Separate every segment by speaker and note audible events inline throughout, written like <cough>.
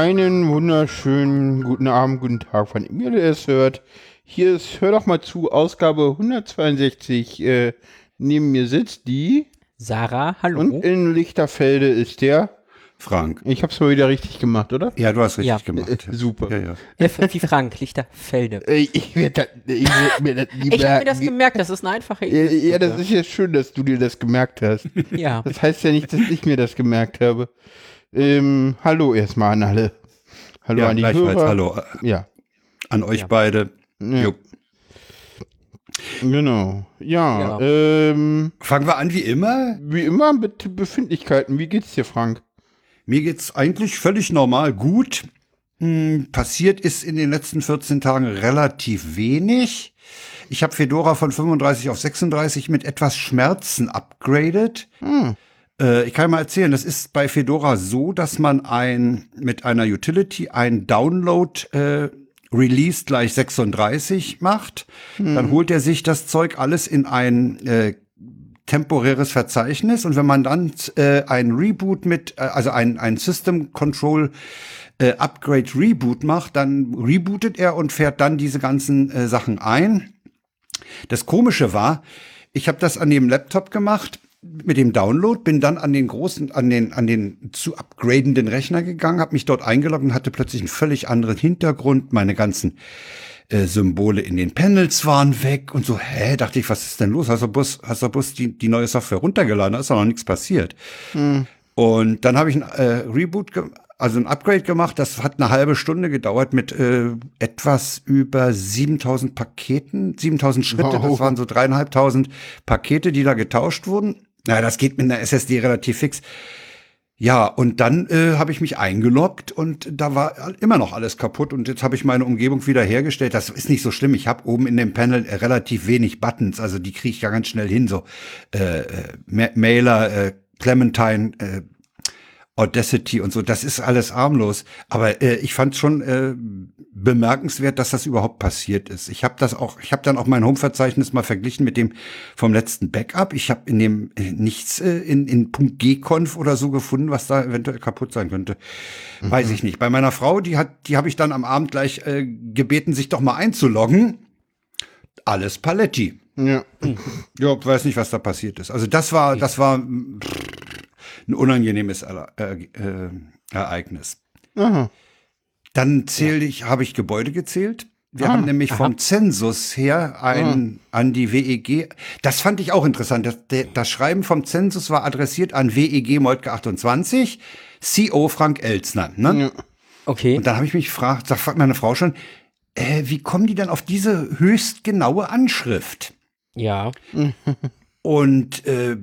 Speaker 1: Einen wunderschönen guten Abend, guten Tag, wann immer ihr es hört. Hier ist, hör doch mal zu, Ausgabe 162. Äh, neben mir sitzt die.
Speaker 2: Sarah, hallo.
Speaker 1: Und in Lichterfelde ist der.
Speaker 3: Frank.
Speaker 1: Ich hab's mal wieder richtig gemacht, oder?
Speaker 3: Ja, du hast richtig
Speaker 2: Ja.
Speaker 3: gemacht.
Speaker 1: Äh, super.
Speaker 3: Ja, ja.
Speaker 2: Ja, wie Frank, Lichterfelde.
Speaker 1: Äh, ich werde ich werd mir das nie <laughs>
Speaker 2: Ich habe mir das gemerkt, das ist eine einfache
Speaker 1: Ja,
Speaker 2: Idee.
Speaker 1: ja, das ist ja schön, dass du dir das gemerkt hast.
Speaker 2: Ja.
Speaker 1: Das heißt ja nicht, dass ich mir das gemerkt habe. Ähm, hallo erstmal an alle. Hallo
Speaker 3: ja
Speaker 1: an die
Speaker 3: gleichfalls.
Speaker 1: Hörer.
Speaker 3: Hallo äh,
Speaker 1: Ja,
Speaker 3: an euch
Speaker 2: Ja.
Speaker 3: beide.
Speaker 1: Ja.
Speaker 3: Jo.
Speaker 1: genau. Ja,
Speaker 2: Ja.
Speaker 1: ähm,
Speaker 3: Fangen wir an wie immer.
Speaker 1: wie immer mit Befindlichkeiten. Wie geht's dir, Frank?
Speaker 3: Mir geht's eigentlich völlig normal gut. Hm, passiert ist in den letzten 14 Tagen relativ wenig. Ich habe Fedora von 35 auf 36 mit etwas Schmerzen upgraded.
Speaker 1: Hm.
Speaker 3: Äh, ich kann mal erzählen, das ist bei Fedora so, dass man ein mit einer Utility ein Download äh, Release gleich 36 macht. Dann holt er sich das Zeug alles in ein äh, temporäres Verzeichnis und wenn man dann äh, ein Reboot mit, äh, also ein, ein System Control äh, Upgrade Reboot macht, dann rebootet er und fährt dann diese ganzen äh, Sachen ein. Das Komische war, ich habe das an dem Laptop gemacht mit dem Download, bin dann an den großen, an den, an den zu upgradenden Rechner gegangen, habe mich dort eingeloggt und hatte plötzlich einen völlig anderen Hintergrund. Meine ganzen äh, Symbole in den Panels waren weg und so, hä, dachte ich, was ist denn los? Hast du bloß, hast du bloß die, die neue Software runtergeladen? Da ist doch noch nichts passiert. Und dann habe ich ein äh, Reboot, also ein Upgrade gemacht. Das hat eine halbe Stunde gedauert mit äh, etwas über 7000 Paketen, 7000 Schritte.
Speaker 1: Wow.
Speaker 3: Das waren so dreieinhalbtausend Pakete, die da getauscht wurden. Naja, das geht mit einer SSD relativ fix. Ja, und dann äh, habe ich mich eingeloggt und da war immer noch alles kaputt und jetzt habe ich meine Umgebung wieder hergestellt. Das ist nicht so schlimm. Ich habe oben in dem Panel äh, relativ wenig Buttons, also die kriege ich ja ganz schnell hin. So äh, äh, Ma Mailer, äh, Clementine, äh, Audacity und so, das ist alles armlos. Aber äh, ich fand schon äh, bemerkenswert, dass das überhaupt passiert ist. Ich habe das auch, ich habe dann auch mein Home-Verzeichnis mal verglichen mit dem vom letzten Backup. Ich habe in dem äh, nichts äh, in, in .gconf oder so gefunden, was da eventuell kaputt sein könnte. Weiß ich nicht. Bei meiner Frau, die hat, die habe ich dann am Abend gleich äh, gebeten, sich doch mal einzuloggen. Alles Paletti.
Speaker 1: Ja.
Speaker 3: Ja, weiß nicht, was da passiert ist. Also das war, das war pff, ein unangenehmes äh, äh, Ereignis.
Speaker 1: Aha.
Speaker 3: Dann zähle ich, habe ich Gebäude gezählt. Wir
Speaker 1: Ah,
Speaker 3: haben nämlich vom Zensus her ein an die WEG. Das fand ich auch interessant. Das, das Schreiben vom Zensus war adressiert an WEG Moltke 28, CO Frank Elsner. Ne?
Speaker 2: Okay.
Speaker 3: Und dann habe ich mich gefragt, da fragt meine Frau schon, äh, wie kommen die dann auf diese höchst genaue Anschrift?
Speaker 2: Ja.
Speaker 3: Und äh,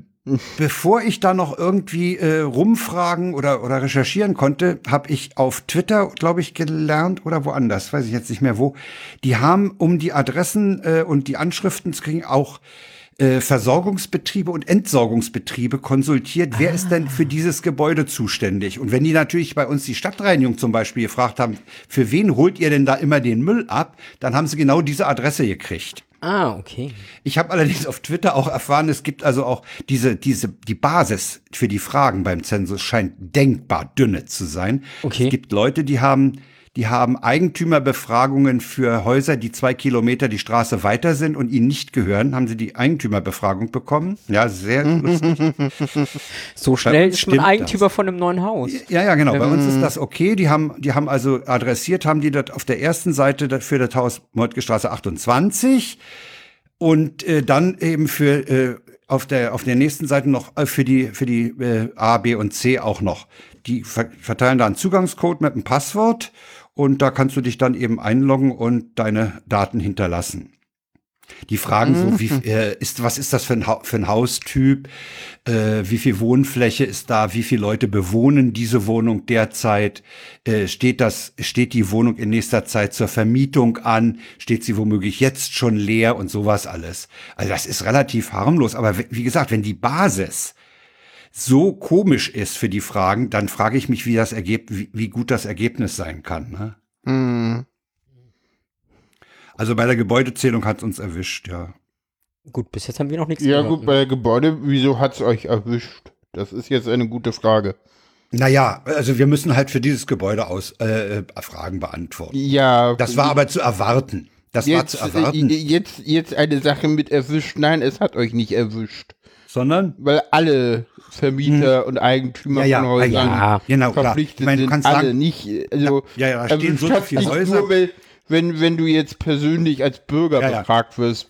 Speaker 3: bevor ich da noch irgendwie äh, rumfragen oder, oder recherchieren konnte, habe ich auf Twitter, glaube ich, gelernt oder woanders, weiß ich jetzt nicht mehr wo, die haben, um die Adressen äh, und die Anschriften zu kriegen, auch äh, Versorgungsbetriebe und Entsorgungsbetriebe konsultiert, wer ist denn für dieses Gebäude zuständig? Und wenn die natürlich bei uns die Stadtreinigung zum Beispiel gefragt haben, für wen holt ihr denn da immer den Müll ab, dann haben sie genau diese Adresse gekriegt.
Speaker 2: Ah, okay.
Speaker 3: Ich habe allerdings auf Twitter auch erfahren, es gibt also auch diese, diese, die Basis für die Fragen beim Zensus scheint denkbar dünne zu sein.
Speaker 2: Okay.
Speaker 3: Es gibt Leute, die haben, die haben Eigentümerbefragungen für Häuser, die zwei Kilometer die Straße weiter sind und ihnen nicht gehören, haben sie die Eigentümerbefragung bekommen. Ja, sehr lustig. <laughs>
Speaker 2: So schnell ist man Eigentümer
Speaker 3: das.
Speaker 2: von einem neuen Haus.
Speaker 3: Ja, ja, genau. Bei uns ist das okay. Die haben, die haben also adressiert, haben die das auf der ersten Seite für das Haus Moltke-Straße 28 und äh, dann eben für äh, auf der auf der nächsten Seite noch äh, für die für die äh, A, B und C auch noch. Die ver verteilen da einen Zugangscode mit einem Passwort und da kannst du dich dann eben einloggen und deine Daten hinterlassen. Die fragen so, wie äh, ist was ist das für ein, ha für ein Haustyp? Äh, wie viel Wohnfläche ist da? Wie viele Leute bewohnen diese Wohnung derzeit? Äh, steht das steht die Wohnung in nächster Zeit zur Vermietung an? Steht sie womöglich jetzt schon leer und sowas alles? Also das ist relativ harmlos, aber wie gesagt, wenn die Basis so komisch ist für die Fragen, dann frage ich mich, wie das Ergeb wie, wie gut das Ergebnis sein kann. Ne?
Speaker 1: Hm.
Speaker 3: Also bei der Gebäudezählung hat es uns erwischt, ja.
Speaker 2: Gut, bis jetzt haben wir noch nichts
Speaker 1: Ja,
Speaker 2: gehört.
Speaker 1: gut, bei der Gebäude, wieso hat's euch erwischt? Das ist jetzt eine gute Frage.
Speaker 3: Naja, also wir müssen halt für dieses Gebäude aus äh, äh, Fragen beantworten.
Speaker 1: Ja.
Speaker 3: Das war aber zu erwarten. Das war
Speaker 1: jetzt,
Speaker 3: zu erwarten.
Speaker 1: äh, jetzt, jetzt eine Sache mit erwischt. Nein, es hat euch nicht erwischt.
Speaker 3: Sondern
Speaker 1: Weil alle Vermieter und Eigentümer
Speaker 3: Hm. Ja, ja,
Speaker 1: von Häusern
Speaker 2: ja,
Speaker 3: genau,
Speaker 1: verpflichtet
Speaker 3: Ich meine, du
Speaker 1: sind.
Speaker 3: kannst
Speaker 1: alle
Speaker 3: sagen-
Speaker 1: nicht. Also,
Speaker 3: Ja, ja, da stehen
Speaker 1: erwischt
Speaker 3: so viele Häuser.
Speaker 1: Nur, weil, wenn, wenn du jetzt persönlich als Bürger
Speaker 3: Ja,
Speaker 1: befragt wirst,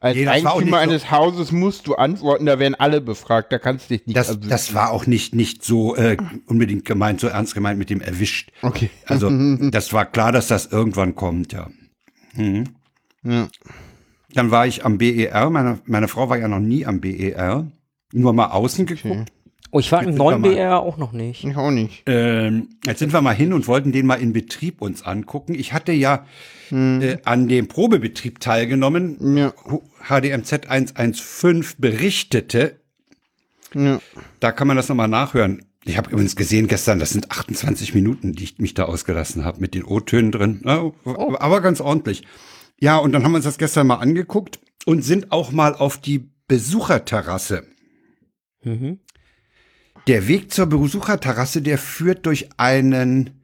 Speaker 1: als
Speaker 3: Nee,
Speaker 1: Eigentümer
Speaker 3: so-
Speaker 1: eines Hauses musst du antworten, da werden alle befragt, da kannst du dich nicht
Speaker 3: das,
Speaker 1: erwischen.
Speaker 3: das war auch nicht, nicht so äh, unbedingt gemeint, so ernst gemeint mit dem erwischt.
Speaker 1: Okay.
Speaker 3: Also <laughs> das war klar, dass das irgendwann kommt, ja. Mhm.
Speaker 1: Ja.
Speaker 3: Dann war ich am BER, meine, meine Frau war ja noch nie am BER, nur mal außen geguckt.
Speaker 2: Oh, ich war im neuen BR auch noch nicht.
Speaker 1: Ich auch nicht.
Speaker 3: Ähm, jetzt sind wir mal hin und wollten den mal in Betrieb uns angucken. Ich hatte ja äh, an dem Probebetrieb teilgenommen.
Speaker 1: Ja.
Speaker 3: HDMZ 115 berichtete,
Speaker 1: Ja.
Speaker 3: da kann man das nochmal nachhören. Ich habe übrigens gesehen gestern, das sind 28 Minuten, die ich mich da ausgelassen habe, mit den O-Tönen drin. Ja, Aber ganz ordentlich. Ja, und dann haben wir uns das gestern mal angeguckt und sind auch mal auf die Besucherterrasse.
Speaker 2: Mhm.
Speaker 3: Der Weg zur Besucherterrasse, der führt durch einen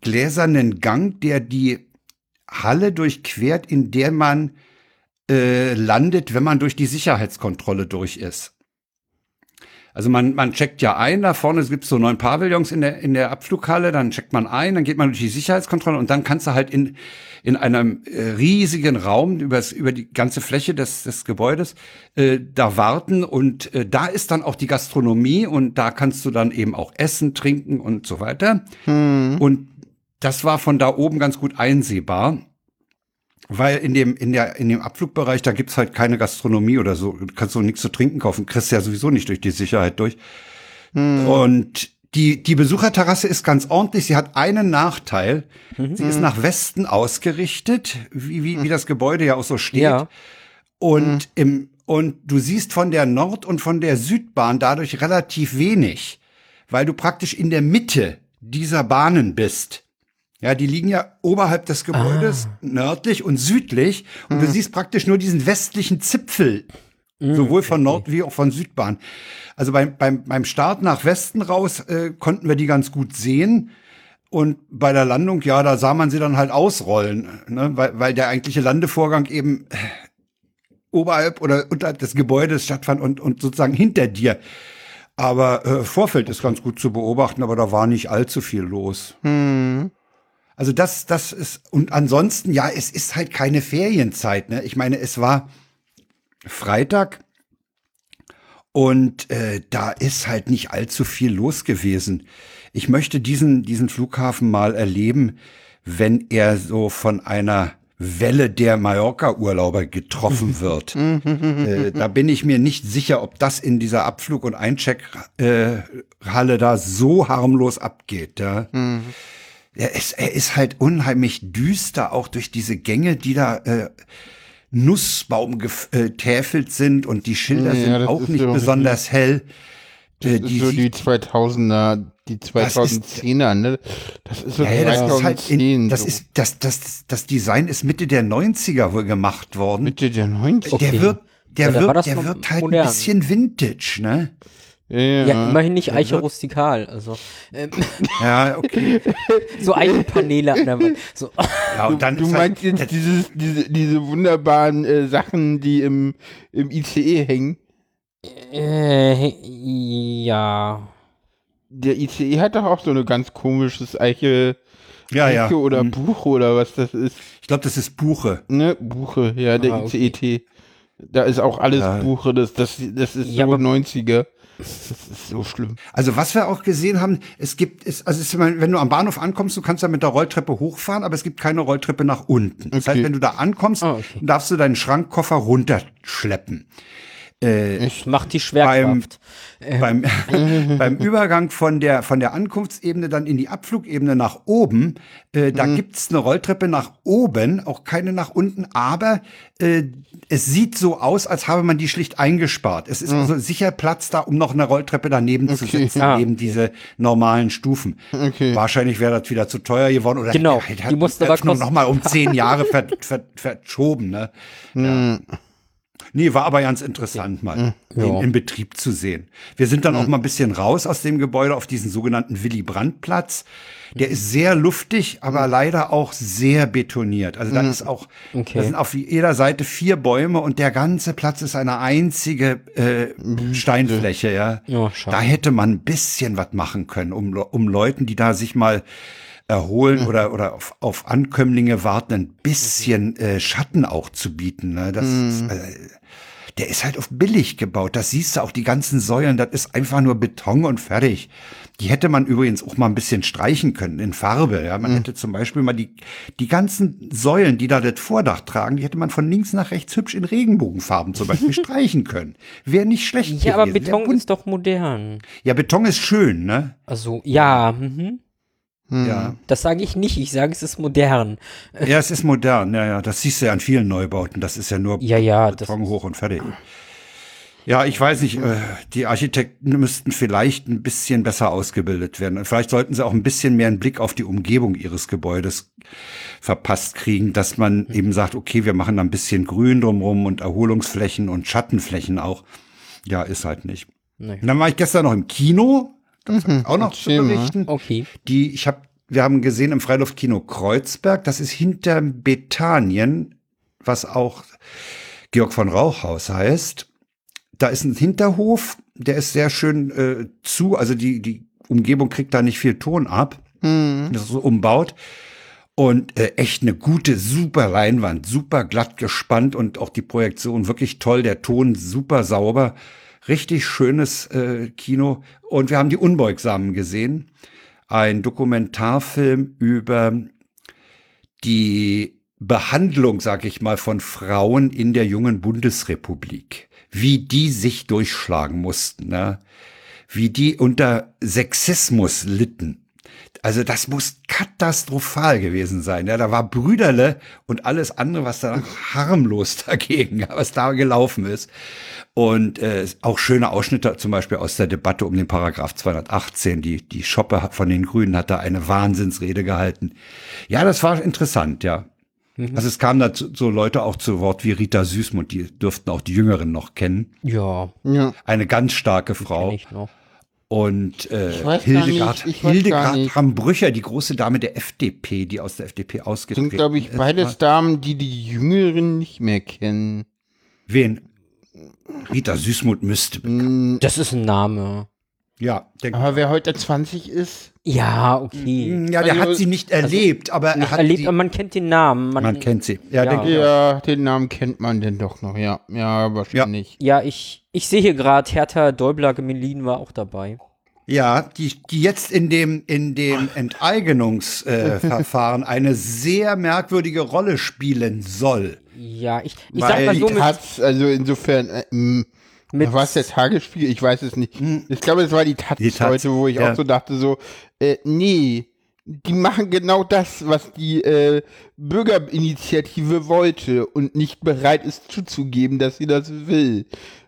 Speaker 3: gläsernen Gang, der die Halle durchquert, in der man äh, landet, wenn man durch die Sicherheitskontrolle durch ist. Also man, man checkt ja ein, da vorne gibt es so neun Pavillons in der, in der Abflughalle, dann checkt man ein, dann geht man durch die Sicherheitskontrolle und dann kannst du halt in, in einem äh, riesigen Raum übers, über die ganze Fläche des, des Gebäudes äh, da warten und äh, da ist dann auch die Gastronomie und da kannst du dann eben auch essen, trinken und so weiter. Und das war von da oben ganz gut einsehbar. Weil in dem, in der, in dem Abflugbereich, da gibt's halt keine Gastronomie oder so. Du kannst so nichts zu trinken kaufen, kriegst ja sowieso nicht durch die Sicherheit durch. Und die, die Besucherterrasse ist ganz ordentlich. Sie hat einen Nachteil. Sie ist nach Westen ausgerichtet, wie, wie, wie das Gebäude ja auch so steht.
Speaker 2: Ja.
Speaker 3: Und im, und du siehst von der Nord- und von der Südbahn dadurch relativ wenig, weil du praktisch in der Mitte dieser Bahnen bist. Ja, die liegen ja oberhalb des Gebäudes, nördlich und südlich. Und du siehst praktisch nur diesen westlichen Zipfel, sowohl von Nord- wie auch von Südbahn. Also beim, beim, beim Start nach Westen raus äh, konnten wir die ganz gut sehen. Und bei der Landung, ja, da sah man sie dann halt ausrollen, ne? weil, weil der eigentliche Landevorgang eben äh, oberhalb oder unterhalb des Gebäudes stattfand und, und sozusagen hinter dir. Aber äh, Vorfeld ist ganz gut zu beobachten, aber da war nicht allzu viel los. Also das, das ist, und ansonsten, ja, es ist halt keine Ferienzeit, ne? Ich meine, es war Freitag und äh, da ist halt nicht allzu viel los gewesen. Ich möchte diesen, diesen Flughafen mal erleben, wenn er so von einer Welle der Mallorca-Urlauber getroffen <laughs> wird. äh, da bin ich mir nicht sicher, ob das in dieser Abflug- und Eincheckhalle Halle da so harmlos abgeht. Ja. Er, ist, er ist halt unheimlich düster, auch durch diese Gänge, die da äh, Nussbaum getäfelt sind und die Schilder
Speaker 1: Ja,
Speaker 3: sind
Speaker 1: das
Speaker 3: auch nicht
Speaker 1: so-
Speaker 3: besonders hell. Äh,
Speaker 1: Das ist so die
Speaker 3: sieht-
Speaker 1: 2000er, die
Speaker 3: Das ist-
Speaker 1: 2010er, ne? Das ist so
Speaker 3: ja, ja, das ist halt
Speaker 1: 2010.
Speaker 3: in, das
Speaker 1: so.
Speaker 3: ist das das das Design ist Mitte der 90er wohl gemacht worden.
Speaker 1: Mitte der 90er.
Speaker 2: Okay.
Speaker 3: Der wird der
Speaker 2: Ja,
Speaker 3: wird
Speaker 2: das
Speaker 3: der wird halt
Speaker 2: modern.
Speaker 3: ein bisschen Vintage, ne?
Speaker 1: Ja, ja.
Speaker 2: Ja, immerhin nicht Eiche rustikal. Also ähm, <laughs>
Speaker 3: Ja, okay. <laughs>
Speaker 2: so Eichenpaneele an der Wand. So.
Speaker 3: Ja, und dann
Speaker 1: du
Speaker 3: ist
Speaker 1: meinst
Speaker 3: halt,
Speaker 1: jetzt dieses, diese, diese wunderbaren äh, Sachen, die im, im ICE hängen?
Speaker 2: Äh, ja.
Speaker 1: Der ICE hat doch auch so eine ganz komisches Eiche,
Speaker 3: ja, ja.
Speaker 1: Eiche oder
Speaker 3: Mhm.
Speaker 1: Buche oder was das ist.
Speaker 3: Ich glaube, das ist Buche.
Speaker 1: Ne, Buche, ja, der
Speaker 2: Ah, okay.
Speaker 1: ICET. Da ist auch alles
Speaker 3: Ja.
Speaker 1: Buche, das, das, das ist
Speaker 2: Ja,
Speaker 1: so
Speaker 2: aber-
Speaker 1: 90er. Das <laughs> ist so schlimm.
Speaker 3: Also was wir auch gesehen haben, es gibt, es, also es wenn du am Bahnhof ankommst, du kannst ja mit der Rolltreppe hochfahren, aber es gibt keine Rolltreppe nach unten. Das
Speaker 1: Okay.
Speaker 3: heißt, wenn du da ankommst,
Speaker 2: Ah, okay.
Speaker 3: darfst du deinen Schrankkoffer runterschleppen.
Speaker 2: Ich mach die Schwerkraft.
Speaker 3: Beim, <laughs> beim Übergang von der, von der Ankunftsebene dann in die Abflugebene nach oben, äh, da gibt's eine Rolltreppe nach oben, auch keine nach unten, aber äh, es sieht so aus, als habe man die schlicht eingespart. Es ist also sicher Platz da, um noch eine Rolltreppe daneben zu
Speaker 1: Okay.
Speaker 3: setzen,
Speaker 2: Ah,
Speaker 3: neben diese normalen Stufen.
Speaker 1: Okay.
Speaker 3: Wahrscheinlich wäre das wieder zu teuer geworden oder
Speaker 2: Genau,
Speaker 3: ja,
Speaker 2: die musste aber
Speaker 3: noch mal um zehn Jahre <laughs> ver, ver, verschoben. Ne? Ja. Nee, war aber ganz interessant, mal
Speaker 2: Ja.
Speaker 3: in, in Betrieb zu sehen. Wir sind dann auch mal ein bisschen raus aus dem Gebäude auf diesen sogenannten Willy Brandt-Platz. Der ist sehr luftig, aber leider auch sehr betoniert. Also da ist auch,
Speaker 2: Okay.
Speaker 3: da sind auf jeder Seite vier Bäume und der ganze Platz ist eine einzige äh, Steinfläche, ja.
Speaker 2: Ja,
Speaker 3: da hätte man ein bisschen was machen können, um, um Leuten, die da sich mal erholen oder, oder auf, auf Ankömmlinge warten, ein bisschen äh, Schatten auch zu bieten. Ne? Das ist, äh, der ist halt auf billig gebaut. Das siehst du auch, die ganzen Säulen, das ist einfach nur Beton und fertig. Die hätte man übrigens auch mal ein bisschen streichen können in Farbe. Ja, man hätte zum Beispiel mal die, die ganzen Säulen, die da das Vordach tragen, die hätte man von links nach rechts hübsch in Regenbogenfarben zum Beispiel <laughs> streichen können. Wäre nicht schlecht
Speaker 2: Ja, aber
Speaker 3: gewesen. Wär
Speaker 2: Beton ist doch modern.
Speaker 3: Ja, Beton ist schön, ne?
Speaker 2: Also, ja, mhm.
Speaker 3: Ja.
Speaker 2: das sage ich nicht. Ich sage, es ist modern.
Speaker 3: Ja, es ist modern, ja, ja. Das siehst du ja an vielen Neubauten. Das ist ja nur
Speaker 2: Ja, ja, das
Speaker 3: Beton hoch und fertig. Ja, ich weiß nicht, äh, die Architekten müssten vielleicht ein bisschen besser ausgebildet werden. Vielleicht sollten sie auch ein bisschen mehr einen Blick auf die Umgebung ihres Gebäudes verpasst kriegen, dass man eben sagt, okay, wir machen da ein bisschen Grün drumrum und Erholungsflächen und Schattenflächen auch. Ja, ist halt nicht.
Speaker 2: Nee.
Speaker 3: Und dann war ich gestern noch im Kino. Das hab ich auch noch zu
Speaker 1: mal.
Speaker 3: berichten
Speaker 2: Okay.
Speaker 3: die ich habe wir haben gesehen im Freiluftkino Kreuzberg, das ist hinter Bethanien, was auch Georg von Rauchhaus heißt. Da ist ein Hinterhof, der ist sehr schön äh, zu, also die die Umgebung kriegt da nicht viel Ton ab. Das ist so umbaut und äh, echt eine gute, super Leinwand, super glatt gespannt und auch die Projektion wirklich toll, der Ton super sauber, richtig schönes äh, Kino und wir haben die Unbeugsamen gesehen, ein Dokumentarfilm über die Behandlung, sag ich mal, von Frauen in der jungen Bundesrepublik, wie die sich durchschlagen mussten, ne? wie die unter Sexismus litten. Also das muss katastrophal gewesen sein. Ja, da war Brüderle und alles andere, was da harmlos <laughs> dagegen, was da gelaufen ist. Und äh, auch schöne Ausschnitte zum Beispiel aus der Debatte um den Paragraph 218. Die, die Schoppe von den Grünen hat da eine Wahnsinnsrede gehalten. Ja, das war interessant, ja. Also es kamen da zu- so Leute auch zu Wort wie Rita Süßmund, die dürften auch die Jüngeren noch kennen.
Speaker 2: Ja,
Speaker 1: Ja.
Speaker 3: Eine ganz starke
Speaker 2: kenn
Speaker 3: Frau.
Speaker 2: ich noch.
Speaker 3: Und äh,
Speaker 1: gar
Speaker 3: Hildegard,
Speaker 1: nicht,
Speaker 3: Hildegard. Hambrücher, die große Dame der FDP, die aus der FDP ausgetreten
Speaker 1: Sind, glaube ich,
Speaker 3: ist.
Speaker 1: beides Damen, die die Jüngeren nicht mehr kennen.
Speaker 3: Wen? Rita Süßmuth müsste.
Speaker 2: Das ist ein Name.
Speaker 3: Ja, der,
Speaker 1: Aber wer heute 20 ist,
Speaker 2: Ja, okay.
Speaker 3: ja, der
Speaker 1: also-
Speaker 3: hat sie nicht erlebt, aber er
Speaker 2: Nicht
Speaker 3: hat
Speaker 2: erlebt,
Speaker 3: sie,
Speaker 2: aber man kennt den Namen. Man,
Speaker 3: man kennt sie. Ja,
Speaker 2: Ja.
Speaker 3: Der,
Speaker 1: ja, den Namen kennt man denn doch noch, ja. Ja, wahrscheinlich.
Speaker 2: ja, ich, ich sehe hier gerade, Hertha Däubler-Gemelin war auch dabei.
Speaker 3: ja die, die jetzt in dem, in dem Enteignungsverfahren äh, <laughs> eine sehr merkwürdige Rolle spielen soll.
Speaker 2: Ja, ich, ich sag mal
Speaker 3: die
Speaker 2: so mit,
Speaker 1: also insofern, äh, mh,
Speaker 2: mit
Speaker 1: war es der Tagesspiegel? Ich weiß es nicht. Ich glaube, es war die Taz,
Speaker 3: Die Taz,
Speaker 1: heute, wo ich
Speaker 3: ja.
Speaker 1: auch so dachte, so, äh, nee, die machen genau das, was die äh, Bürgerinitiative wollte und nicht bereit ist zuzugeben, dass sie das will.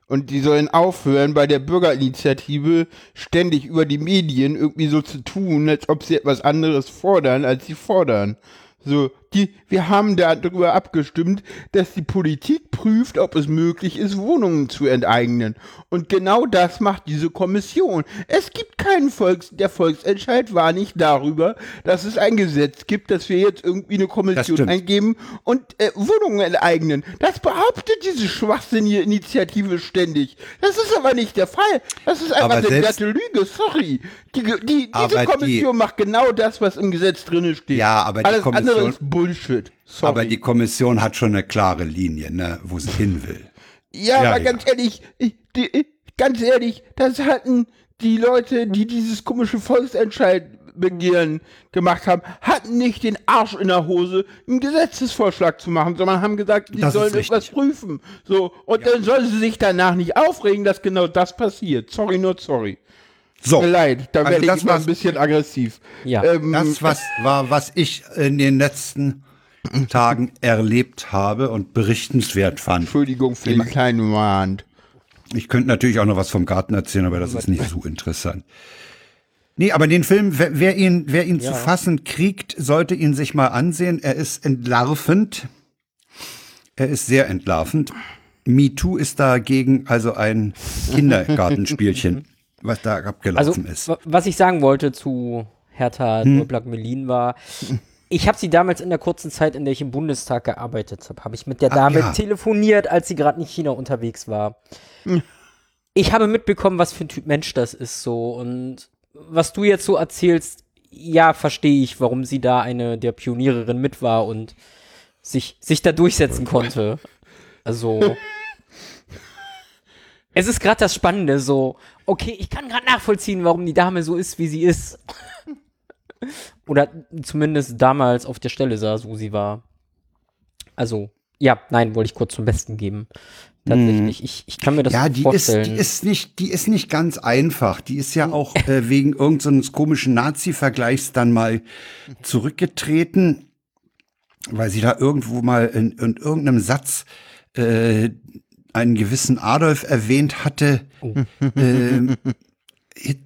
Speaker 1: Und die sollen aufhören, bei der Bürgerinitiative ständig über die Medien irgendwie so zu tun, als ob sie etwas anderes fordern, als sie fordern. So, die, wir haben darüber abgestimmt, dass die Politik prüft, ob es möglich ist, Wohnungen zu enteignen. Und genau das macht diese Kommission. Es gibt keinen Volks, der Volksentscheid war nicht darüber, dass es ein Gesetz gibt, dass wir jetzt irgendwie eine Kommission eingeben und äh, Wohnungen enteignen. Das behauptet diese schwachsinnige Initiative ständig. Das ist aber nicht der Fall. Das ist einfach
Speaker 3: Aber
Speaker 1: eine glatte Lüge, sorry. Die, die, diese
Speaker 3: Aber die-
Speaker 1: Kommission macht genau das, was im Gesetz drin steht.
Speaker 3: Ja, aber die
Speaker 1: Alles andere
Speaker 3: Kommission-
Speaker 1: ist Bullshit. Sorry.
Speaker 3: Aber die Kommission hat schon eine klare Linie, ne, wo sie hin will.
Speaker 1: ja,
Speaker 3: ja,
Speaker 1: aber
Speaker 3: ja.
Speaker 1: ganz ehrlich, ich, die, ganz ehrlich, das hatten die Leute, die dieses komische Volksentscheidbegehren gemacht haben, hatten nicht den Arsch in der Hose, einen Gesetzesvorschlag zu machen, sondern haben gesagt, die
Speaker 3: Das
Speaker 1: sollen etwas prüfen. So, und dann sollen sie sich danach nicht aufregen, dass genau das passiert. Sorry, not sorry.
Speaker 3: So,
Speaker 1: Tut mir leid, da
Speaker 3: Also
Speaker 1: werde
Speaker 3: das
Speaker 1: ich immer
Speaker 3: war's.
Speaker 1: ein bisschen aggressiv.
Speaker 2: Ja.
Speaker 1: Ähm,
Speaker 3: das was war, was ich in den letzten <clears throat> Tagen erlebt habe und berichtenswert fand.
Speaker 1: Entschuldigung für den kleinen Wand.
Speaker 3: Ich könnte natürlich auch noch was vom Garten erzählen, aber das ist nicht so interessant. Nee, aber den Film, wer, wer ihn, wer ihn zu fassen kriegt, sollte ihn sich mal ansehen. Er ist entlarvend. Er ist sehr entlarvend. Me Too ist dagegen also ein <laughs> Kindergartenspielchen, was da
Speaker 2: Also,
Speaker 3: abgelaufen ist.
Speaker 2: wa- was ich sagen wollte zu Hertha
Speaker 3: Hm.
Speaker 2: Melin war, ich habe sie damals in der kurzen Zeit, in der ich im Bundestag gearbeitet habe, habe ich mit der Dame
Speaker 3: ja.
Speaker 2: telefoniert, als sie gerade in China unterwegs war. Ich habe mitbekommen, was für ein Typ Mensch das ist so und was du jetzt so erzählst, ja, verstehe ich, warum sie da eine der Pionierinnen mit war und sich, sich da durchsetzen konnte. Also. Es ist gerade das Spannende, so, okay, ich kann gerade nachvollziehen, warum die Dame so ist, wie sie ist. <laughs> Oder zumindest damals auf der Stelle saß, wo sie war. Also, ja, nein, wollte ich kurz zum Besten geben. Tatsächlich, ich, ich kann mir das
Speaker 3: ja, die ist,
Speaker 2: vorstellen.
Speaker 3: die ist nicht, die ist nicht ganz einfach. Die ist ja auch äh, wegen irgendeines komischen Nazi-Vergleichs dann mal zurückgetreten, weil sie da irgendwo mal in, in irgendeinem Satz äh, einen gewissen Adolf erwähnt hatte.
Speaker 2: Oh.
Speaker 3: Ähm,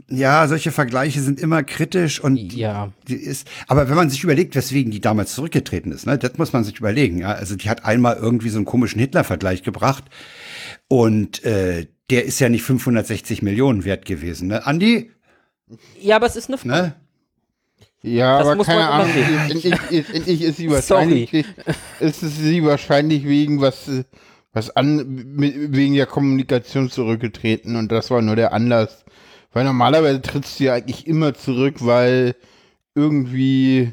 Speaker 3: ja, solche Vergleiche sind immer kritisch und die-
Speaker 2: ja,
Speaker 3: die ist, aber wenn man sich überlegt, weswegen die damals zurückgetreten ist, ne, das muss man sich überlegen. Ja, also die hat einmal irgendwie so einen komischen Hitler-Vergleich gebracht und äh, der ist ja nicht 560 Millionen wert gewesen, ne? Andi,
Speaker 2: ja, aber es ist eine Frage.
Speaker 3: ne?
Speaker 1: Ja,
Speaker 2: Das
Speaker 1: aber keine Ahnung. Endlich, endlich, endlich ist sie <laughs>
Speaker 2: Sorry.
Speaker 1: wahrscheinlich, ist es sie wahrscheinlich wegen was, äh, was an, mit, wegen der Kommunikation zurückgetreten und das war nur der Anlass. Weil normalerweise trittst du ja eigentlich immer zurück, weil irgendwie,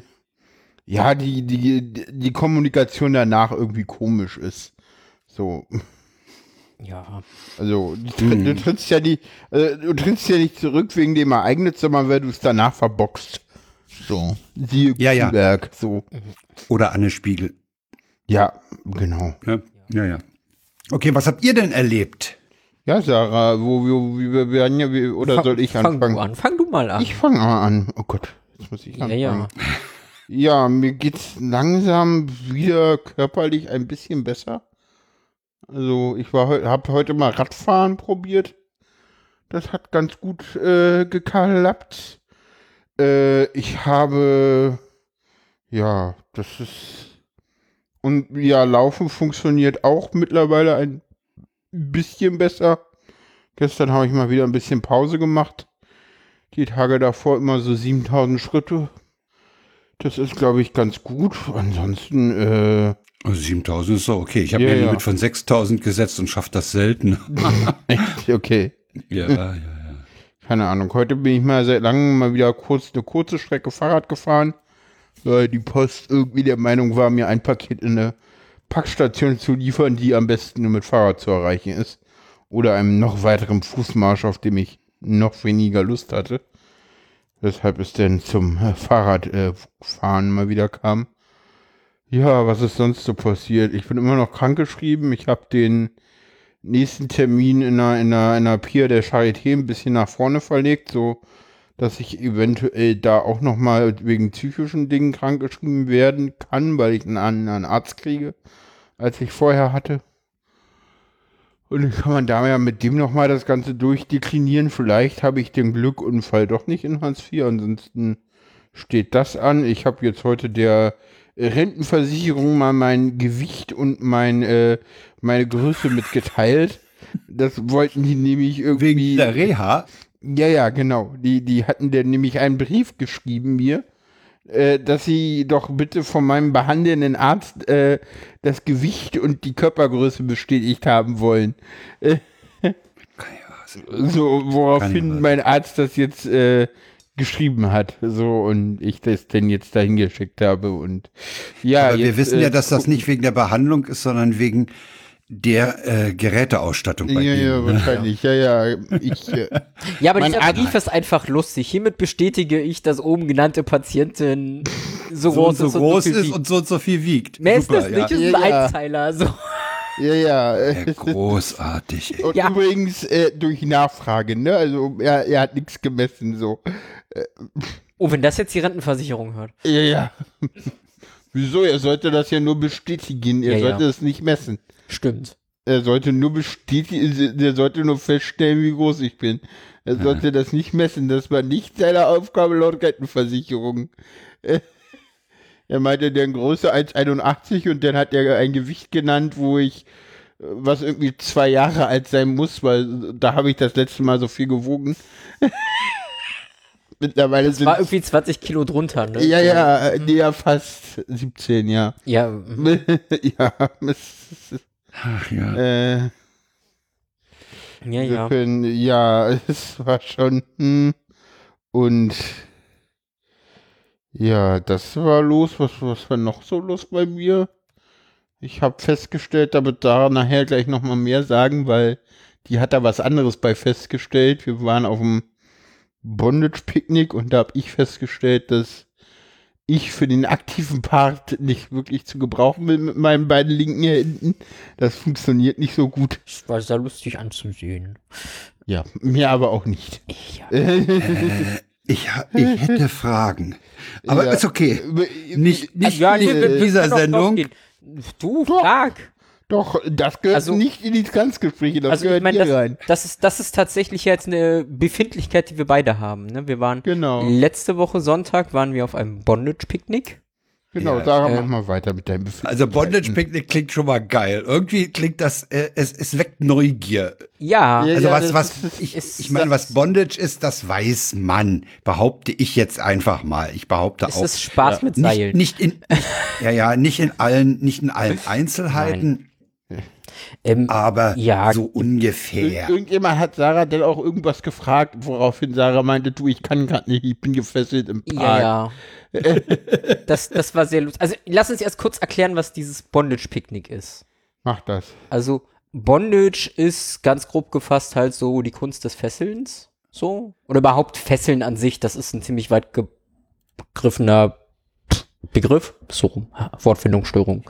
Speaker 1: ja, die, die, die Kommunikation danach irgendwie komisch ist. So.
Speaker 2: Ja,
Speaker 1: Also, du, tritt, du trittst ja nicht, äh, du trittst ja nicht zurück wegen dem Ereignis, sondern weil du es danach verboxt. So. Siehe
Speaker 3: Ja, ja.
Speaker 1: So.
Speaker 3: Oder Anne Spiegel.
Speaker 1: Ja, genau.
Speaker 3: Ne? Ja, ja. Okay, was habt ihr denn erlebt?
Speaker 1: Ja, Sarah, wo, wo, wie wir werden ja, oder
Speaker 2: fang,
Speaker 1: soll ich
Speaker 2: fang
Speaker 1: anfangen?
Speaker 2: du an, fang du mal an.
Speaker 1: Ich fange mal an. Oh Gott, jetzt muss ich
Speaker 2: ja,
Speaker 1: anfangen.
Speaker 2: ja.
Speaker 1: Ja, mir geht's langsam wieder körperlich ein bisschen besser. Also ich war habe heute mal Radfahren probiert. Das hat ganz gut äh, geklappt. Äh, ich habe ja, das ist und ja, Laufen funktioniert auch mittlerweile ein bisschen besser. Gestern habe ich mal wieder ein bisschen Pause gemacht. Die Tage davor immer so 7000 Schritte. Das ist, glaube ich, ganz gut. Ansonsten, äh,
Speaker 3: Also 7000 ist so okay. Ich habe
Speaker 1: Ja,
Speaker 3: mir ein
Speaker 1: ja.
Speaker 3: Limit von 6000 gesetzt und schaffe das selten. <laughs>
Speaker 1: echt, okay.
Speaker 3: ja, ja, ja.
Speaker 1: Keine Ahnung. Heute bin ich mal seit langem mal wieder kurz eine kurze Strecke Fahrrad gefahren, weil die Post irgendwie der Meinung war, mir ein Paket in eine Packstation zu liefern, die am besten nur mit Fahrrad zu erreichen ist. Oder einem noch weiteren Fußmarsch, auf dem ich noch weniger Lust hatte. Weshalb es denn zum äh, Fahrradfahren äh, mal wieder kam. Ja, was ist sonst so passiert? Ich bin immer noch krankgeschrieben. Ich habe den nächsten Termin in einer, in einer, in einer Pier der Charité ein bisschen nach vorne verlegt, so dass ich eventuell da auch noch mal wegen psychischen Dingen krankgeschrieben werden kann, weil ich einen anderen Arzt kriege, als ich vorher hatte. Und dann kann man da ja mit dem noch mal das Ganze durchdeklinieren. Vielleicht habe ich den Glückunfall doch nicht in Hartz IV, ansonsten steht das an. Ich habe jetzt heute der Rentenversicherung mal mein Gewicht und mein, äh, meine Größe mitgeteilt. Das wollten die nämlich irgendwie.
Speaker 3: Wegen der Reha.
Speaker 1: Ja, ja, genau. Die, die hatten dann nämlich einen Brief geschrieben mir, äh, dass sie doch bitte von meinem behandelnden Arzt äh, das Gewicht und die Körpergröße bestätigt haben wollen. Äh, so, woraufhin mein Arzt das jetzt äh, geschrieben hat. So, und ich das denn jetzt dahin geschickt habe. Und ja,
Speaker 3: Aber wir
Speaker 1: jetzt,
Speaker 3: wissen
Speaker 1: äh,
Speaker 3: ja, dass das nicht wegen der Behandlung ist, sondern wegen der äh, Geräteausstattung bei
Speaker 1: Ja, ja, wahrscheinlich. Ja, ja. Ich, äh,
Speaker 2: Ja, aber
Speaker 1: Mein
Speaker 2: dieser Brief ist einfach lustig. Hiermit bestätige ich, dass oben genannte Patientin so,
Speaker 3: so und
Speaker 2: groß
Speaker 3: so
Speaker 2: ist
Speaker 3: groß
Speaker 2: viel
Speaker 3: ist
Speaker 2: wiegt.
Speaker 3: und so und so viel wiegt.
Speaker 2: Mehr ist
Speaker 3: Super,
Speaker 2: das nicht,
Speaker 3: ja.
Speaker 2: ist ein
Speaker 1: Ja, ja.
Speaker 2: Einzeiler. So.
Speaker 1: ja, ja. äh,
Speaker 3: Ja, großartig. Ey.
Speaker 1: Und
Speaker 2: Ja.
Speaker 1: übrigens äh, durch Nachfrage, ne? Also er, er hat nichts gemessen, so.
Speaker 2: Oh, wenn das jetzt die Rentenversicherung hört.
Speaker 1: Ja, ja. Wieso? Er sollte das ja nur bestätigen. Er
Speaker 2: Ja, ja.
Speaker 1: sollte es nicht messen.
Speaker 2: Stimmt.
Speaker 1: Er sollte nur bestätigen, er sollte nur feststellen, wie groß ich bin. Er sollte das nicht messen. Das war nicht seine Aufgabe laut Rentenversicherung. Äh, <laughs> Er meinte, der Größe 1,81 und dann hat er ein Gewicht genannt, wo ich was irgendwie zwei Jahre alt sein muss, weil da habe ich das letzte Mal so viel gewogen. <laughs> Mittlerweile
Speaker 2: Das
Speaker 1: sind
Speaker 2: war irgendwie 20 Kilo drunter, ne?
Speaker 1: ja, ja, nee, ja, fast 17, ja.
Speaker 2: Ja, <laughs> mhm.
Speaker 1: ja,
Speaker 3: Ach ja.
Speaker 1: äh,
Speaker 2: ja, ja.
Speaker 1: insofern, ja, <laughs> es war schon, hm, und ja, das war los. Was, was war noch so los bei mir? Ich habe festgestellt, da wird Sarah nachher gleich nochmal mehr sagen, weil die hat da was anderes bei festgestellt. Wir waren auf dem Bondage-Picknick und da habe ich festgestellt, dass ich für den aktiven Part nicht wirklich zu gebrauchen bin mit meinen beiden linken Händen. Das funktioniert nicht so gut.
Speaker 2: Das war sehr lustig anzusehen.
Speaker 1: Ja, mir aber auch nicht.
Speaker 2: Ja.
Speaker 3: Äh, <laughs> ich, ich hätte Fragen. Aber
Speaker 1: Ja.
Speaker 3: ist okay. Nicht, nicht
Speaker 2: Ja,
Speaker 3: in dieser Sendung.
Speaker 2: Du, frag.
Speaker 1: Doch, das gehört
Speaker 2: Also-
Speaker 1: nicht in die Tanzgespräche, das
Speaker 2: Also ich
Speaker 1: gehört
Speaker 2: meine,
Speaker 1: hier
Speaker 2: das,
Speaker 1: rein.
Speaker 2: das, ist, das ist tatsächlich jetzt eine Befindlichkeit, die wir beide haben. Ne? Wir waren
Speaker 1: Genau.
Speaker 2: letzte Woche Sonntag waren wir auf einem Bondage-Picknick.
Speaker 1: Genau,
Speaker 3: Ja,
Speaker 1: Sarah,
Speaker 2: ähm,
Speaker 1: mach mal weiter mit deinem Befinden.
Speaker 3: Also Bondage Picnic klingt schon mal geil. Irgendwie klingt das, äh, es, es weckt Neugier.
Speaker 2: Ja,
Speaker 1: Ja,
Speaker 3: Also
Speaker 1: ja,
Speaker 3: was, was,
Speaker 1: ist-
Speaker 3: ich,
Speaker 2: ist-
Speaker 3: ich meine, was Bondage ist, das weiß man. Behaupte ich jetzt einfach mal. Ich behaupte
Speaker 2: es
Speaker 3: auch.
Speaker 2: ist Spaß mit
Speaker 3: nicht,
Speaker 2: Seilen.
Speaker 3: nicht in, <laughs> ja, ja, nicht in allen, nicht in allen Einzelheiten,
Speaker 2: ähm,
Speaker 3: aber
Speaker 2: Ja.
Speaker 3: so
Speaker 1: Ir
Speaker 3: ungefähr.
Speaker 1: irgendjemand hat Sarah denn auch irgendwas gefragt, woraufhin Sarah meinte, du, ich kann gerade nicht, ich bin gefesselt im Park.
Speaker 2: ja, ja. <laughs> das, das war sehr lustig. Also lass uns erst kurz erklären, was dieses Bondage-Picknick ist.
Speaker 1: Mach das.
Speaker 2: Also Bondage ist ganz grob gefasst halt so die Kunst des Fesselns, so oder überhaupt Fesseln an sich. Das ist ein ziemlich weit gegriffener Begriff, so rum, Wortfindungsstörung.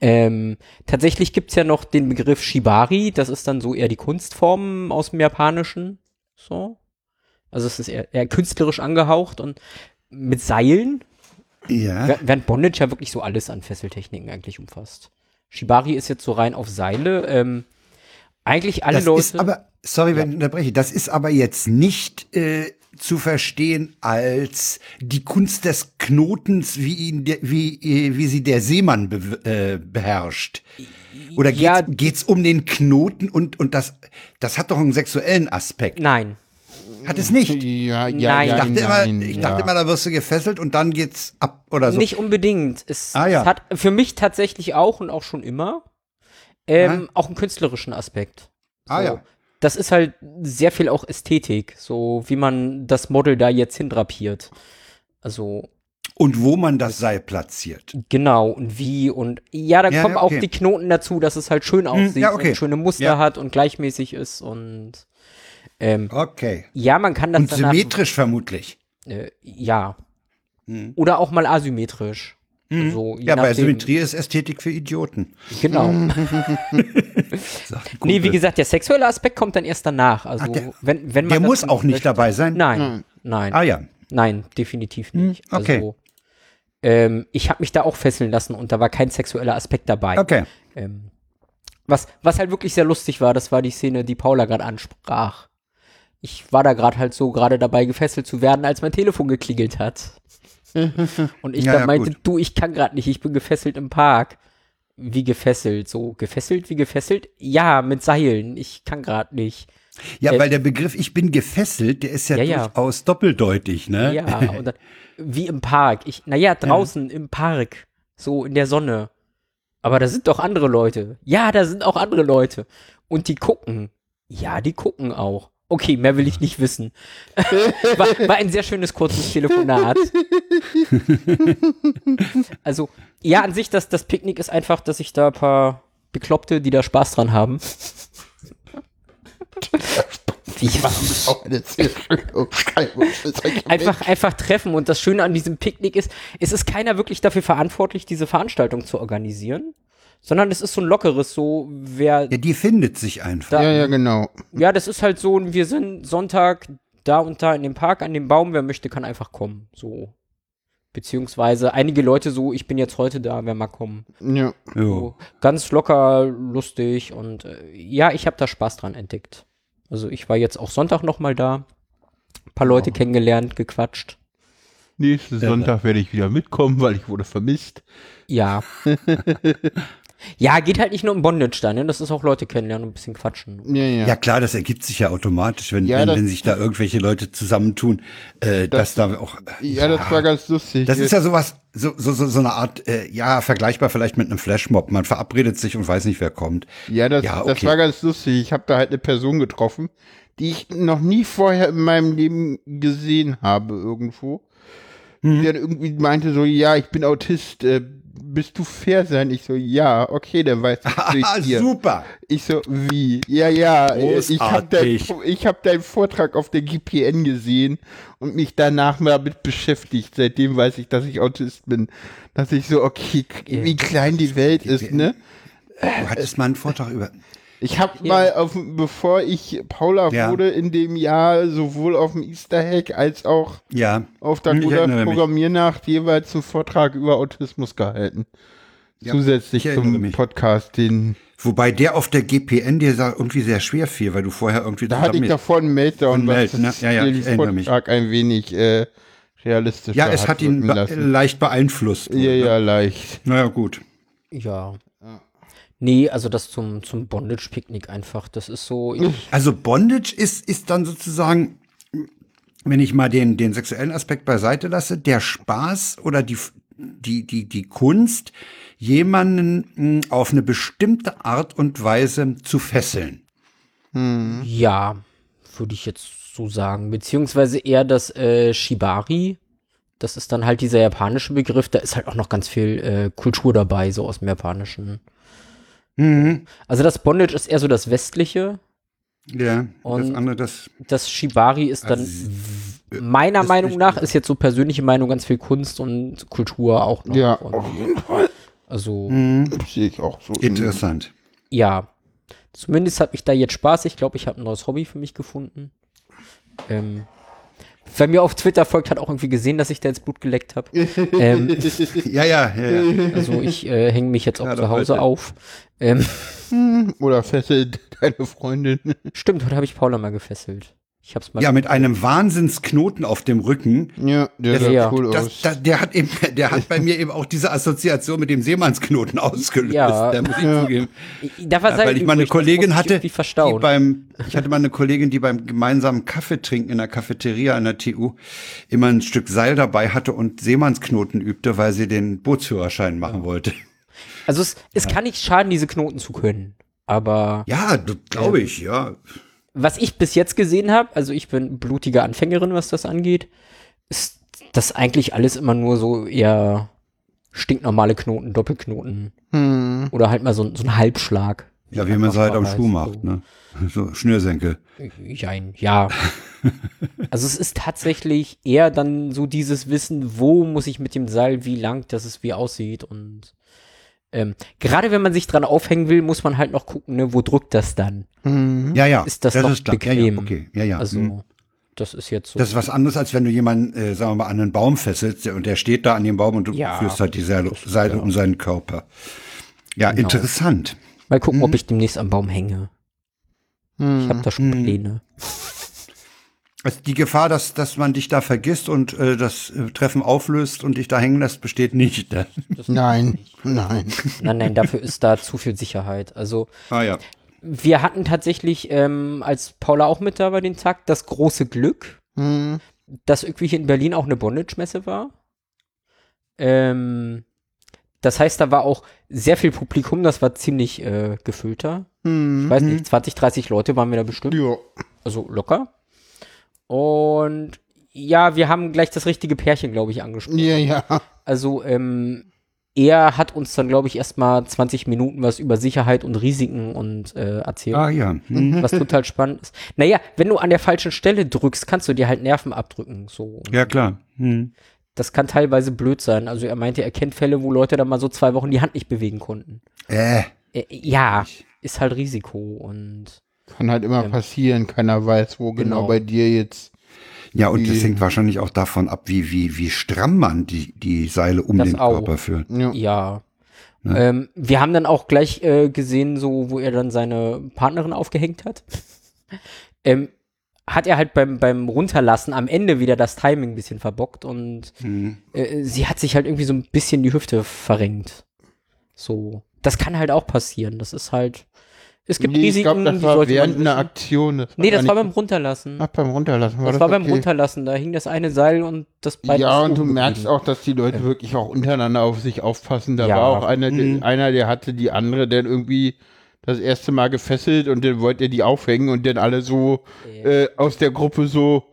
Speaker 2: Ähm, tatsächlich gibt's ja noch den Begriff Shibari, das ist dann so eher die Kunstform aus dem Japanischen, so. Also es ist eher, eher künstlerisch angehaucht und mit Seilen,
Speaker 3: Ja.
Speaker 2: Während Bondage ja wirklich so alles an Fesseltechniken eigentlich umfasst. Shibari ist jetzt so rein auf Seile. Ähm, eigentlich alle
Speaker 3: Das
Speaker 2: Leute.
Speaker 3: ist aber, sorry, wenn ich unterbreche, das ist aber jetzt nicht äh, zu verstehen als die Kunst des Knotens, wie, ihn wie, äh, wie sie der Seemann be äh, beherrscht. Oder geht's,
Speaker 2: Ja.
Speaker 3: geht's um den Knoten und, und das, das hat doch einen sexuellen Aspekt.
Speaker 2: Nein.
Speaker 3: Hat es nicht?
Speaker 1: Ja, ja,
Speaker 2: Nein.
Speaker 1: ja,
Speaker 3: Ich dachte,
Speaker 1: nein,
Speaker 3: immer, ich
Speaker 1: ja.
Speaker 3: dachte immer, da wirst du gefesselt und dann geht's ab oder so.
Speaker 2: Nicht unbedingt. Es,
Speaker 3: Ah, ja.
Speaker 2: es hat für mich tatsächlich auch und auch schon immer ähm, auch einen künstlerischen Aspekt.
Speaker 3: Ah,
Speaker 2: So.
Speaker 3: ja.
Speaker 2: Das ist halt sehr viel auch Ästhetik, so wie man das Model da jetzt hindrapiert. Also
Speaker 3: Und wo man das Seil platziert.
Speaker 2: Genau, und wie und ja, da
Speaker 3: Ja,
Speaker 2: kommen
Speaker 3: ja,
Speaker 2: auch
Speaker 3: okay.
Speaker 2: die Knoten dazu, dass es halt schön aussieht
Speaker 3: ja, okay.
Speaker 2: und schöne Muster
Speaker 3: Ja.
Speaker 2: hat und gleichmäßig ist und ähm,
Speaker 3: Okay.
Speaker 2: ja, man kann das
Speaker 3: Und symmetrisch vermutlich.
Speaker 2: äh, ja.
Speaker 3: Hm.
Speaker 2: Oder auch mal asymmetrisch. Also, je
Speaker 3: Ja, bei Symmetrie ist Ästhetik für Idioten.
Speaker 2: Genau. <laughs> <laughs>
Speaker 3: Ein
Speaker 2: nee, wie gesagt, der sexuelle Aspekt kommt dann erst danach. Also,
Speaker 3: Ach, der-
Speaker 2: wenn, wenn man
Speaker 3: Der muss auch nicht
Speaker 2: möchte.
Speaker 3: dabei sein.
Speaker 2: Nein, nein,
Speaker 3: Ah ja.
Speaker 2: nein, definitiv nicht.
Speaker 3: okay.
Speaker 2: Also, ähm, ich habe mich da auch fesseln lassen und da war kein sexueller Aspekt dabei.
Speaker 3: Okay.
Speaker 2: Ähm, was, was halt wirklich sehr lustig war, das war die Szene, die Paula gerade ansprach. Ich war da gerade halt so gerade dabei, gefesselt zu werden, als mein Telefon geklingelt hat. <laughs> Und ich
Speaker 3: Ja,
Speaker 2: dann
Speaker 3: ja,
Speaker 2: meinte,
Speaker 3: gut.
Speaker 2: du, ich kann gerade nicht, ich bin gefesselt im Park. Wie gefesselt? So, gefesselt wie gefesselt? Ja, mit Seilen. Ich kann gerade nicht.
Speaker 3: Ja,
Speaker 2: Äh,
Speaker 3: weil der Begriff ich bin gefesselt, der ist ja,
Speaker 2: Ja,
Speaker 3: durchaus doppeldeutig, ne?
Speaker 2: Ja, <laughs> und dann, wie im Park. Ich, naja, draußen im Park. So in der Sonne. Aber da sind doch andere Leute. Ja, da sind auch andere Leute. Und die gucken. Ja, die gucken auch. Okay, mehr will ich nicht wissen. <laughs> war, war ein sehr schönes kurzes Telefonat. also, ja, an sich, das, das Picknick ist einfach, dass ich da ein paar Bekloppte, die da Spaß dran haben. Einfach, einfach treffen. Und das Schöne an diesem Picknick ist, es ist keiner wirklich dafür verantwortlich, diese Veranstaltung zu organisieren, sondern es ist so ein lockeres, so, wer,
Speaker 3: Ja, die findet sich einfach.
Speaker 2: da,
Speaker 1: Ja, ja, genau.
Speaker 2: ja, das ist halt so, wir sind Sonntag da und da in dem Park, an dem Baum, wer möchte, kann einfach kommen, so. Beziehungsweise einige Leute so, ich bin jetzt heute da, wer mal kommen.
Speaker 1: Ja.
Speaker 2: So, ganz locker, lustig und äh, ja, ich habe da Spaß dran entdeckt. Also ich war jetzt auch Sonntag noch mal da, ein paar Leute kennengelernt, gequatscht.
Speaker 1: Nächsten Sonntag werde ich wieder mitkommen, weil ich wurde vermisst.
Speaker 2: Ja. <laughs> Ja, geht halt nicht nur um Bondage da, ne? Das ist auch Leute kennenlernen und ein bisschen quatschen.
Speaker 1: Ja, ja.
Speaker 3: Ja klar, das ergibt sich ja automatisch, wenn,
Speaker 1: Ja,
Speaker 3: wenn,
Speaker 1: das-
Speaker 3: wenn sich da irgendwelche Leute zusammentun, äh, dass da auch.
Speaker 1: Ja, das war ganz lustig.
Speaker 3: Das ist ja sowas, so, so, so, so eine Art, äh, ja, vergleichbar vielleicht mit einem Flashmob. Man verabredet sich und weiß nicht, wer kommt.
Speaker 1: Ja, das,
Speaker 3: Ja,
Speaker 1: das
Speaker 3: okay.
Speaker 1: war ganz lustig. Ich habe da halt eine Person getroffen, die ich noch nie vorher in meinem Leben gesehen habe irgendwo.
Speaker 3: Mhm.
Speaker 1: Die dann irgendwie meinte so, ja, ich bin Autist, äh, bist du fair sein? Ich so, ja, okay, dann weiß ich
Speaker 3: Ah,
Speaker 1: durch <laughs> dir.
Speaker 3: super.
Speaker 1: Ich so, wie? Ja, ja, äh, ich habe dein,
Speaker 3: Großartig.
Speaker 1: ich hab deinen Vortrag auf der GPN gesehen und mich danach mal damit beschäftigt. Seitdem weiß ich, dass ich Autist bin. Dass ich so, okay, wie klein die Welt ist, ne?
Speaker 3: Du hattest mal einen Vortrag über.
Speaker 1: Ich habe mal, auf, bevor ich Paula
Speaker 3: Ja.
Speaker 1: wurde, in dem Jahr sowohl auf dem Easter Egg als auch
Speaker 3: Ja.
Speaker 1: auf der
Speaker 3: Hm.
Speaker 1: Programmiernacht jeweils einen Vortrag über Autismus gehalten. Zusätzlich zum
Speaker 3: mich.
Speaker 1: Podcast, den
Speaker 3: Wobei der auf der GPN dir irgendwie sehr schwer fiel, weil du vorher irgendwie
Speaker 1: da hatte ich davor einen Meltdown, was
Speaker 3: Melt, ne? Ja, ja,
Speaker 1: den
Speaker 3: ich erinnere mich.
Speaker 1: Vortrag ein wenig äh, realistischer
Speaker 3: Ja, es hat ihn be
Speaker 1: lassen.
Speaker 3: leicht beeinflusst.
Speaker 1: Ja, ja, leicht.
Speaker 3: Naja, gut.
Speaker 2: Ja. Nee, also das zum, zum Bondage-Picknick einfach. Das ist so. <laughs>
Speaker 3: Also Bondage ist, ist dann sozusagen, wenn ich mal den, den sexuellen Aspekt beiseite lasse, der Spaß oder die, die, die, die Kunst, jemanden mh, auf eine bestimmte Art und Weise zu fesseln.
Speaker 2: Ja, würde ich jetzt so sagen. Beziehungsweise eher das äh, Shibari. Das ist dann halt dieser japanische Begriff. Da ist halt auch noch ganz viel äh, Kultur dabei, so aus dem Japanischen. Also das Bondage ist eher so das Westliche.
Speaker 3: Ja,
Speaker 2: Und-
Speaker 3: das andere, das,
Speaker 2: Das Shibari ist dann
Speaker 3: Also,
Speaker 2: w- meiner Meinung nach, ist jetzt so persönliche Meinung, ganz viel Kunst und Kultur auch noch.
Speaker 1: Ja,
Speaker 2: und,
Speaker 1: auf jeden Fall.
Speaker 2: also,
Speaker 1: Sehe ich auch so.
Speaker 3: interessant.
Speaker 2: ja. Zumindest habe ich da jetzt Spaß. Ich glaube, ich habe ein neues Hobby für mich gefunden. Ähm, wer mir auf Twitter folgt, hat auch irgendwie gesehen, dass ich da jetzt Blut geleckt habe. <laughs> ähm,
Speaker 3: Ja, ja, ja, ja.
Speaker 2: also ich äh, hänge mich jetzt auch
Speaker 3: Ja,
Speaker 2: zu Hause
Speaker 3: heute.
Speaker 2: auf. Ähm,
Speaker 1: Oder fesselt <laughs> deine Freundin.
Speaker 2: stimmt, heute habe ich Paula mal gefesselt. Ich hab's mal.
Speaker 3: Ja, mit einem Wahnsinnsknoten auf dem Rücken.
Speaker 1: Ja, der
Speaker 3: Das-
Speaker 1: sah
Speaker 2: ja.
Speaker 1: cool
Speaker 3: Das,
Speaker 1: aus.
Speaker 3: das, der hat eben, der hat bei mir eben auch diese Assoziation mit dem Seemannsknoten ausgelöst.
Speaker 2: Ja.
Speaker 3: Da muss ich zugeben.
Speaker 2: da war
Speaker 3: Ja, weil ich mal eine Kollegin hatte, die beim, ich hatte mal eine Kollegin, die beim gemeinsamen Kaffee trinken in der Cafeteria an der TU immer ein Stück Seil dabei hatte und Seemannsknoten übte, weil sie den Bootsführerschein machen wollte.
Speaker 2: Also es, es kann nicht schaden, diese Knoten zu können. Aber
Speaker 3: Ja, glaube ich, ja.
Speaker 2: Was ich bis jetzt gesehen habe, also ich bin blutige Anfängerin, was das angeht, ist das eigentlich alles immer nur so eher stinknormale Knoten, Doppelknoten.
Speaker 1: Hm.
Speaker 2: Oder halt mal so, ein- so ein Halbschlag.
Speaker 3: Ja, wie man es halt am Schuh macht, ne? <laughs> So Schnürsenkel.
Speaker 2: Jein, ja. <laughs> also es ist tatsächlich eher dann so dieses Wissen, wo muss ich mit dem Seil, wie lang, dass es wie aussieht und ähm, gerade wenn man sich dran aufhängen will, muss man halt noch gucken, ne, wo drückt das dann?
Speaker 1: Hm.
Speaker 3: Ja, ja.
Speaker 2: Ist das noch
Speaker 3: klar. Ja,
Speaker 2: bequem?
Speaker 3: ja, okay. Ja, ja.
Speaker 2: Also
Speaker 3: hm.
Speaker 2: das ist jetzt so.
Speaker 3: Das ist was anderes, als wenn du jemanden, äh, sagen wir mal, an einen Baum fesselst und der steht da an dem Baum und du
Speaker 2: Ja.
Speaker 3: führst halt die Seile, Seile um seinen Körper. Ja,
Speaker 2: Genau.
Speaker 3: interessant.
Speaker 2: Mal gucken,
Speaker 3: Mhm.
Speaker 2: ob ich demnächst am Baum hänge. Ich habe da schon
Speaker 3: Mhm.
Speaker 2: Pläne.
Speaker 3: Also die Gefahr, dass, dass man dich da vergisst und äh, das äh, Treffen auflöst und dich da hängen lässt, besteht nicht. <laughs> Ne?
Speaker 1: Nein, nein.
Speaker 2: Nein, nein, dafür ist da zu viel Sicherheit. Also
Speaker 3: Ah ja.
Speaker 2: wir hatten tatsächlich, ähm, als Paula auch mit da war den Tag, das große Glück,
Speaker 1: Hm.
Speaker 2: dass irgendwie hier in Berlin auch eine Bondage-Messe war. Ähm, das heißt, da war auch sehr viel Publikum, das war ziemlich äh, gefüllter.
Speaker 1: Hm.
Speaker 2: Ich weiß nicht, 20, 30 Leute waren wir da bestimmt.
Speaker 1: Ja.
Speaker 2: Also locker. Und ja, wir haben gleich das richtige Pärchen, glaube ich, angesprochen.
Speaker 1: Ja, ja.
Speaker 2: Also, ähm, er hat uns dann, glaube ich, erstmal 20 Minuten was über Sicherheit und Risiken und äh, erzählt,
Speaker 3: Ah ja. Hm.
Speaker 2: was total spannend ist. Naja, wenn du an der falschen Stelle drückst, kannst du dir halt Nerven abdrücken. So.
Speaker 3: Ja, klar. Hm.
Speaker 2: Das kann teilweise blöd sein. Also er meinte, er kennt Fälle, wo Leute dann mal so zwei Wochen die Hand nicht bewegen konnten.
Speaker 3: Äh,
Speaker 2: Äh, ja, ist halt Risiko und
Speaker 1: Kann halt immer passieren. Keiner weiß, wo genau,
Speaker 2: Genau.
Speaker 1: bei dir jetzt.
Speaker 3: ja, und das hängt wahrscheinlich auch davon ab, wie, wie, wie stramm man die, die Seile um
Speaker 2: Das
Speaker 3: den
Speaker 2: auch.
Speaker 3: Körper führt.
Speaker 1: Ja.
Speaker 2: Ja. Ähm, wir haben dann auch gleich äh, gesehen, so wo er dann seine Partnerin aufgehängt hat. ähm, hat er halt beim, beim Runterlassen am Ende wieder das Timing ein bisschen verbockt und
Speaker 3: Mhm.
Speaker 2: äh, sie hat sich halt irgendwie so ein bisschen die Hüfte verrenkt. So. das kann halt auch passieren. Das ist halt, es gibt
Speaker 1: Nee, ich
Speaker 2: Risiken,
Speaker 1: glaube, das
Speaker 2: die
Speaker 1: war während einer. Aktion. Das
Speaker 2: Nee, das war beim Runterlassen.
Speaker 1: Ach, beim Runterlassen war
Speaker 2: das
Speaker 1: das
Speaker 2: war beim
Speaker 1: okay.
Speaker 2: Runterlassen, da hing das eine Seil und das Bein
Speaker 1: Ja, und du merkst auch, dass die Leute wirklich auch untereinander auf sich aufpassen. Da
Speaker 2: Ja.
Speaker 1: war auch einer,
Speaker 3: Mhm.
Speaker 1: der, einer, der hatte die andere dann irgendwie das erste Mal gefesselt und dann wollte er die aufhängen und dann alle so
Speaker 2: Ja.
Speaker 1: äh, aus der Gruppe so,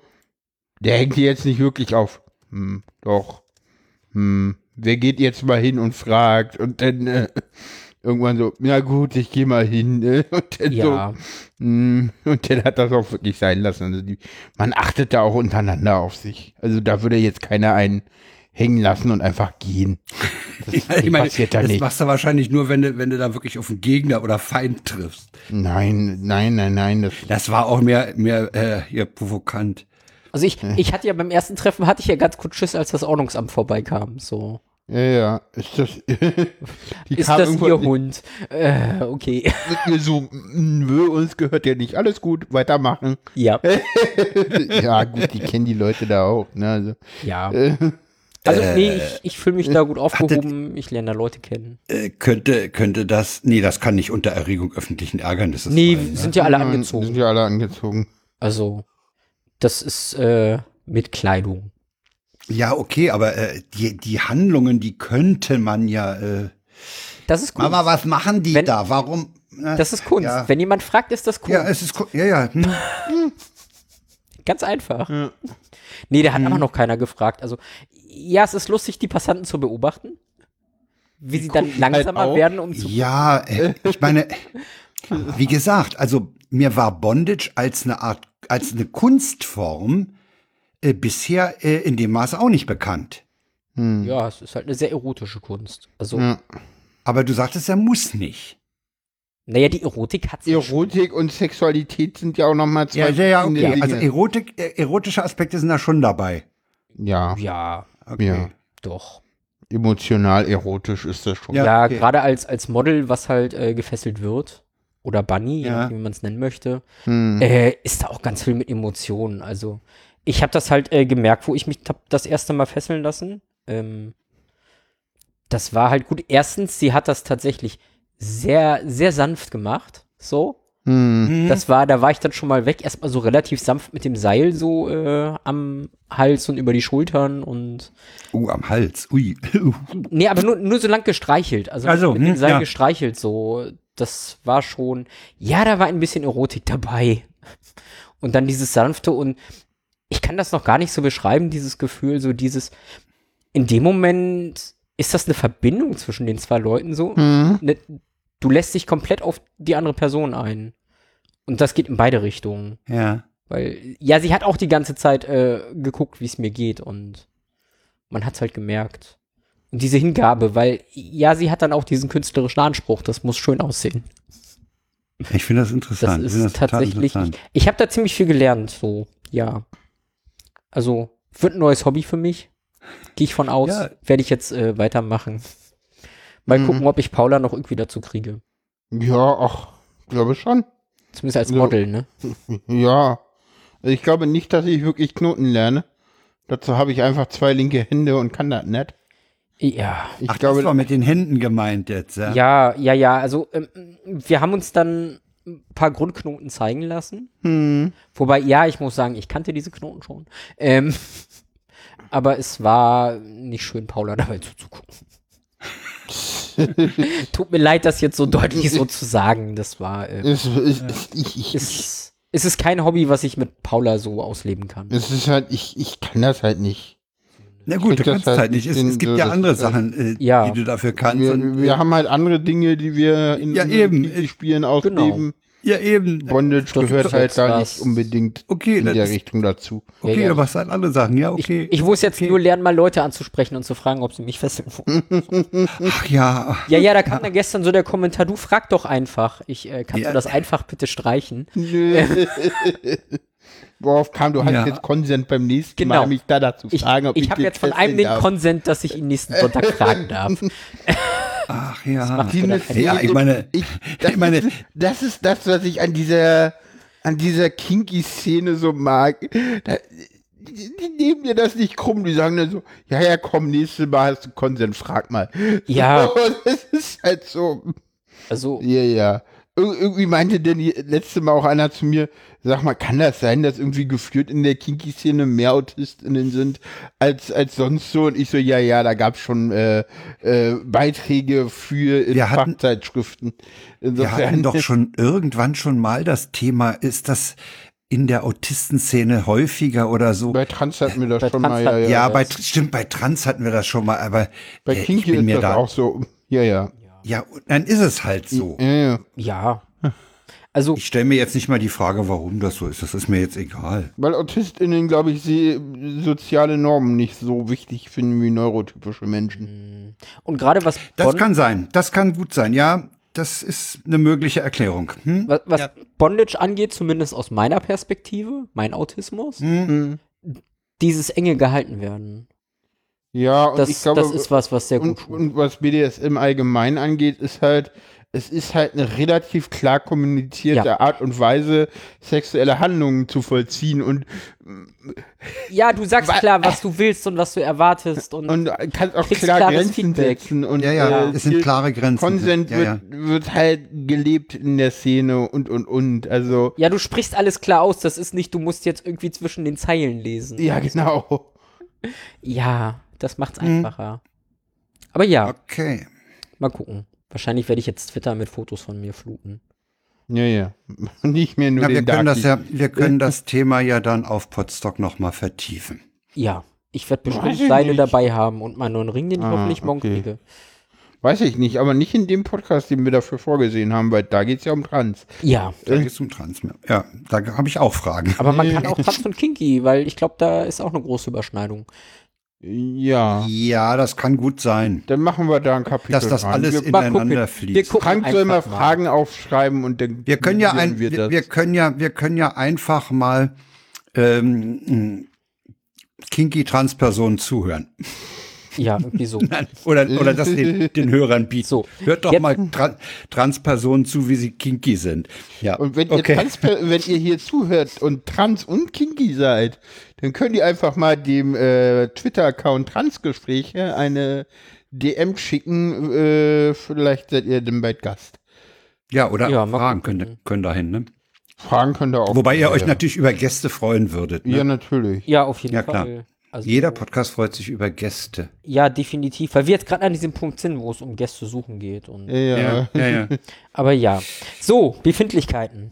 Speaker 1: der hängt die jetzt nicht wirklich auf. Hm, doch. Hm, wer geht jetzt mal hin und fragt? Und dann äh, irgendwann so, na gut, ich gehe mal hin. Ne? <laughs> Und dann
Speaker 2: Ja,
Speaker 1: so, hm, und dann hat das auch wirklich sein lassen. Also die, man achtet da auch untereinander auf sich. Also da würde jetzt keiner einen hängen lassen und einfach gehen. <laughs> Das
Speaker 3: ich meine,
Speaker 1: passiert da
Speaker 3: das
Speaker 1: nicht.
Speaker 3: machst du wahrscheinlich nur, wenn du, wenn du da wirklich auf einen Gegner oder Feind triffst.
Speaker 1: Nein, nein, nein, nein. Das,
Speaker 3: Das war auch mehr, mehr äh, hier provokant.
Speaker 2: also ich, ich hatte ja beim ersten Treffen, hatte ich ja ganz kurz Schiss, als das Ordnungsamt vorbeikam, so.
Speaker 1: Ja, ja. Ist das, <laughs> die
Speaker 2: Ist
Speaker 1: kam
Speaker 2: das Ihr Hund? Äh, okay.
Speaker 1: so, nö, uns gehört ja nicht. Alles gut, weitermachen.
Speaker 2: ja, <laughs>
Speaker 1: ja, gut, die kennen die Leute da auch. Ne? Also,
Speaker 2: ja.
Speaker 1: äh,
Speaker 2: Also nee, ich, ich fühle mich da gut aufgehoben, ich lerne da Leute kennen.
Speaker 3: Äh, könnte, könnte das, nee, das kann nicht unter Erregung öffentlichen Ärgernisses
Speaker 2: Nee,
Speaker 3: sein. ne?
Speaker 2: sind ja alle
Speaker 1: Sind
Speaker 2: angezogen.
Speaker 1: ja alle angezogen.
Speaker 2: Also, das ist äh, mit Kleidung.
Speaker 3: Ja, okay, aber äh, die, die Handlungen, die könnte man ja. Äh,
Speaker 2: Das ist Kunst.
Speaker 3: Mama, was machen die
Speaker 2: Wenn-
Speaker 3: da? Warum? äh,
Speaker 2: das ist Kunst.
Speaker 3: Ja.
Speaker 2: Wenn jemand fragt, ist das Kunst.
Speaker 3: Ja, es ist Ku- ja, ja. Hm. <laughs>
Speaker 2: Ganz einfach. Nee, der hat aber noch keiner gefragt. Also, ja, es ist lustig, die Passanten zu beobachten. Wie sie dann
Speaker 1: halt
Speaker 2: langsamer
Speaker 1: auch.
Speaker 2: werden, um zu.
Speaker 3: Ja, äh, ich meine, wie gesagt, also mir war Bondage als eine Art, als eine Kunstform äh, bisher äh, in dem Maße auch nicht bekannt.
Speaker 1: Hm.
Speaker 2: Ja, es ist halt eine sehr erotische Kunst. Also,
Speaker 1: Ja.
Speaker 3: Aber du sagtest, er muss nicht.
Speaker 2: naja, die Erotik hat sich.
Speaker 1: Erotik und Sexualität sind ja auch nochmal zwei verschiedene
Speaker 3: okay. Also. Erotik, äh, erotische Aspekte sind da schon dabei.
Speaker 1: ja,
Speaker 2: Ja,
Speaker 3: Okay.
Speaker 1: Ja.
Speaker 2: doch.
Speaker 1: emotional erotisch ist das schon.
Speaker 3: Ja.
Speaker 2: Ja,
Speaker 3: okay.
Speaker 2: gerade als, als Model, was halt äh, gefesselt wird. Oder Bunny,
Speaker 3: Ja.
Speaker 2: wie man es nennen möchte.
Speaker 1: Hm.
Speaker 2: äh, ist da auch ganz viel mit Emotionen. Also ich habe das halt äh, gemerkt, wo ich mich hab das erste Mal fesseln lassen. Ähm, das war halt gut. Erstens, sie hat das tatsächlich sehr, sehr sanft gemacht. So.
Speaker 1: Hm.
Speaker 3: Hm.
Speaker 2: Das war, da war ich dann schon mal weg. Erstmal so relativ sanft mit dem Seil so äh, am Hals und über die Schultern und.
Speaker 3: Uh, am Hals. Ui. <laughs>
Speaker 2: Nee, aber nur, nur so lang gestreichelt. Also
Speaker 3: Also,
Speaker 2: mit dem
Speaker 3: hm,
Speaker 2: Seil
Speaker 3: ja.
Speaker 2: gestreichelt so. Das war schon. Ja, da war ein bisschen Erotik dabei. Und dann dieses sanfte und ich kann das noch gar nicht so beschreiben, dieses Gefühl, so dieses. In dem Moment ist das eine Verbindung zwischen den zwei Leuten so.
Speaker 1: Hm.
Speaker 2: Ne, du lässt dich komplett auf die andere Person ein. Und das geht in beide Richtungen.
Speaker 3: ja.
Speaker 2: Weil, ja, sie hat auch die ganze Zeit äh, geguckt, wie es mir geht und man hat's halt gemerkt. Und diese Hingabe, weil, ja, sie hat dann auch diesen künstlerischen Anspruch, das muss schön aussehen.
Speaker 3: Ich finde das
Speaker 2: Das
Speaker 3: interessant. ich finde
Speaker 2: ist
Speaker 3: das
Speaker 2: tatsächlich,
Speaker 3: interessant.
Speaker 2: ich habe da ziemlich viel gelernt, so, ja. Also, wird ein neues Hobby für mich, gehe ich von aus,
Speaker 3: Ja.
Speaker 2: werde ich jetzt äh, weitermachen. Mal
Speaker 1: Mhm.
Speaker 2: gucken, ob ich Paula noch irgendwie dazu kriege.
Speaker 1: Ja, ach, glaube schon.
Speaker 2: Zumindest als. Model, ne? <laughs>
Speaker 1: Ja. Also Ich glaube nicht, dass ich wirklich Knoten lerne. Dazu habe ich einfach zwei linke Hände und kann das nicht.
Speaker 2: Ja.
Speaker 1: Ich
Speaker 3: Ach,
Speaker 1: glaube,
Speaker 3: das war mit den Händen gemeint jetzt, ja?
Speaker 2: Ja, ja, ja. Also ähm, wir haben uns dann ein paar Grundknoten zeigen lassen.
Speaker 1: hm,
Speaker 2: Wobei, ja, ich muss sagen, ich kannte diese Knoten schon. Ähm, <laughs> aber es war nicht schön, Paula dabei zuzugucken. <laughs> Tut mir leid, das jetzt so deutlich so zu sagen. Das war. Äh,
Speaker 1: es, es, ich, ich,
Speaker 2: es, es ist kein Hobby, was ich mit Paula so ausleben kann.
Speaker 1: es ist halt, ich, ich kann das halt nicht.
Speaker 3: Na gut, du kannst
Speaker 1: halt
Speaker 3: halt nicht. Es,
Speaker 1: nicht
Speaker 3: es gibt ja andere Sachen, äh,
Speaker 2: ja.
Speaker 3: die du dafür kannst.
Speaker 1: Wir,
Speaker 3: und,
Speaker 1: wir haben halt andere Dinge, die wir in
Speaker 3: Ja, eben.
Speaker 1: Kriegsspielen ausleben.
Speaker 3: ja, eben.
Speaker 1: Bondage
Speaker 2: Das
Speaker 1: gehört halt da nicht unbedingt
Speaker 3: Okay,
Speaker 1: in der
Speaker 3: ist-
Speaker 1: Richtung dazu.
Speaker 3: Okay,
Speaker 2: Ja, ja.
Speaker 3: aber es sind andere Sachen. Ja, okay.
Speaker 2: Ich, ich muss jetzt
Speaker 3: okay.
Speaker 2: nur lernen, mal Leute anzusprechen und zu fragen, ob sie mich fesseln wollen. <laughs>
Speaker 3: Ach ja.
Speaker 2: Ja, ja, da kam dann gestern so der Kommentar, du frag doch einfach. Ich äh, kannst
Speaker 3: Ja.
Speaker 2: du das einfach bitte streichen.
Speaker 1: Nö. <laughs> <laughs> Worauf kam, du hast
Speaker 3: Ja.
Speaker 1: jetzt Konsent beim nächsten
Speaker 2: Genau.
Speaker 1: Mal, mich da dazu
Speaker 2: Ich,
Speaker 1: fragen, ob ich,
Speaker 2: ich habe jetzt von einem den
Speaker 1: darf.
Speaker 2: Konsent, dass ich ihn nächsten Sonntag <laughs> fragen darf.
Speaker 3: Ach ja. Ja, <laughs> ich meine,
Speaker 1: ich, das,
Speaker 3: ich meine,
Speaker 1: ist, das ist das, was ich an dieser, an dieser Kinky-Szene so mag. Da, die, die nehmen dir das nicht krumm, die sagen dann so, ja, ja, komm, nächstes Mal hast du Konsens, frag mal.
Speaker 2: Ja.
Speaker 1: So, <laughs> das ist halt so,
Speaker 2: Also,
Speaker 1: ja, ja. Ir irgendwie meinte denn die letzte Mal auch einer zu mir, sag mal, kann das sein, dass irgendwie geführt in der Kinky-Szene mehr AutistInnen sind als, als sonst so? Und ich so, ja, ja, da gab's schon äh, äh, Beiträge für in
Speaker 3: Wir hatten-
Speaker 1: Fachzeitschriften.
Speaker 3: Wir
Speaker 1: Insofern,
Speaker 3: hatten doch schon irgendwann schon mal das Thema, ist das in der Autistenszene häufiger oder so?
Speaker 1: bei Trans hatten wir das
Speaker 2: Bei
Speaker 1: schon
Speaker 2: Trans
Speaker 1: mal, ja, ja.
Speaker 3: ja,
Speaker 1: ja.
Speaker 3: bei, stimmt, bei Trans hatten wir das schon mal, aber
Speaker 1: Bei
Speaker 3: äh, ich
Speaker 1: Kinky
Speaker 3: bin
Speaker 1: ist
Speaker 3: mir
Speaker 1: das
Speaker 3: da,
Speaker 1: auch so, ja, ja.
Speaker 3: Ja, und dann ist es halt so.
Speaker 1: Ja, ja.
Speaker 2: ja. Also,
Speaker 3: Ich stelle mir jetzt nicht mal die Frage, warum das so ist. Das ist mir jetzt egal.
Speaker 1: Weil AutistInnen, glaube ich, sie soziale Normen nicht so wichtig finden wie neurotypische Menschen.
Speaker 2: und gerade was,
Speaker 3: Das
Speaker 2: Bon-
Speaker 3: kann sein. Das kann gut sein. Ja, das ist eine mögliche Erklärung. Hm?
Speaker 2: was, was Bondage angeht, zumindest aus meiner Perspektive, mein Autismus,
Speaker 3: Hm?
Speaker 2: dieses enge gehalten werden.
Speaker 1: Ja, und
Speaker 2: Das,
Speaker 1: ich glaube,
Speaker 2: das ist was, was sehr gut
Speaker 1: und, und was BDSM allgemein angeht, ist halt, es ist halt eine relativ klar kommunizierte
Speaker 2: Ja.
Speaker 1: Art und Weise, sexuelle Handlungen zu vollziehen und,
Speaker 2: Ja, du sagst klar, was du willst und was du erwartest und,
Speaker 1: und kannst auch klar Grenzen
Speaker 2: Feedback.
Speaker 1: setzen und
Speaker 3: Ja, ja,
Speaker 1: äh,
Speaker 3: es sind klare Grenzen.
Speaker 1: Konsent
Speaker 3: ja,
Speaker 1: wird,
Speaker 3: ja.
Speaker 1: wird halt gelebt in der Szene und und und. Also
Speaker 2: ja, du sprichst alles klar aus. Das ist nicht, du musst jetzt irgendwie zwischen den Zeilen lesen.
Speaker 1: ja, genau.
Speaker 2: Ja, das macht's
Speaker 3: Mhm.
Speaker 2: einfacher. Aber ja,
Speaker 3: Okay.
Speaker 2: mal gucken. Wahrscheinlich werde ich jetzt Twitter mit Fotos von mir fluten.
Speaker 1: Ja, ja. <laughs> Nicht mehr nur
Speaker 3: Ja, wir
Speaker 1: den
Speaker 3: können das ja, wir <laughs> können das Thema ja dann auf Podstock nochmal vertiefen.
Speaker 2: Ja, ich werde bestimmt
Speaker 1: nicht.
Speaker 2: dabei haben und meinen neuen Ring, den ich
Speaker 1: Ah,
Speaker 2: hoffentlich morgen
Speaker 1: okay.
Speaker 2: kriege.
Speaker 1: Weiß ich nicht, aber nicht in dem Podcast, den wir dafür vorgesehen haben, weil da geht's ja um Trans.
Speaker 2: Ja,
Speaker 3: Da geht es um Trans. Ja, da habe ich auch Fragen.
Speaker 2: aber man <laughs> kann auch Trans und Kinky, weil ich glaube, da ist auch eine große Überschneidung.
Speaker 1: Ja.
Speaker 3: Ja, das kann gut sein,
Speaker 1: Dann machen wir da ein Kapitel.
Speaker 3: dass das alles
Speaker 1: wir,
Speaker 3: ineinander
Speaker 2: gucken. Wir
Speaker 3: fließt.
Speaker 2: gucken
Speaker 1: Frank soll mal Fragen aufschreiben und dann
Speaker 3: Wir können ja ein,
Speaker 1: wir
Speaker 3: wir,
Speaker 1: das.
Speaker 3: wir können ja, wir können ja einfach mal ähm, kinky Transpersonen zuhören.
Speaker 2: Ja, irgendwie so. <laughs>
Speaker 3: Oder, oder das den, den Hörern bieten.
Speaker 2: So,
Speaker 3: Hört doch
Speaker 2: jetzt-
Speaker 3: mal Tra Transpersonen zu, wie sie kinky sind. Ja.
Speaker 1: Und wenn ihr,
Speaker 3: okay.
Speaker 1: Trans, wenn ihr hier zuhört und trans und kinky seid, dann könnt ihr einfach mal dem äh, Twitter-Account Transgespräche eine DM schicken. Äh, vielleicht seid ihr dann bald Gast.
Speaker 3: ja, oder
Speaker 2: Ja,
Speaker 3: Fragen können, können dahin, ne?
Speaker 1: Fragen könnt ihr auch.
Speaker 3: Wobei ihr euch natürlich über Gäste freuen würdet. Ne?
Speaker 1: Ja, natürlich.
Speaker 2: Ja, auf jeden
Speaker 3: Ja, klar.
Speaker 2: Fall. Also,
Speaker 3: Jeder Podcast freut sich über Gäste.
Speaker 2: Ja, definitiv, weil wir jetzt gerade an diesem Punkt sind, wo es um Gäste suchen geht. Und,
Speaker 1: Ja, ja.
Speaker 3: ja, ja. <laughs>
Speaker 2: Aber ja. So, Befindlichkeiten.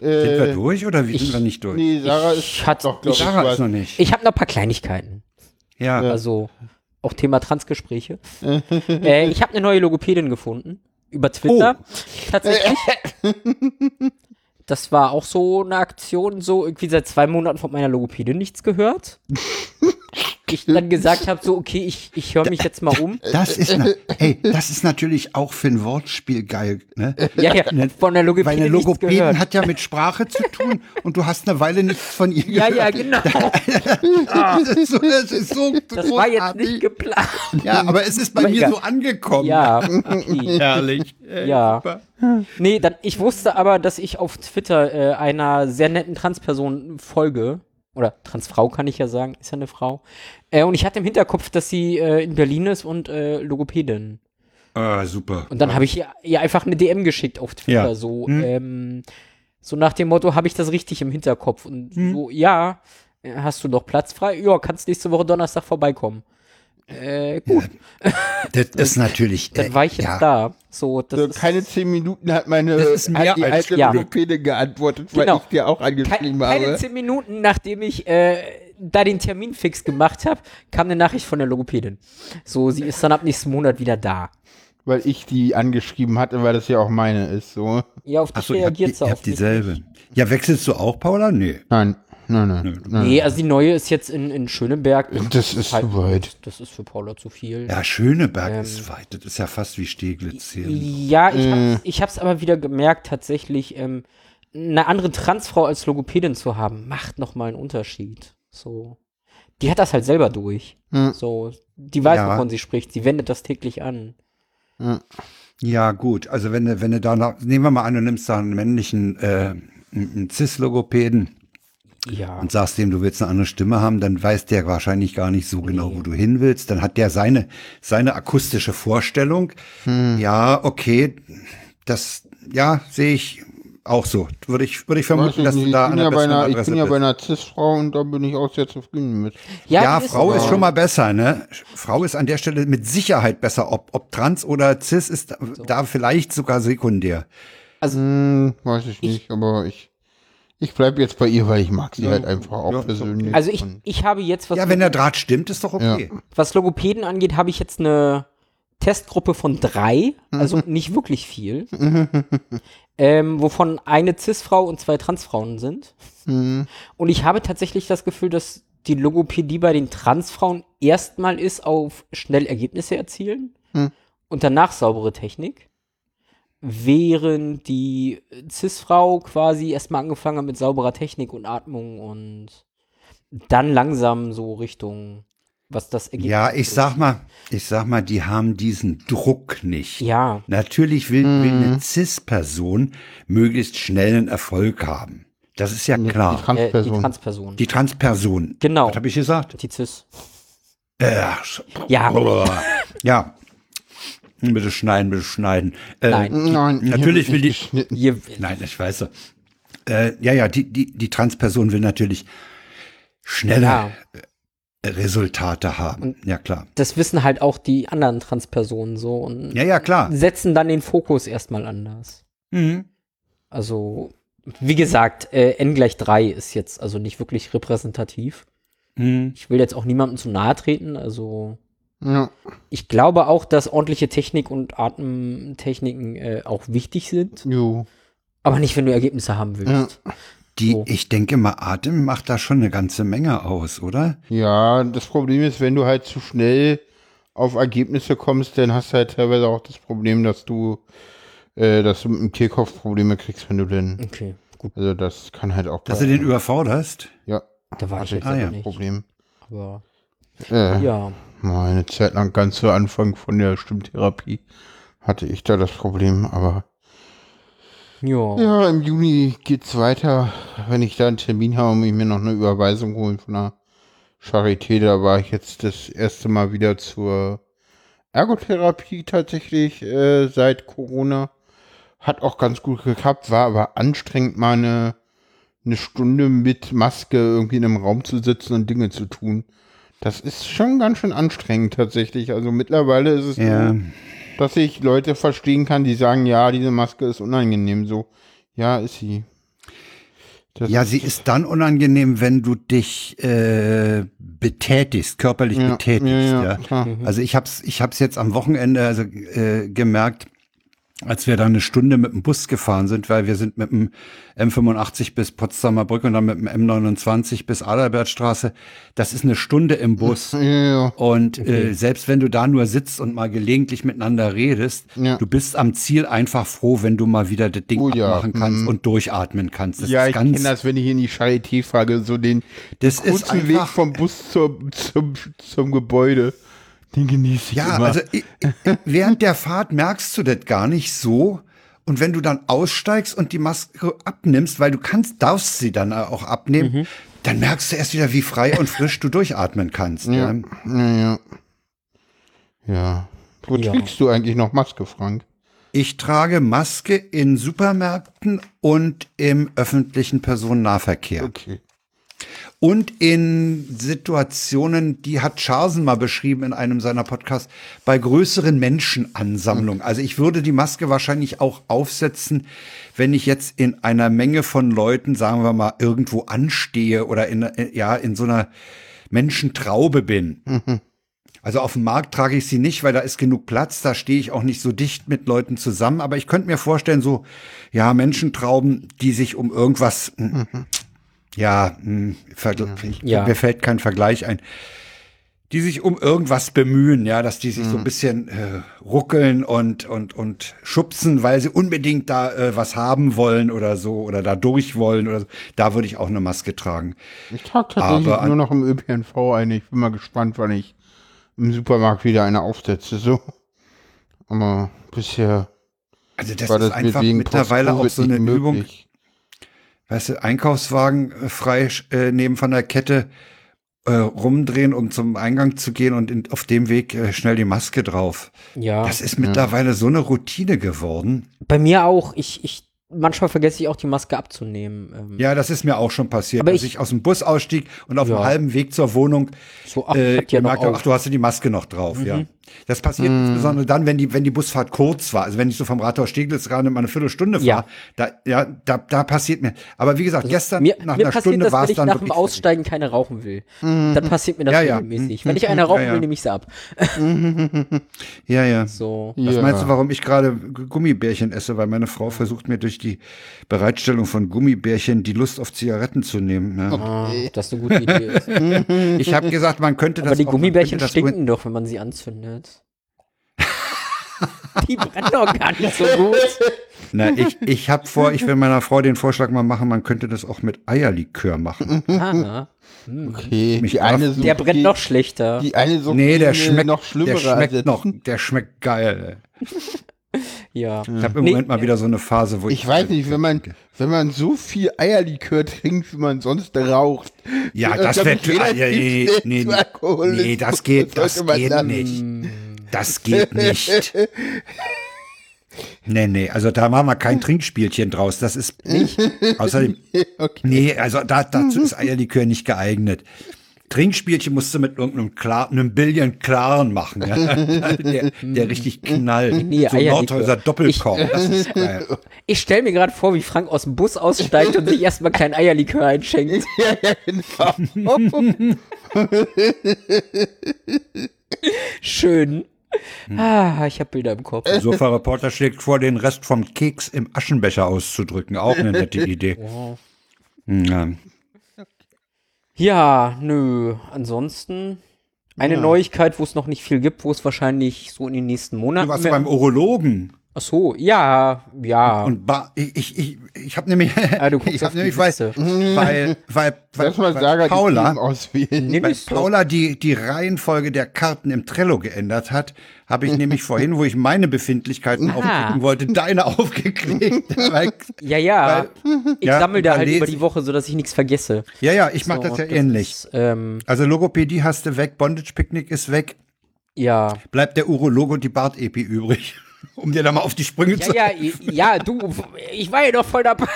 Speaker 3: Sind wir
Speaker 1: Äh,
Speaker 3: durch oder wie
Speaker 2: ich-
Speaker 3: sind wir nicht durch?
Speaker 1: nee, Sarah
Speaker 2: Ich
Speaker 1: ist
Speaker 2: hatte-
Speaker 1: doch,
Speaker 2: ich-
Speaker 1: ich,
Speaker 3: Sarah ist noch nicht.
Speaker 2: Ich habe noch ein paar Kleinigkeiten.
Speaker 3: ja.
Speaker 2: Also auch Thema Transgespräche. <laughs> äh, ich habe eine neue Logopädin gefunden. Über Twitter. Tatsächlich. <laughs> Das war auch so eine Aktion, so irgendwie seit zwei Monaten von meiner Logopädin nichts gehört. <laughs> Ich dann gesagt habe, so, okay, ich, ich höre mich jetzt mal um.
Speaker 3: Das ist, na, hey, das ist natürlich auch für ein Wortspiel geil, ne?
Speaker 2: Ja, ja, von der
Speaker 3: Weil
Speaker 2: Logopädin
Speaker 3: eine
Speaker 2: gehört.
Speaker 3: hat ja mit Sprache zu tun und du hast eine Weile nichts von ihr
Speaker 2: Ja,
Speaker 3: gehört.
Speaker 2: ja, genau. <laughs>
Speaker 3: Das ist so, das ist so
Speaker 2: Das war jetzt
Speaker 3: großartig.
Speaker 2: nicht geplant.
Speaker 3: Ja, aber es ist bei
Speaker 2: Aber
Speaker 3: mir
Speaker 2: egal.
Speaker 3: so angekommen.
Speaker 2: Ja, <laughs> okay.
Speaker 3: Herrlich.
Speaker 2: Ja.
Speaker 3: super.
Speaker 2: Nee, dann, ich wusste aber, dass ich auf Twitter äh, einer sehr netten Transperson folge. Oder Transfrau kann ich ja sagen, ist ja eine Frau. Äh, und ich hatte im Hinterkopf, dass sie äh, in Berlin ist und äh, Logopädin.
Speaker 3: Ah, super.
Speaker 2: Und dann habe ich ihr, ihr einfach eine DM geschickt auf Twitter.
Speaker 3: Ja.
Speaker 2: So,
Speaker 3: Hm.
Speaker 2: ähm, so nach dem Motto, habe ich das richtig im Hinterkopf? Und
Speaker 3: Hm.
Speaker 2: so, ja, äh, hast du noch Platz frei? Ja, kannst nächste Woche Donnerstag vorbeikommen. Äh, gut,
Speaker 3: Das ist natürlich.
Speaker 2: dann war ich jetzt
Speaker 3: ja.
Speaker 2: da. So, das
Speaker 1: So, keine zehn Minuten hat meine hat die alte
Speaker 2: ja.
Speaker 1: Logopädin geantwortet, weil
Speaker 2: Genau.
Speaker 1: ich dir auch
Speaker 2: Keine,
Speaker 1: angeschrieben
Speaker 2: keine
Speaker 1: habe.
Speaker 2: zehn Minuten, nachdem ich äh, da den Termin fix gemacht habe, kam eine Nachricht von der Logopädin. So, sie ist dann ab nächsten Monat wieder da.
Speaker 1: Weil ich die angeschrieben hatte, weil das ja auch meine ist. So.
Speaker 2: Ja, auf dich
Speaker 3: habt, die,
Speaker 2: reagiert sie auf
Speaker 3: habt
Speaker 2: mich
Speaker 3: dieselbe.
Speaker 2: nicht.
Speaker 3: Ja, wechselst du auch, Paula? Nee.
Speaker 1: Nein, nein, nein. nein.
Speaker 2: Nee, also die neue ist jetzt in, in Schöneberg.
Speaker 1: Das ist
Speaker 2: halt-
Speaker 1: zu weit.
Speaker 2: Das ist für Paula zu viel.
Speaker 3: Ja, Schöneberg
Speaker 2: Ähm,
Speaker 3: ist weit. Das ist ja fast wie Steglitz hier.
Speaker 2: Ja, ich,
Speaker 1: Äh.
Speaker 2: hab's, ich hab's aber wieder gemerkt, tatsächlich, ähm, eine andere Transfrau als Logopädin zu haben, macht nochmal einen Unterschied. So. Die hat das halt selber durch.
Speaker 1: Hm.
Speaker 2: So. Die weiß,
Speaker 3: Ja.
Speaker 2: wovon sie spricht. Sie wendet das täglich an.
Speaker 3: Ja, gut. Also wenn du, wenn du da, noch, nehmen wir mal an, du nimmst da einen männlichen, äh, einen Cis-Logopäden.
Speaker 2: Ja.
Speaker 3: und sagst dem, du willst eine andere Stimme haben, dann weiß der wahrscheinlich gar nicht so genau, wo du hin willst. Dann hat der seine, seine akustische Vorstellung.
Speaker 1: Hm.
Speaker 3: Ja, okay, das, ja, sehe ich auch so. Würde ich, würde ich vermuten,
Speaker 1: ich
Speaker 3: dass du
Speaker 1: ich
Speaker 3: da
Speaker 1: bin
Speaker 3: an
Speaker 1: ja
Speaker 3: der
Speaker 1: bei
Speaker 3: besseren
Speaker 1: einer, ich
Speaker 3: Adresse
Speaker 1: bin ja bei
Speaker 3: bist.
Speaker 1: einer Cis-Frau und da bin ich auch sehr zufrieden mit.
Speaker 3: Ja,
Speaker 2: die
Speaker 3: Frau ist schon mal besser, ne? Frau ist an der Stelle mit Sicherheit besser. Ob, ob trans oder cis ist da vielleicht sogar sekundär.
Speaker 1: Hm, weiß ich nicht, aber ich, ich bleib jetzt bei ihr, weil ich mag sie
Speaker 3: Ja,
Speaker 1: halt einfach auch
Speaker 3: ja,
Speaker 1: persönlich.
Speaker 2: Also ich, ich habe jetzt, was,
Speaker 3: Ja, wenn der Draht stimmt, ist doch okay.
Speaker 2: was Logopäden angeht, habe ich jetzt eine Testgruppe von drei, also <laughs> nicht wirklich viel, <laughs> ähm, wovon eine Cis-Frau und zwei Transfrauen sind.
Speaker 1: Hm,
Speaker 2: Und ich habe tatsächlich das Gefühl, dass die Logopädie bei den Transfrauen erstmal ist auf schnell Ergebnisse erzielen
Speaker 1: Hm.
Speaker 2: und danach saubere Technik. Während die Cis-Frau quasi erstmal angefangen hat mit sauberer Technik und Atmung und dann langsam so Richtung, was das Ergebnis
Speaker 3: Ja, ich
Speaker 2: ist.
Speaker 3: sag mal, ich sag mal, die haben diesen Druck nicht.
Speaker 2: Ja,
Speaker 3: Natürlich will, will eine Cis-Person möglichst schnellen Erfolg haben. Das ist ja
Speaker 1: die
Speaker 3: klar.
Speaker 2: äh, die
Speaker 1: Transperson.
Speaker 2: Transperson.
Speaker 3: Die Transperson.
Speaker 2: Genau.
Speaker 3: Was habe ich gesagt?
Speaker 2: Die Cis.
Speaker 3: Äh,
Speaker 2: Ja, <laughs>
Speaker 3: ja. Bitte schneiden, bitte schneiden. Äh,
Speaker 2: Nein.
Speaker 1: Nein, ich
Speaker 3: Natürlich will die- <laughs>
Speaker 2: ihr,
Speaker 3: Nein, ich weiß. so. Äh, ja, ja, die, die, die Transperson will natürlich schnelle
Speaker 2: ja,
Speaker 3: Resultate haben. Ja, klar.
Speaker 2: das wissen halt auch die anderen Transpersonen so und
Speaker 3: Ja, ja, klar.
Speaker 2: setzen dann den Fokus erstmal anders.
Speaker 3: Mhm.
Speaker 2: Also, wie gesagt, äh, n gleich 3 ist jetzt also nicht wirklich repräsentativ.
Speaker 3: Mhm.
Speaker 2: Ich will jetzt auch niemandem zu nahe treten, also
Speaker 1: Ja.
Speaker 2: ich glaube auch, dass ordentliche Technik und Atemtechniken äh, auch wichtig sind,
Speaker 1: Jo.
Speaker 2: aber nicht, wenn du Ergebnisse haben willst.
Speaker 3: Die,
Speaker 2: So.
Speaker 3: ich denke mal, Atem macht da schon eine ganze Menge aus, oder?
Speaker 1: Ja, das Problem ist, wenn du halt zu schnell auf Ergebnisse kommst, dann hast du halt teilweise auch das Problem, dass du, äh, dass du mit dem Kehlkopf Probleme kriegst, wenn du denn,
Speaker 2: Okay, gut,
Speaker 1: also das kann halt auch.
Speaker 3: Dass du den überforderst?
Speaker 1: ja,
Speaker 2: da war ich jetzt
Speaker 3: Ah,
Speaker 2: aber
Speaker 3: ja,
Speaker 1: ein
Speaker 2: nicht.
Speaker 1: Problem.
Speaker 2: Aber
Speaker 1: Äh,
Speaker 2: ja,
Speaker 1: eine Zeit lang ganz zu Anfang von der Stimmtherapie hatte ich da das Problem, aber
Speaker 2: ja.
Speaker 1: ja, im Juni geht's weiter, wenn ich da einen Termin habe und ich mir noch eine Überweisung holen von der Charité, da war ich jetzt das erste Mal wieder zur Ergotherapie tatsächlich äh, seit Corona. Hat auch ganz gut geklappt, war aber anstrengend, mal eine, eine Stunde mit Maske irgendwie in einem Raum zu sitzen und Dinge zu tun. Das ist schon ganz schön anstrengend tatsächlich. Also mittlerweile ist es
Speaker 3: Ja.
Speaker 1: so, dass ich Leute verstehen kann, die sagen, ja, diese Maske ist unangenehm. So, ja, ist sie. Das
Speaker 3: Ja, sie ist dann unangenehm, wenn du dich äh, betätigst, körperlich
Speaker 1: ja,
Speaker 3: betätigst.
Speaker 1: ja,
Speaker 3: Ja. Also ich hab's, ich hab's jetzt am Wochenende also, äh, gemerkt, als wir da eine Stunde mit dem Bus gefahren sind, weil wir sind mit dem M85 bis Potsdamer Brücke und dann mit dem M29 bis Adalbertstraße. Das ist eine Stunde im Bus. <laughs>
Speaker 1: Ja, ja,
Speaker 3: Und äh, selbst wenn du da nur sitzt und mal gelegentlich miteinander redest,
Speaker 1: Ja.
Speaker 3: du bist am Ziel einfach froh, wenn du mal wieder das Ding
Speaker 1: Oh ja,
Speaker 3: abmachen kannst
Speaker 1: mhm.
Speaker 3: und durchatmen kannst. Das
Speaker 1: ja,
Speaker 3: ist
Speaker 1: ich kenne das, wenn ich in die Charité frage, so den
Speaker 3: das ist
Speaker 1: kurzen Weg
Speaker 3: einfach,
Speaker 1: vom Bus zum, zum, zum Gebäude. Den genieße ich
Speaker 3: Ja,
Speaker 1: immer.
Speaker 3: also während der Fahrt merkst du das gar nicht so. Und wenn du dann aussteigst und die Maske abnimmst, weil du kannst, darfst sie dann auch abnehmen,
Speaker 1: Mhm.
Speaker 3: dann merkst du erst wieder, wie frei und frisch du durchatmen kannst. Ja.
Speaker 1: ja, ja, ja. Ja. Wo
Speaker 2: Ja.
Speaker 1: trägst du eigentlich noch Maske, Frank?
Speaker 3: Ich trage Maske in Supermärkten und im öffentlichen Personennahverkehr.
Speaker 1: Okay.
Speaker 3: Und in Situationen, die hat Charsen mal beschrieben in einem seiner Podcasts, bei größeren Menschenansammlungen. Also ich würde die Maske wahrscheinlich auch aufsetzen, wenn ich jetzt in einer Menge von Leuten, sagen wir mal, irgendwo anstehe oder in, äh, ja, in so einer Menschentraube bin. Also auf dem Markt trage ich sie nicht, weil da ist genug Platz, da stehe ich auch nicht so dicht mit Leuten zusammen. Aber ich könnte mir vorstellen, so, ja, Menschentrauben, die sich um irgendwas, mm, ja, vergl- ich-
Speaker 2: Ja.
Speaker 3: mir fällt kein Vergleich ein, die sich um irgendwas bemühen, ja, dass die sich so ein bisschen äh, ruckeln und, und, und schubsen, weil sie unbedingt da äh, was haben wollen oder so oder da durch wollen oder so. Da würde ich auch eine Maske tragen.
Speaker 1: Ich trage tatsächlich
Speaker 3: Aber an-
Speaker 1: nur noch im ÖPNV eine. Ich bin mal gespannt, wann ich im Supermarkt wieder eine aufsetze. So. Aber bisher
Speaker 3: Also das
Speaker 1: war
Speaker 3: ist
Speaker 1: das
Speaker 3: einfach mittlerweile auch so eine
Speaker 1: nicht
Speaker 3: Übung. Weißt du, Einkaufswagen äh, frei äh, neben von der Kette äh, rumdrehen, um zum Eingang zu gehen und in, auf dem Weg äh, schnell die Maske drauf.
Speaker 2: Ja.
Speaker 3: Das ist mittlerweile so eine Routine geworden.
Speaker 2: Bei mir auch. Ich, ich, manchmal vergesse ich auch die Maske abzunehmen. Ähm,
Speaker 3: Ja, das ist mir auch schon passiert,
Speaker 2: Aber
Speaker 3: dass
Speaker 2: ich-
Speaker 3: ich, aus dem Bus ausstieg und auf
Speaker 2: Ja.
Speaker 3: dem halben Weg zur Wohnung
Speaker 2: So, ach,
Speaker 3: äh,
Speaker 2: ich ja noch
Speaker 3: gemerkt habe, ach, du hast ja die Maske noch drauf, ja. Das passiert
Speaker 2: Mhm.
Speaker 3: insbesondere dann, wenn die, wenn die Busfahrt kurz war. Also wenn ich so vom Rathaus Steglitz gerade mal eine Viertelstunde fahre,
Speaker 2: Ja.
Speaker 3: da, ja, da, da passiert mir. Aber wie gesagt, gestern
Speaker 2: mir,
Speaker 3: nach
Speaker 2: mir
Speaker 3: einer
Speaker 2: passiert
Speaker 3: Stunde war
Speaker 2: wenn
Speaker 3: es
Speaker 2: ich
Speaker 3: dann
Speaker 2: nach dem Aussteigen keine rauchen will. Dann passiert mir das
Speaker 3: Ja, ja.
Speaker 2: regelmäßig.
Speaker 3: Mhm.
Speaker 2: Wenn ich <laughs> eine rauchen
Speaker 3: ja.
Speaker 2: will, nehme ich sie ab. <laughs>
Speaker 3: Ja, ja.
Speaker 2: So.
Speaker 3: Was
Speaker 1: Ja.
Speaker 3: meinst du, warum ich gerade Gu- Gummibärchen esse? Weil meine Frau versucht mir durch die Bereitstellung von Gummibärchen die Lust auf Zigaretten zu nehmen. Ja.
Speaker 2: Ah, das ist eine gute Idee. ist. <laughs>
Speaker 3: Ich habe gesagt, man könnte das
Speaker 2: Aber die
Speaker 3: auch-
Speaker 2: Gummibärchen stinken doch, wenn man sie anzündet. <laughs> die brennen doch gar nicht so gut.
Speaker 3: Na, ich, ich habe vor, ich will meiner Frau den Vorschlag mal machen, man könnte das auch mit Eierlikör machen.
Speaker 2: Ah,
Speaker 1: Okay,
Speaker 3: Mich
Speaker 1: die eine
Speaker 2: der brennt noch schlechter.
Speaker 1: Die eine so
Speaker 3: Nee, der schmeckt
Speaker 1: noch schlimmere
Speaker 3: der schmeckt noch, der schmeckt geil. <laughs>
Speaker 2: Ja.
Speaker 3: Ich habe im
Speaker 2: Nee,
Speaker 3: Moment mal wieder so eine Phase, wo ich
Speaker 1: Ich weiß nicht, wenn man, wenn man so viel Eierlikör trinkt, wie man sonst raucht.
Speaker 3: Ja, das wird nee, nee, nee, das geht, das geht nicht. Das geht nicht. <laughs> Nee, nee, also da machen wir kein Trinkspielchen draus. Das ist nicht. <laughs> Außerdem,
Speaker 1: Okay.
Speaker 3: nee, also da, dazu ist Eierlikör nicht geeignet. Trinkspielchen musst du mit irgendeinem klar, einem Billion klaren machen, ja? <laughs> der, der richtig knallt. <laughs>
Speaker 2: Nee,
Speaker 3: so
Speaker 2: Eierlikör.
Speaker 3: Nordhäuser Doppelkorn. Das ist <laughs> geil.
Speaker 2: Ich stelle mir gerade vor, wie Frank aus dem Bus aussteigt und sich erstmal kleinen Eierlikör einschenkt.
Speaker 1: Ja, ja, genau.
Speaker 2: Schön. Ah, ich habe Bilder im Kopf.
Speaker 3: Sofa-Reporter schlägt vor, den Rest vom Keks im Aschenbecher auszudrücken. Auch eine nette Idee. Ja.
Speaker 2: Ja, nö. Ansonsten eine Neuigkeit, wo es noch nicht viel gibt, wo es wahrscheinlich so in den nächsten
Speaker 3: Du
Speaker 2: Monaten.
Speaker 3: warst beim Urologen.
Speaker 2: Ach so, ja, ja.
Speaker 3: Und ba ich, ich, ich, ich habe nämlich,
Speaker 2: Ah, <laughs>
Speaker 3: ich
Speaker 2: auf
Speaker 3: hab
Speaker 2: die
Speaker 3: nämlich, weil, weil, weil, weil,
Speaker 1: Lass mal
Speaker 3: weil
Speaker 1: Saga die
Speaker 3: Paula.
Speaker 2: Nimm
Speaker 3: weil. Paula die, die Reihenfolge der Karten im Trello geändert hat, habe ich nämlich <laughs> vorhin, wo ich meine Befindlichkeiten aufklicken wollte, deine <laughs> aufgeklickt. weil,
Speaker 2: Ja, ja. ich
Speaker 3: ja,
Speaker 2: sammle da halt über die Woche, sodass ich nichts vergesse.
Speaker 3: ja, ja, ich mache
Speaker 2: So,
Speaker 3: das ja ähnlich.
Speaker 2: Ist, ähm,
Speaker 3: Also Logopädie hast du weg, Bondage Picknick ist weg,
Speaker 2: ja.
Speaker 3: bleibt der Urologe und die Bart-Epi übrig. Um dir da mal auf die Sprünge
Speaker 2: Ja,
Speaker 3: zu
Speaker 2: ja, ja, du, ich war ja doch voll dabei.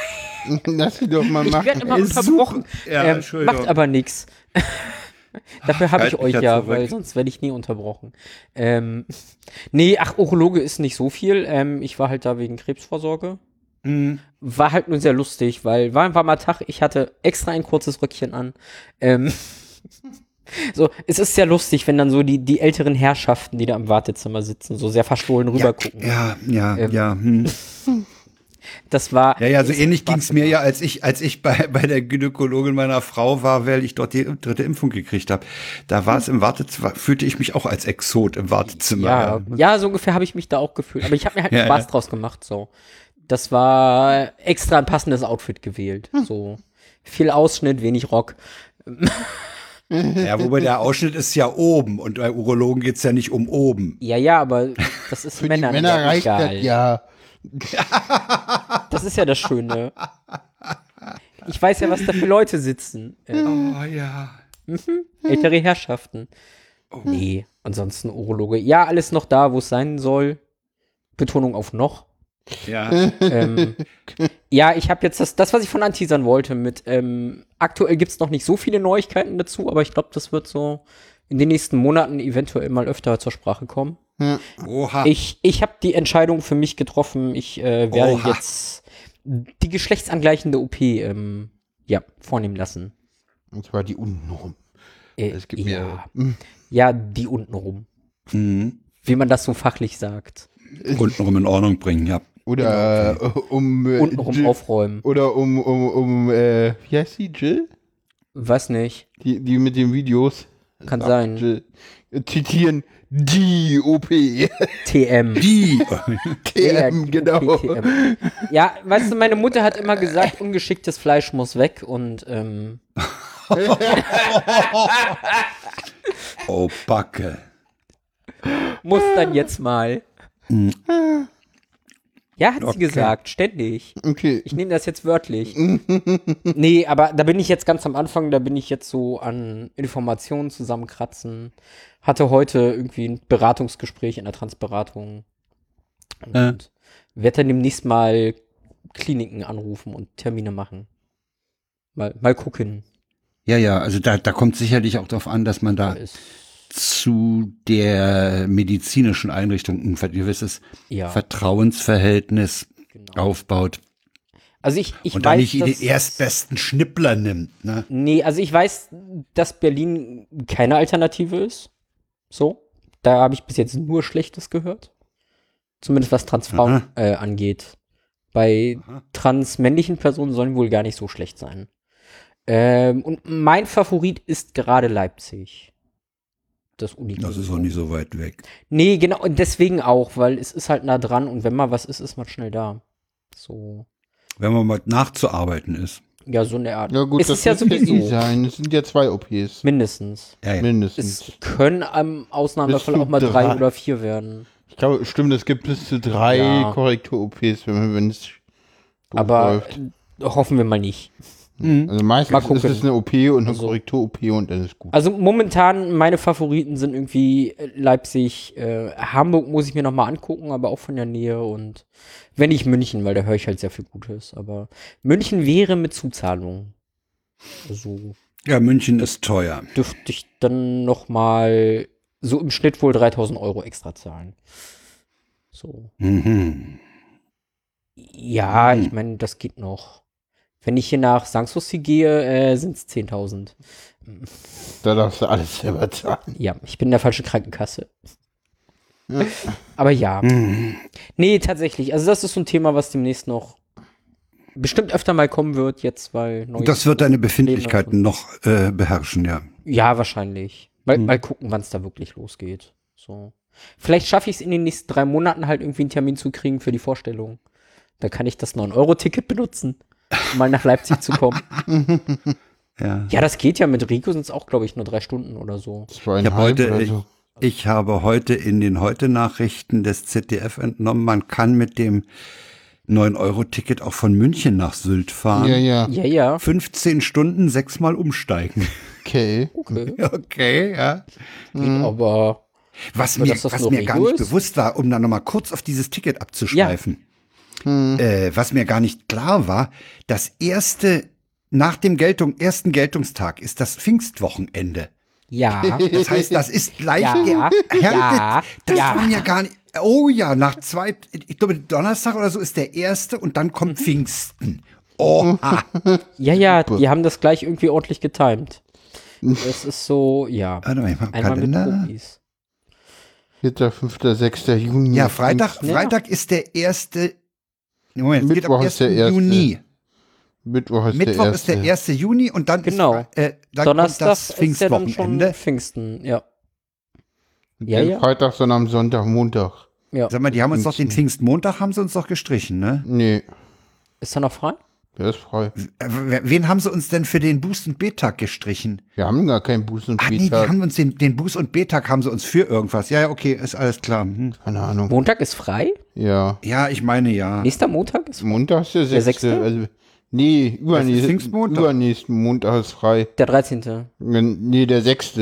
Speaker 2: <laughs>
Speaker 1: Lass sie doch mal
Speaker 2: Ich
Speaker 1: machen.
Speaker 2: werde immer
Speaker 3: Ist
Speaker 2: unterbrochen.
Speaker 3: Ja,
Speaker 2: ähm, macht aber nichts. <laughs> Dafür habe ich
Speaker 3: halt
Speaker 2: euch
Speaker 3: ja
Speaker 2: ja,
Speaker 3: zurück.
Speaker 2: weil sonst werde ich nie unterbrochen. Ähm, <laughs> nee, ach, Urologe ist nicht so viel. Ähm, ich war halt da wegen Krebsvorsorge.
Speaker 3: Mhm.
Speaker 2: War halt nur sehr lustig, weil war ein warmer Tag. Ich hatte extra ein kurzes Röckchen an. Ähm, so, es ist sehr lustig, wenn dann so die, die älteren Herrschaften, die da im Wartezimmer sitzen, so sehr verstohlen rüber gucken.
Speaker 3: Ja, ja,
Speaker 2: Ähm,
Speaker 3: ja. Hm. <laughs>
Speaker 2: Das war.
Speaker 3: Ja, ja, so ähnlich
Speaker 2: Spaß
Speaker 3: ging's mir ja, als ich, als ich bei, bei der Gynäkologin meiner Frau war, weil ich dort die dritte Impfung gekriegt habe. Da war es im Wartezimmer, fühlte ich mich auch als Exot im Wartezimmer.
Speaker 2: Ja, ja, so ungefähr habe ich mich da auch gefühlt. Aber ich habe mir halt <laughs>
Speaker 3: Ja,
Speaker 2: Spaß
Speaker 3: ja.
Speaker 2: draus gemacht. So, das war extra ein passendes Outfit gewählt. So viel Ausschnitt, wenig Rock. <laughs>
Speaker 3: ja, wobei der Ausschnitt ist ja oben und bei Urologen geht's ja nicht um oben.
Speaker 2: Ja, ja, aber das ist <laughs>
Speaker 1: Für die
Speaker 2: Männern
Speaker 1: Männer
Speaker 2: ja
Speaker 1: reicht
Speaker 2: egal.
Speaker 1: das ja.
Speaker 2: Das ist ja das Schöne. Ich weiß ja, was da für Leute sitzen.
Speaker 3: Oh ja.
Speaker 2: ältere Herrschaften. Nee, ansonsten Urologe. Ja, alles noch da, wo es sein soll. Betonung auf noch.
Speaker 3: Ja.
Speaker 2: ähm, <laughs> ja, ich habe jetzt das, das, was ich von anteasern wollte, mit ähm, aktuell gibt's noch nicht so viele Neuigkeiten dazu, aber ich glaube, das wird so in den nächsten Monaten eventuell mal öfter zur Sprache kommen.
Speaker 3: Oha.
Speaker 2: Ich, ich habe die Entscheidung für mich getroffen, ich äh, werde
Speaker 3: Oha.
Speaker 2: jetzt die geschlechtsangleichende OP ähm, ja, vornehmen lassen.
Speaker 1: Und zwar die untenrum.
Speaker 2: Äh,
Speaker 1: Es gibt
Speaker 2: ja.
Speaker 1: mir.
Speaker 2: ja, die untenrum.
Speaker 3: Mhm.
Speaker 2: Wie man das so fachlich sagt.
Speaker 3: Untenrum in Ordnung bringen, ja.
Speaker 1: Oder äh, um. Äh,
Speaker 2: Untenrum
Speaker 1: Jill-
Speaker 2: aufräumen.
Speaker 1: Oder um, um, um, äh, wie heißt die, Jill?
Speaker 2: Weiß nicht.
Speaker 1: Die, die mit den Videos.
Speaker 2: Kann
Speaker 1: Sagt
Speaker 2: sein.
Speaker 1: Jill. Äh, Zitieren die OP.
Speaker 2: TM.
Speaker 3: Die.
Speaker 1: TM, genau.
Speaker 2: TM. Ja, weißt du, meine Mutter hat immer gesagt, ungeschicktes Fleisch muss weg und ähm,
Speaker 3: Oh, Backe.
Speaker 2: muss dann jetzt mal. Ja, hat
Speaker 3: Okay.
Speaker 2: sie gesagt, ständig.
Speaker 1: Okay.
Speaker 2: Ich nehme das jetzt wörtlich. <laughs> nee, aber da bin ich jetzt ganz am Anfang, da bin ich jetzt so an Informationen zusammenkratzen. Hatte heute irgendwie ein Beratungsgespräch in der Transberatung. Und
Speaker 3: Äh.
Speaker 2: werde dann demnächst mal Kliniken anrufen und Termine machen. Mal, mal gucken.
Speaker 3: Ja, ja, also da, da kommt sicherlich auch darauf an, dass man da
Speaker 2: Ist,
Speaker 3: zu der medizinischen Einrichtung ein gewisses
Speaker 2: ja,
Speaker 3: Vertrauensverhältnis
Speaker 2: genau.
Speaker 3: aufbaut
Speaker 2: Also ich, ich
Speaker 3: und
Speaker 2: weiß,
Speaker 3: dann nicht
Speaker 2: dass,
Speaker 3: den erstbesten Schnippler nimmt. Ne?
Speaker 2: Nee, also ich weiß, dass Berlin keine Alternative ist. So. Da habe ich bis jetzt nur Schlechtes gehört. Zumindest was Transfrauen äh, angeht. Bei
Speaker 3: Aha.
Speaker 2: transmännlichen Personen sollen wohl gar nicht so schlecht sein. Ähm, und mein Favorit ist gerade Leipzig. Das Uniklinikum.
Speaker 3: Das ist auch nicht so weit weg.
Speaker 2: Nee, genau, und deswegen auch, weil es ist halt nah dran und wenn mal was ist, ist man schnell da. So.
Speaker 3: Wenn man mal nachzuarbeiten ist.
Speaker 2: Ja, so eine Art.
Speaker 1: Ja gut,
Speaker 2: es
Speaker 1: das
Speaker 2: ist ja sowieso.
Speaker 1: sein. Es sind ja zwei OPs.
Speaker 2: Mindestens.
Speaker 3: Ja, ja.
Speaker 1: Mindestens.
Speaker 2: Es können am Ausnahmefall auch mal drei
Speaker 1: drei.
Speaker 2: oder vier werden.
Speaker 1: Ich glaube, stimmt, es gibt bis zu drei
Speaker 2: Ja.
Speaker 1: Korrektur-OPs, wenn es
Speaker 2: Aber
Speaker 1: läuft.
Speaker 2: hoffen wir mal nicht.
Speaker 3: Mhm.
Speaker 1: Also meistens ist es eine OP und eine
Speaker 2: Also-
Speaker 1: Korrektur-OP und dann ist gut.
Speaker 2: Also momentan meine Favoriten sind irgendwie äh, Leipzig, äh, Hamburg muss ich mir noch mal angucken, aber auch von der Nähe und wenn nicht München, weil da höre ich halt sehr viel Gutes. Aber München wäre mit Zuzahlung. Also
Speaker 3: ja, München ist teuer.
Speaker 2: dürfte ich dann noch mal so im Schnitt wohl 3000 Euro extra zahlen. So.
Speaker 3: Mhm.
Speaker 2: Ja,
Speaker 3: Hm.
Speaker 2: ich meine, das geht noch. Wenn ich hier nach Sanssouci gehe, äh, sind es 10.000.
Speaker 1: Da darfst du alles selber zahlen.
Speaker 2: Ja, ich bin in der falschen Krankenkasse.
Speaker 1: Ja.
Speaker 2: Aber ja.
Speaker 3: Mhm.
Speaker 2: Nee, tatsächlich. Also das ist so ein Thema, was demnächst noch bestimmt öfter mal kommen wird, jetzt, weil
Speaker 3: Das wird deine Befindlichkeiten noch äh, beherrschen, ja.
Speaker 2: Ja, wahrscheinlich. Mal,
Speaker 3: Hm.
Speaker 2: mal gucken, wann es da wirklich losgeht. So. Vielleicht schaffe ich es in den nächsten drei Monaten halt irgendwie einen Termin zu kriegen für die Vorstellung. Da kann ich das 9-Euro-Ticket benutzen, um mal nach Leipzig zu kommen. <laughs>
Speaker 3: ja.
Speaker 2: Ja, das geht ja. Mit Rico sind es auch, glaube ich, nur drei Stunden oder so.
Speaker 3: Ich hab heute-
Speaker 1: oder
Speaker 3: ich-
Speaker 1: so.
Speaker 3: Ich habe heute in den Heute-Nachrichten des ZDF entnommen, man kann mit dem 9-Euro-Ticket auch von München nach Sylt fahren.
Speaker 1: Ja, ja.
Speaker 2: Ja, ja.
Speaker 3: 15 Stunden, sechsmal umsteigen.
Speaker 1: Okay.
Speaker 2: Okay. <laughs>
Speaker 3: Okay, ja.
Speaker 2: Geht aber.
Speaker 3: Was
Speaker 2: Aber
Speaker 3: mir, was mir gar nicht
Speaker 2: ist?
Speaker 3: bewusst war, um da nochmal kurz auf dieses Ticket abzuschweifen, äh, was mir gar nicht klar war, das erste, nach dem Geltung, ersten Geltungstag ist das Pfingstwochenende.
Speaker 2: Ja.
Speaker 3: Das heißt, das ist gleich,
Speaker 2: Ja,
Speaker 3: ja,
Speaker 2: ja,
Speaker 3: das
Speaker 2: ja.
Speaker 3: war mir gar nicht, oh ja, nach zwei, ich glaube Donnerstag oder so ist der erste und dann
Speaker 2: Mhm.
Speaker 3: kommt Pfingsten. Oha.
Speaker 2: Ja, ja, die haben das gleich irgendwie ordentlich getimed. Das ist so, ja.
Speaker 3: Warte mal, ich mach
Speaker 2: Einmal mit
Speaker 3: Kalender.
Speaker 2: Profis.
Speaker 1: 4., 5., 6. Juni.
Speaker 3: Ja, Freitag,
Speaker 2: Ja.
Speaker 3: Freitag ist der erste, Moment, es geht
Speaker 1: Mittwoch ist der
Speaker 3: 1.
Speaker 1: erste.
Speaker 3: Juni.
Speaker 1: Mittwoch ist
Speaker 3: Mittwoch
Speaker 1: der
Speaker 3: ist der
Speaker 1: erste.
Speaker 3: 1. Juni und dann
Speaker 2: Genau.
Speaker 3: ist äh, dann
Speaker 2: Donnerstag
Speaker 3: kommt das
Speaker 2: ist
Speaker 3: Pfingstwochenende.
Speaker 2: Pfingsten, ja. Ja, ja.
Speaker 1: Freitag, sondern am Sonntag, Montag.
Speaker 2: ja.
Speaker 3: Sag mal, die haben uns doch den
Speaker 1: Pfingsten.
Speaker 3: Pfingstmontag haben sie uns doch gestrichen, ne?
Speaker 1: Nee,
Speaker 2: Ist er noch frei?
Speaker 1: Der ist frei.
Speaker 3: Äh, Wen haben sie uns denn für den Boost- und B-Tag gestrichen?
Speaker 1: Wir haben gar keinen Buß- und
Speaker 3: Ah, nee, die haben uns den, den Boost- und B-Tag haben sie uns für irgendwas. Ja, ja, okay, ist alles klar. Hm.
Speaker 1: Keine Ahnung.
Speaker 2: Montag ist frei?
Speaker 1: Ja.
Speaker 3: Ja, ich meine ja.
Speaker 2: Nächster Montag ist frei?
Speaker 1: Montag ist der
Speaker 2: Der
Speaker 1: 6.
Speaker 2: sechste?
Speaker 1: Also, nee,
Speaker 3: Pfingstmontag?
Speaker 1: übernächsten Montag ist frei.
Speaker 2: Der 13.
Speaker 1: Nee, der 6.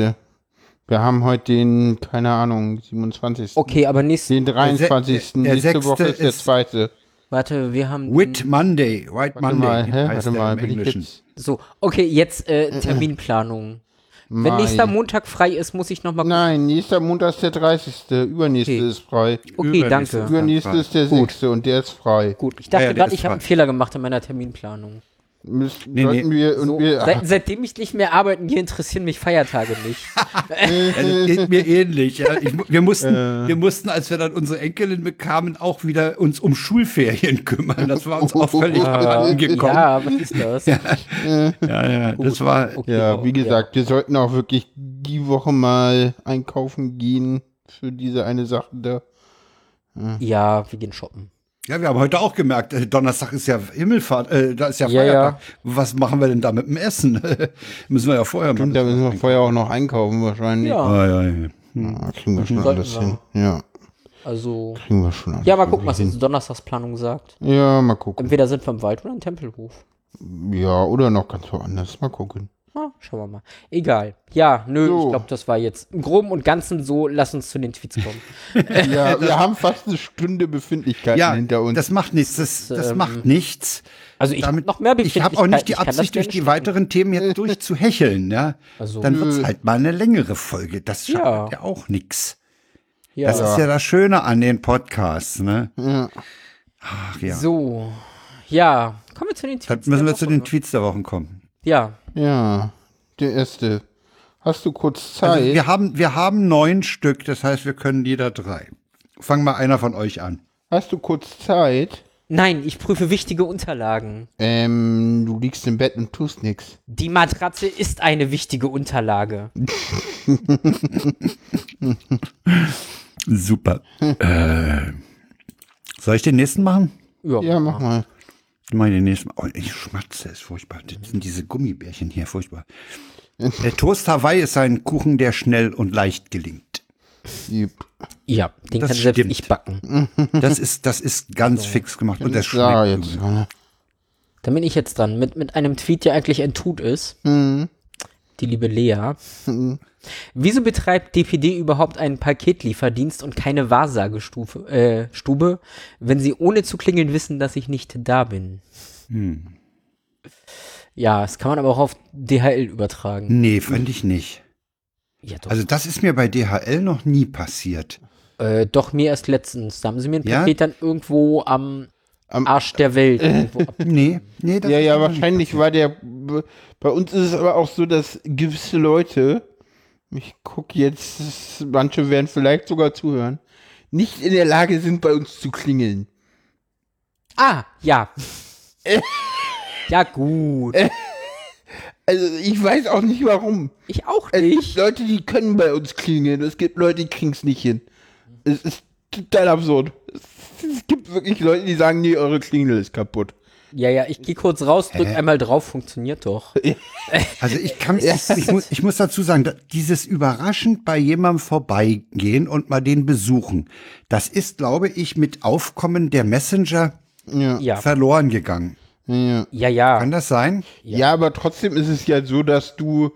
Speaker 1: Wir haben heute den, keine Ahnung, 27.
Speaker 2: Okay, aber nächsten.
Speaker 1: Den 23.
Speaker 3: der- der
Speaker 1: Nächste
Speaker 3: sechste
Speaker 1: Woche ist der
Speaker 3: ist-
Speaker 1: zweite.
Speaker 2: Warte, wir haben.
Speaker 3: Whit Monday, White
Speaker 1: Warte
Speaker 3: Monday.
Speaker 1: mal, hä?
Speaker 3: heißt
Speaker 1: Warte
Speaker 3: der
Speaker 1: mal,
Speaker 3: im Englischen.
Speaker 2: So, okay, jetzt äh, Terminplanung. Wenn
Speaker 1: Mai.
Speaker 2: nächster Montag frei ist, muss ich nochmal.
Speaker 1: Nein, nächster Montag ist der 30. Übernächste
Speaker 2: Okay.
Speaker 1: ist frei.
Speaker 2: Okay,
Speaker 3: Übernächste.
Speaker 2: danke.
Speaker 1: Übernächste ist der
Speaker 2: Gut.
Speaker 1: 6. und der ist frei.
Speaker 2: Gut, ich dachte
Speaker 3: Ja, ja,
Speaker 2: gerade, ich habe einen. Fehler gemacht in meiner Terminplanung.
Speaker 1: Müssen,
Speaker 3: Nee,
Speaker 1: sollten
Speaker 3: nee.
Speaker 1: wir, und
Speaker 2: So,
Speaker 1: wir,
Speaker 2: seit, seitdem ich nicht mehr arbeiten gehe, interessieren mich Feiertage nicht.
Speaker 3: Ja, das <laughs> <laughs> geht mir ähnlich. Ja. Ich, wir, mussten,
Speaker 1: Äh.
Speaker 3: wir mussten, als wir dann unsere Enkelin bekamen, auch wieder uns um Schulferien <laughs> kümmern. Das war uns auch völlig abhanden gekommen.
Speaker 2: ja, was ist das?
Speaker 3: Ja, ja, das war,
Speaker 2: Okay,
Speaker 1: ja, wie gesagt, wir sollten auch wirklich die Woche mal einkaufen gehen für diese eine Sache da.
Speaker 2: Ja, wir gehen shoppen.
Speaker 3: Ja, wir haben heute auch gemerkt, äh, Donnerstag ist ja Himmelfahrt, äh, da ist ja
Speaker 2: Ja,
Speaker 3: Feiertag. Was machen wir denn da mit dem Essen? <laughs> müssen wir ja vorher machen.
Speaker 1: Und da müssen wir vorher auch noch einkaufen wahrscheinlich.
Speaker 2: Ja.
Speaker 3: Ah, ja, ja.
Speaker 1: Ja, kriegen wir schon
Speaker 2: Sollten
Speaker 1: alles
Speaker 2: wir.
Speaker 1: hin. Ja.
Speaker 2: Also,
Speaker 1: Kriegen wir schon alles
Speaker 2: ja, mal gucken, was
Speaker 1: hin.
Speaker 2: unsere Donnerstagsplanung sagt.
Speaker 1: Ja, mal gucken.
Speaker 2: Entweder sind wir im Wald oder im Tempelhof.
Speaker 1: Ja, oder noch ganz woanders. Mal gucken.
Speaker 2: Schauen wir mal. Egal. Ja, nö,
Speaker 1: So.
Speaker 2: ich glaube, das war jetzt im Groben und Ganzen so. Lass uns zu den Tweets kommen. <laughs>
Speaker 1: Ja, wir haben fast eine Stunde Befindlichkeiten
Speaker 3: Ja,
Speaker 1: hinter uns.
Speaker 3: das macht nichts. Das, das
Speaker 2: ähm,
Speaker 3: macht nichts.
Speaker 2: Also ich hab
Speaker 3: Damit,
Speaker 2: noch mehr
Speaker 3: Ich habe auch nicht die Absicht, durch die weiteren Themen jetzt durchzuhecheln. Ja?
Speaker 2: Also-
Speaker 3: Dann wird's halt mal eine längere Folge. Das schadet
Speaker 2: Ja.
Speaker 3: ja, auch nix.
Speaker 2: ja.
Speaker 3: Das ist ja das Schöne an den Podcasts. Ne?
Speaker 1: ja.
Speaker 3: Ach ja.
Speaker 2: So. Ja, kommen wir zu den
Speaker 3: Dann
Speaker 2: Tweets.
Speaker 3: müssen
Speaker 2: der
Speaker 3: wir zu
Speaker 2: Woche.
Speaker 3: den Tweets der Wochen kommen.
Speaker 2: Ja,
Speaker 1: ja, der erste. Hast du kurz
Speaker 3: Also
Speaker 1: Zeit?
Speaker 3: wir haben, wir haben neun Stück, das heißt, wir können jeder drei. Fang mal einer von euch an.
Speaker 1: Hast du kurz Zeit?
Speaker 2: nein, ich prüfe wichtige Unterlagen.
Speaker 1: Ähm, du liegst im Bett und tust nix.
Speaker 2: Die Matratze ist eine wichtige Unterlage. <laughs>
Speaker 3: Super. äh, soll ich den nächsten machen?
Speaker 2: Ja,
Speaker 1: Ja, mach mal.
Speaker 3: Den nächsten. Oh, ich schmatze, ist furchtbar. Das sind diese Gummibärchen hier, furchtbar. Der Toast Hawaii ist ein Kuchen, der schnell und leicht gelingt.
Speaker 1: Jupp.
Speaker 2: ja den
Speaker 3: Das
Speaker 2: kann selbst
Speaker 3: stimmt.
Speaker 2: ich backen.
Speaker 3: Das ist, das ist ganz fix gemacht und das
Speaker 1: Ja,
Speaker 3: schmeckt.
Speaker 1: jetzt.
Speaker 3: gut.
Speaker 1: ne?
Speaker 2: Dann bin ich jetzt dran mit, mit einem Tweet, der eigentlich ein Tut ist.
Speaker 1: Mhm.
Speaker 2: Die liebe Lea. Wieso betreibt DPD überhaupt einen Paketlieferdienst und keine Wahrsagestufe, äh, Stube, wenn sie ohne zu klingeln wissen, dass ich nicht da bin?
Speaker 3: Hm.
Speaker 2: Ja, das kann man aber auch auf DHL übertragen.
Speaker 3: Nee, fand ich nicht.
Speaker 2: Ja, doch.
Speaker 3: Also das ist mir bei DHL noch nie passiert.
Speaker 2: äh, doch mir erst letztens. Da haben sie mir ein
Speaker 3: Ja?
Speaker 2: Paket dann irgendwo am,
Speaker 1: Am-
Speaker 2: Arsch der Welt ab <laughs>
Speaker 3: Nee, nee, das
Speaker 1: Ja, ja, wahrscheinlich war der. Bei uns ist es aber auch so, dass gewisse Leute, ich gucke jetzt, manche werden vielleicht sogar zuhören, nicht in der Lage sind, bei uns zu klingeln.
Speaker 2: Ah, ja. <laughs> ja, gut. <laughs>
Speaker 1: Also ich weiß auch nicht warum.
Speaker 2: Ich auch
Speaker 1: Es gibt
Speaker 2: nicht.
Speaker 1: Leute, die können bei uns klingeln. Es gibt Leute, die kriegen es nicht hin. Es ist total absurd. Es, gibt wirklich Leute, die sagen, nee, eure Klingel ist kaputt.
Speaker 2: Ja, ja, ich gehe kurz raus, drück einmal drauf, funktioniert doch. <laughs>
Speaker 3: Also ich kann, ich, muss, ich muss dazu sagen, dieses überraschend bei jemandem vorbeigehen und mal den besuchen, das ist, glaube ich, mit Aufkommen der Messenger
Speaker 1: Ja.
Speaker 2: Ja,
Speaker 3: verloren gegangen.
Speaker 1: Ja.
Speaker 2: ja, ja.
Speaker 3: Kann das sein?
Speaker 1: ja, aber trotzdem ist es ja so, dass du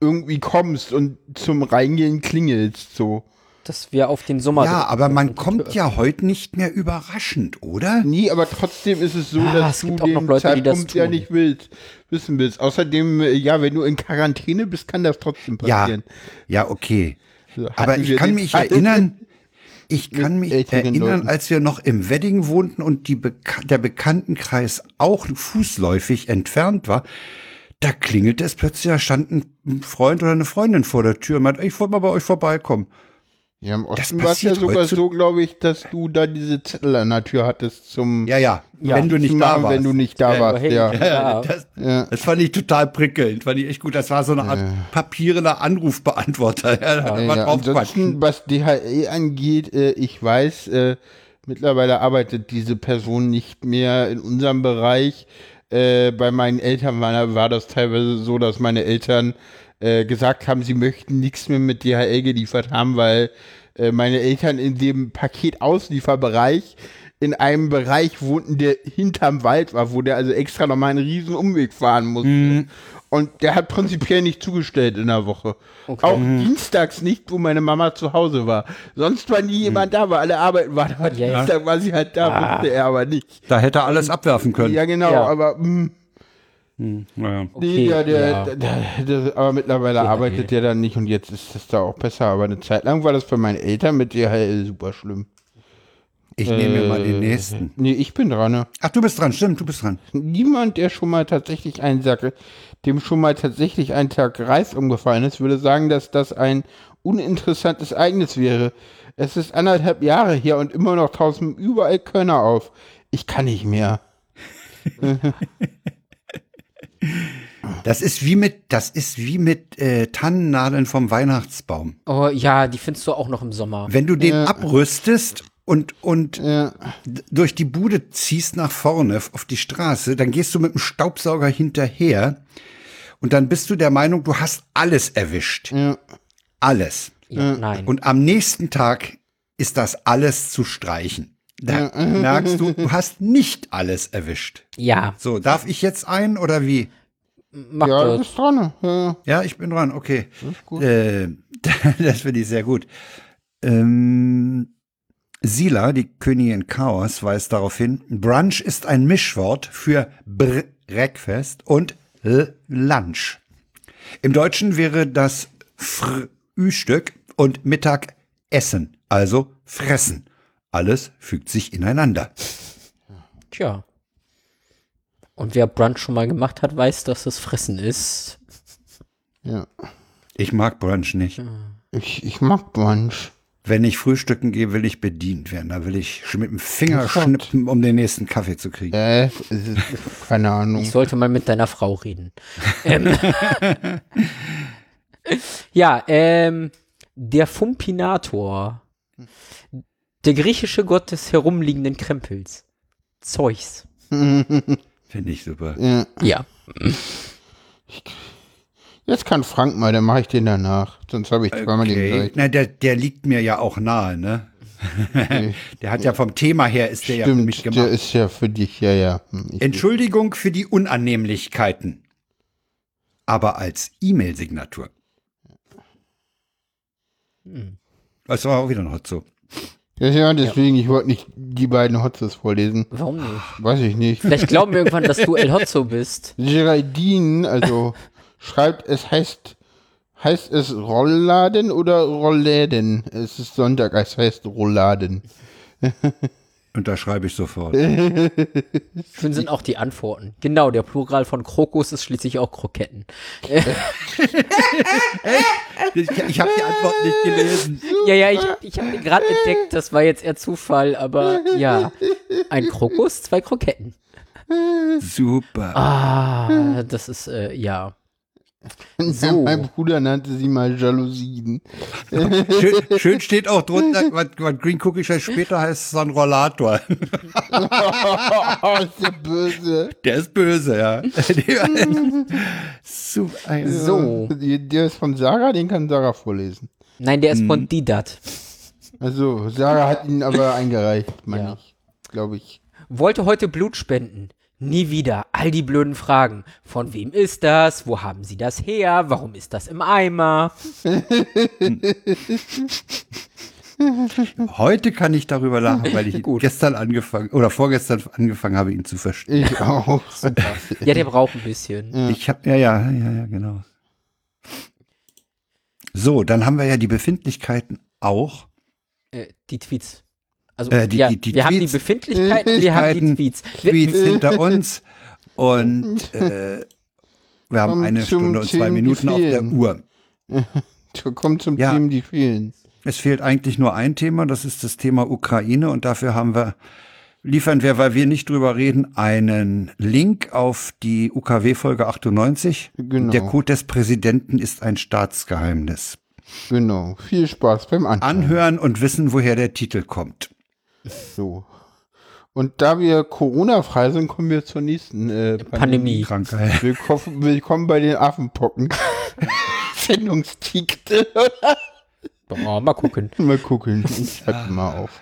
Speaker 1: irgendwie kommst und zum Reingehen klingelst, so.
Speaker 2: Dass wir auf den Sommer.
Speaker 3: Ja, aber man kommt ja heute nicht mehr überraschend, oder?
Speaker 1: Nee, aber trotzdem ist es so,
Speaker 2: Ah,
Speaker 1: dass
Speaker 2: es
Speaker 1: du den
Speaker 2: noch Leute, die das
Speaker 1: Zeitpunkt ja
Speaker 2: tun.
Speaker 1: nicht willst, wissen willst. Außerdem, äh, ja, wenn du in Quarantäne bist, kann das trotzdem
Speaker 3: Ja,
Speaker 1: passieren.
Speaker 3: ja, okay.
Speaker 1: So,
Speaker 3: Aber ich kann mich
Speaker 1: Fall-
Speaker 3: erinnern, ich kann mich erinnern,
Speaker 1: Leuten.
Speaker 3: als wir noch im Wedding wohnten und die Beka der Bekanntenkreis auch fußläufig entfernt war, da klingelte es plötzlich, da stand ein Freund oder eine Freundin vor der Tür und meinte, ich wollte mal bei euch vorbeikommen.
Speaker 1: Ja, im
Speaker 3: Das
Speaker 1: Osten war es ja sogar so, glaube ich, dass du da diese Zettel an der Tür hattest zum
Speaker 3: Ja, ja,
Speaker 2: Ja,
Speaker 3: wenn du nicht da warst.
Speaker 1: wenn du nicht da
Speaker 3: Ja,
Speaker 1: warst,
Speaker 2: hey,
Speaker 1: ja.
Speaker 2: ja.
Speaker 3: Das,
Speaker 1: Ja.
Speaker 3: das fand ich total prickelnd, fand ich echt gut. Das war so eine Art papierener Anrufbeantworter. <laughs> Ja,
Speaker 1: ansonsten, was DHL angeht, äh, ich weiß, äh, mittlerweile arbeitet diese Person nicht mehr in unserem Bereich. Äh, bei meinen Eltern war, war das teilweise so, dass meine Eltern äh, gesagt haben, sie möchten nichts mehr mit DHL geliefert haben, weil äh, meine Eltern in dem Paketauslieferbereich in einem Bereich wohnten, der hinterm Wald war, wo der also extra nochmal einen riesen Umweg fahren musste. Und der hat prinzipiell nicht zugestellt in der Woche. Auch dienstags nicht, wo meine Mama zu Hause war. Sonst war nie jemand da, weil alle arbeiten waren. Aber
Speaker 2: Ja, ja.
Speaker 1: Dienstag war sie halt da, wusste er aber nicht.
Speaker 3: Da hätte er alles abwerfen können.
Speaker 1: Ja, genau,
Speaker 2: Ja.
Speaker 1: aber mh,
Speaker 3: Ja.
Speaker 1: nee,
Speaker 2: Okay,
Speaker 1: ja, der,
Speaker 2: ja.
Speaker 1: Der, der, der, aber mittlerweile arbeitet der dann nicht und jetzt ist das da auch besser. Aber eine Zeit lang war das für meine Eltern mit DHL super schlimm.
Speaker 3: Ich nehme mir mal
Speaker 1: Äh,
Speaker 3: den nächsten.
Speaker 1: Nee, ich bin dran, ne?
Speaker 3: Ach, du bist dran, stimmt, du bist dran.
Speaker 1: niemand, der schon mal tatsächlich einen Sack, dem schon mal tatsächlich ein Tag Reis umgefallen ist, würde sagen, dass das ein uninteressantes Ereignis wäre. Es ist anderthalb Jahre her und immer noch tauschen überall Körner auf. Ich kann nicht mehr. <laughs>
Speaker 3: Das ist wie mit, das ist wie mit äh, Tannennadeln vom Weihnachtsbaum.
Speaker 2: Oh, ja, die findest du auch noch im Sommer.
Speaker 3: Wenn du den
Speaker 1: Ja.
Speaker 3: abrüstest und, und
Speaker 1: Ja,
Speaker 3: durch die Bude ziehst nach vorne auf die Straße, dann gehst du mit dem Staubsauger hinterher und dann bist du der Meinung, du hast alles erwischt.
Speaker 1: ja,
Speaker 3: Alles.
Speaker 2: Ja, nein.
Speaker 3: Und am nächsten Tag ist das alles zu streichen. Da <laughs> merkst du, du hast nicht alles erwischt.
Speaker 2: Ja,
Speaker 3: So, darf ich jetzt ein oder wie?
Speaker 2: mach
Speaker 1: ja, du
Speaker 2: das.
Speaker 1: bist dran. Ja,
Speaker 3: Ja, ich bin dran, okay.
Speaker 1: gut.
Speaker 3: Äh, <laughs> das finde ich sehr gut. Ähm, Sila, die Königin Chaos, weist darauf hin, Brunch ist ein Mischwort für Br Breakfast und L Lunch. Im Deutschen wäre das Frühstück und Mittagessen, also Fressen. Alles fügt sich ineinander.
Speaker 2: Tja. Und wer Brunch schon mal gemacht hat, weiß, dass es Fressen ist.
Speaker 1: ja.
Speaker 3: Ich mag Brunch nicht.
Speaker 1: Ich, ich mag Brunch.
Speaker 3: Wenn ich frühstücken gehe, will ich bedient werden. Da will ich mit dem Finger
Speaker 1: Sofort.
Speaker 3: schnippen, um den nächsten Kaffee zu kriegen.
Speaker 1: Äh, keine Ahnung.
Speaker 2: Ich sollte mal mit deiner Frau reden. ähm, <laughs> ja, ähm, der Fumpinator. Der griechische Gott des herumliegenden Krempels. Zeus. <laughs>
Speaker 3: Finde ich super.
Speaker 1: Ja.
Speaker 2: Ja.
Speaker 1: Jetzt kann Frank mal, dann mache ich den danach. Sonst habe ich zweimal den
Speaker 3: Okay.
Speaker 1: gleich.
Speaker 3: Na, der, der liegt mir ja auch nahe, ne? <laughs> der hat ja vom Thema her ist der ja für mich
Speaker 1: Stimmt,
Speaker 3: gemacht.
Speaker 1: der ist ja für dich, ja, ja. Hm, Ich,
Speaker 3: Entschuldigung für die Unannehmlichkeiten. Aber als E-Mail-Signatur. Das war auch wieder ein Hotzo.
Speaker 1: Ja, ja, deswegen, ich wollte nicht die beiden Hotzes vorlesen.
Speaker 2: Warum nicht?
Speaker 1: Weiß ich nicht.
Speaker 2: Vielleicht glauben wir irgendwann, dass du El Hotzo bist. <laughs>
Speaker 1: Geraldine, also schreibt, es heißt, heißt es Rollladen oder Rollläden? Es ist Sonntag, es heißt Rollladen. <laughs>
Speaker 3: Und da schreibe ich sofort. <laughs>
Speaker 2: Schön sind auch die Antworten. Genau, der Plural von Krokus ist schließlich auch Kroketten.
Speaker 3: ich ich habe die Antwort nicht gelesen.
Speaker 2: Ja, ja, ich, ich habe gerade entdeckt, das war jetzt eher Zufall, aber ja. Ein Krokus, zwei Kroketten.
Speaker 3: Super.
Speaker 2: Ah, das ist, äh, ja. So.
Speaker 1: Mein Bruder nannte sie mal Jalousien.
Speaker 3: Schön, schön steht auch drunter, was, was Green Cookie Scheiß später heißt, ist ein Rollator.
Speaker 1: oh, <laughs> ist der böse.
Speaker 3: Der ist böse, ja. <laughs>
Speaker 2: So.
Speaker 1: Der, der ist von Sarah, den kann Sarah vorlesen.
Speaker 2: Nein, der ist von Didat.
Speaker 1: Also, Sarah hat ihn aber eingereicht, meine
Speaker 2: Ja.
Speaker 1: ich. Glaube ich.
Speaker 2: Wollte heute Blut spenden. Nie wieder. All die blöden Fragen. Von wem ist das? Wo haben Sie das her? Warum ist das im Eimer? <laughs>
Speaker 3: Heute kann ich darüber lachen, weil ich <laughs> gestern angefangen oder vorgestern angefangen habe, ihn zu verstehen.
Speaker 1: Ich auch. <laughs>
Speaker 2: Ja, der braucht ein bisschen.
Speaker 3: Ich habe ja, ja, ja, ja, genau. So, dann haben wir ja die Befindlichkeiten auch.
Speaker 2: Äh, die Tweets. Also,
Speaker 3: Äh, die-
Speaker 2: ja,
Speaker 3: die- die
Speaker 2: wir haben die
Speaker 3: Tweets.
Speaker 2: Befindlichkeiten, wir haben die Tweets. <laughs>
Speaker 3: Tweets hinter uns und äh, wir haben eine Stunde und zwei
Speaker 1: die
Speaker 3: Minuten auf der. Uhr. <laughs>
Speaker 1: Kommt zum
Speaker 3: Ja.
Speaker 1: Themen, die fehlen.
Speaker 3: Es fehlt eigentlich nur ein Thema, das ist das Thema Ukraine und dafür haben wir, liefern wir, weil wir nicht drüber reden, einen Link auf die UKW-Folge 98.
Speaker 1: Genau.
Speaker 3: Der Code des Präsidenten ist ein Staatsgeheimnis.
Speaker 1: Genau. Viel Spaß beim Anhören.
Speaker 3: Anhören und wissen, woher der Titel kommt.
Speaker 1: So. Und da wir Corona-frei sind, kommen wir zur nächsten äh,
Speaker 2: Pandemie.
Speaker 3: Krankheit.
Speaker 1: Willkommen, willkommen bei den Affenpocken. <laughs> Sendungstitel.
Speaker 2: oh, mal gucken.
Speaker 1: mal gucken. Ich schreibe mal auf.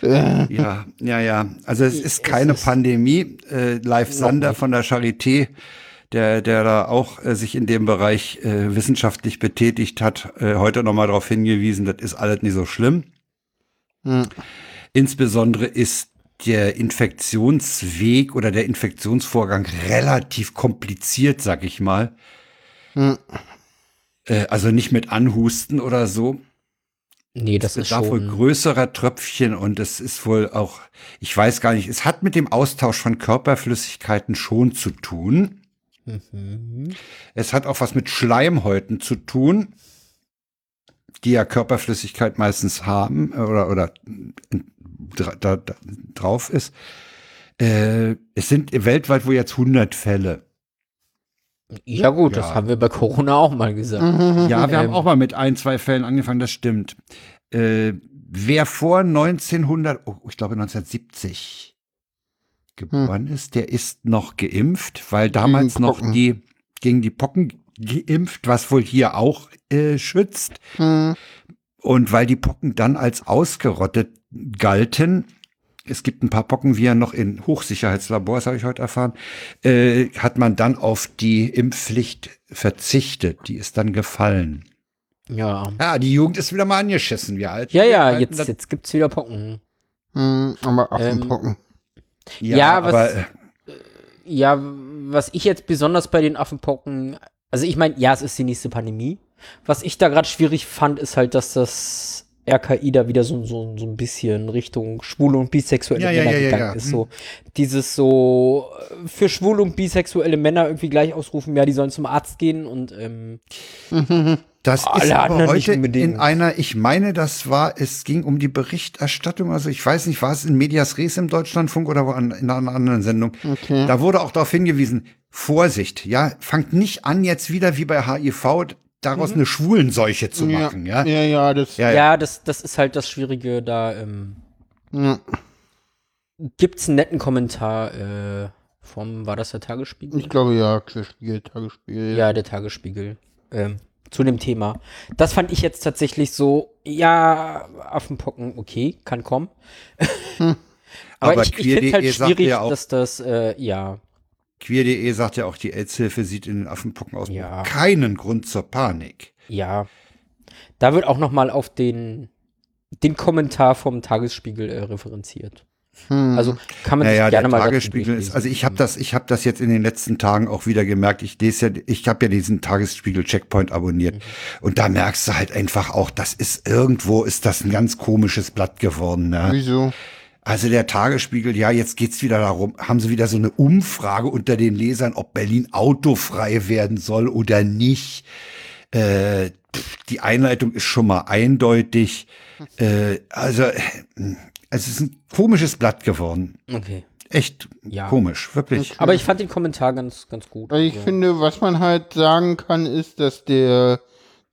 Speaker 3: Ja, ja, ja. Also es ist keine Pandemie. Äh, Live Sander von der Charité, der, der da auch äh, sich in dem Bereich äh, wissenschaftlich betätigt hat, äh, heute nochmal darauf hingewiesen, das ist alles nicht so schlimm.
Speaker 1: Hm.
Speaker 3: Insbesondere ist der Infektionsweg oder der Infektionsvorgang relativ kompliziert, sag ich mal.
Speaker 1: Hm.
Speaker 3: Äh, also nicht mit Anhusten oder so.
Speaker 2: Nee, das
Speaker 3: Es
Speaker 2: ist
Speaker 3: bedarf wohl
Speaker 2: schon.
Speaker 3: größerer Tröpfchen und es ist wohl auch, ich weiß gar nicht, es hat mit dem Austausch von Körperflüssigkeiten schon zu tun.
Speaker 2: Mhm.
Speaker 3: Es hat auch was mit Schleimhäuten zu tun, die ja Körperflüssigkeit meistens haben äh, oder, oder dra- da, da, drauf ist. Äh, es sind weltweit wohl jetzt 100 Fälle.
Speaker 2: Ja, gut, das
Speaker 3: Ja.
Speaker 2: haben wir bei Corona auch mal gesagt.
Speaker 3: Ja, wir
Speaker 2: Ähm.
Speaker 3: haben auch mal mit ein, zwei Fällen angefangen, das stimmt. Äh, wer vor 1900, oh, ich glaube 1970 geboren ist, der ist noch geimpft, weil damals noch die gegen die Pocken geimpft, was wohl hier auch äh, schützt.
Speaker 1: Hm.
Speaker 3: Und weil die Pocken dann als ausgerottet galten, es gibt ein paar Pockenviren noch in Hochsicherheitslabors, habe ich heute erfahren, äh, hat man dann auf die Impfpflicht verzichtet. Die ist dann gefallen.
Speaker 2: Ja.
Speaker 3: Ja, die Jugend ist wieder mal angeschissen, wir alt.
Speaker 2: Ja, ja, jetzt, jetzt gibt's wieder Pocken.
Speaker 1: Hm, aber
Speaker 2: Ähm,
Speaker 1: Affenpocken.
Speaker 3: Ja,
Speaker 2: Ja, was-
Speaker 3: aber äh,
Speaker 2: Ja, was ich jetzt besonders bei den Affenpocken, also ich meine, ja, es ist die nächste Pandemie. Was ich da gerade schwierig fand, ist halt, dass das RKI da wieder so, so, so ein bisschen Richtung schwule und bisexuelle
Speaker 3: Ja,
Speaker 2: Männer
Speaker 3: ja, ja,
Speaker 2: gegangen
Speaker 3: ja.
Speaker 2: ist. So dieses so äh, für schwule und bisexuelle Männer irgendwie gleich ausrufen, ja, die sollen zum Arzt gehen und ähm,
Speaker 3: Das
Speaker 2: Alle
Speaker 3: ist aber
Speaker 2: nicht
Speaker 3: heute in einer, ich meine, das war, es ging um die Berichterstattung, also ich weiß nicht, war es in Medias Res im Deutschlandfunk oder wo an, in einer anderen Sendung.
Speaker 1: Okay.
Speaker 3: Da wurde auch darauf hingewiesen, Vorsicht, ja, fangt nicht an, jetzt wieder wie bei HIV daraus eine Schwulenseuche zu machen, ja.
Speaker 1: ja, ja, das.
Speaker 3: Ja,
Speaker 2: ja,
Speaker 3: ja.
Speaker 2: das, das ist halt das Schwierige da. Ähm,
Speaker 1: Ja.
Speaker 2: gibt's einen netten Kommentar äh, vom, war das der Tagesspiegel?
Speaker 1: Ich glaube ja, Querspiegel, Tagesspiegel.
Speaker 2: Ja, der Tagesspiegel. Ähm, zu dem Thema. Das fand ich jetzt tatsächlich so, ja, Affenpocken, okay, kann kommen. <laughs> Aber,
Speaker 3: Aber
Speaker 2: ich, ich finde halt schwierig,
Speaker 3: ja auch-
Speaker 2: dass das, äh, ja,
Speaker 3: Queer.de sagt ja auch, die AIDS-Hilfe sieht in den Affenpocken aus
Speaker 2: Ja.
Speaker 3: keinen Grund zur Panik.
Speaker 2: ja. Da wird auch noch mal auf den, den Kommentar vom Tagesspiegel äh, referenziert.
Speaker 1: Hm.
Speaker 2: Also kann man
Speaker 3: Naja,
Speaker 2: sich
Speaker 3: der
Speaker 2: gerne mal
Speaker 3: Tagesspiegel ist, also ich habe das, ich habe das jetzt in den letzten Tagen auch wieder gemerkt. Ich lese ja, ich habe ja diesen Tagesspiegel-Checkpoint abonniert und da merkst du halt einfach auch, das ist irgendwo ist das ein ganz komisches Blatt geworden. Ne?
Speaker 1: Wieso?
Speaker 3: Also der Tagesspiegel, ja, jetzt geht's wieder darum, haben sie wieder so eine Umfrage unter den Lesern, ob Berlin autofrei werden soll oder nicht. Äh, die Einleitung ist schon mal eindeutig. Äh, also äh, es ist ein komisches Blatt geworden.
Speaker 2: Okay.
Speaker 3: Echt
Speaker 2: Ja.
Speaker 3: komisch, wirklich.
Speaker 2: Aber ich fand den Kommentar ganz, ganz gut.
Speaker 1: Weil ich
Speaker 2: Also,
Speaker 1: finde, was man halt sagen kann, ist, dass der,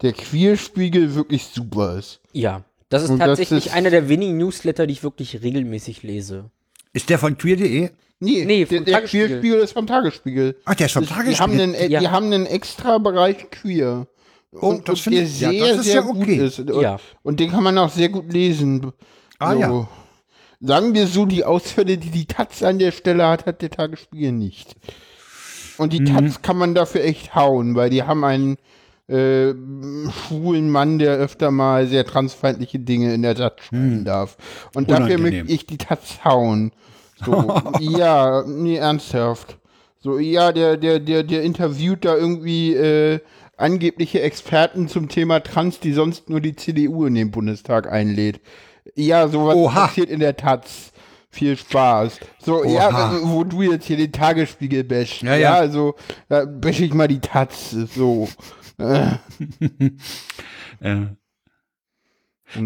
Speaker 1: der Queerspiegel wirklich super ist.
Speaker 2: ja, das ist
Speaker 1: Und das
Speaker 2: tatsächlich
Speaker 1: ist-
Speaker 2: einer der wenigen Newsletter, die ich wirklich regelmäßig lese.
Speaker 3: Ist der von queer.de?
Speaker 1: Nee,
Speaker 2: Nee,
Speaker 1: der,
Speaker 2: vom
Speaker 1: der
Speaker 2: Tagesspiegel.
Speaker 1: Queerspiegel ist vom Tagesspiegel.
Speaker 3: Ach, der ist vom
Speaker 1: Das- Die haben
Speaker 3: Tagesspiegel.
Speaker 1: einen, äh,
Speaker 2: Ja.
Speaker 1: die haben einen extra Bereich Queer.
Speaker 3: Oh, das finde
Speaker 1: der
Speaker 3: ich- ja,
Speaker 1: sehr,
Speaker 3: das ist
Speaker 1: sehr
Speaker 3: ja
Speaker 1: gut
Speaker 3: okay.
Speaker 1: ist. Und,
Speaker 2: Ja.
Speaker 1: und den kann man auch sehr gut lesen.
Speaker 3: Ah, ja.
Speaker 1: Sagen wir so, die Ausfälle, die die Taz an der Stelle hat, hat der Tagesspiegel nicht. Und die
Speaker 3: Mhm.
Speaker 1: Taz kann man dafür echt hauen, weil die haben einen äh, schwulen Mann, der öfter mal sehr transfeindliche Dinge in der Taz schreiben darf. Und dafür möchte ich die Taz hauen. So, <laughs> ja, nee, ernsthaft. So, ja, der, der, der, der interviewt da irgendwie äh, angebliche Experten zum Thema Trans, die sonst nur die CDU in den Bundestag einlädt. Ja, sowas
Speaker 3: Oha.
Speaker 1: passiert in der Taz. Viel Spaß. So, ja,
Speaker 3: Oha.
Speaker 1: äh, wo du jetzt hier den Tagesspiegel bashst.
Speaker 3: Ja,
Speaker 1: Ja,
Speaker 3: ja.
Speaker 1: also, da bash ich mal die Taz. So. Äh, <laughs>
Speaker 3: Ja.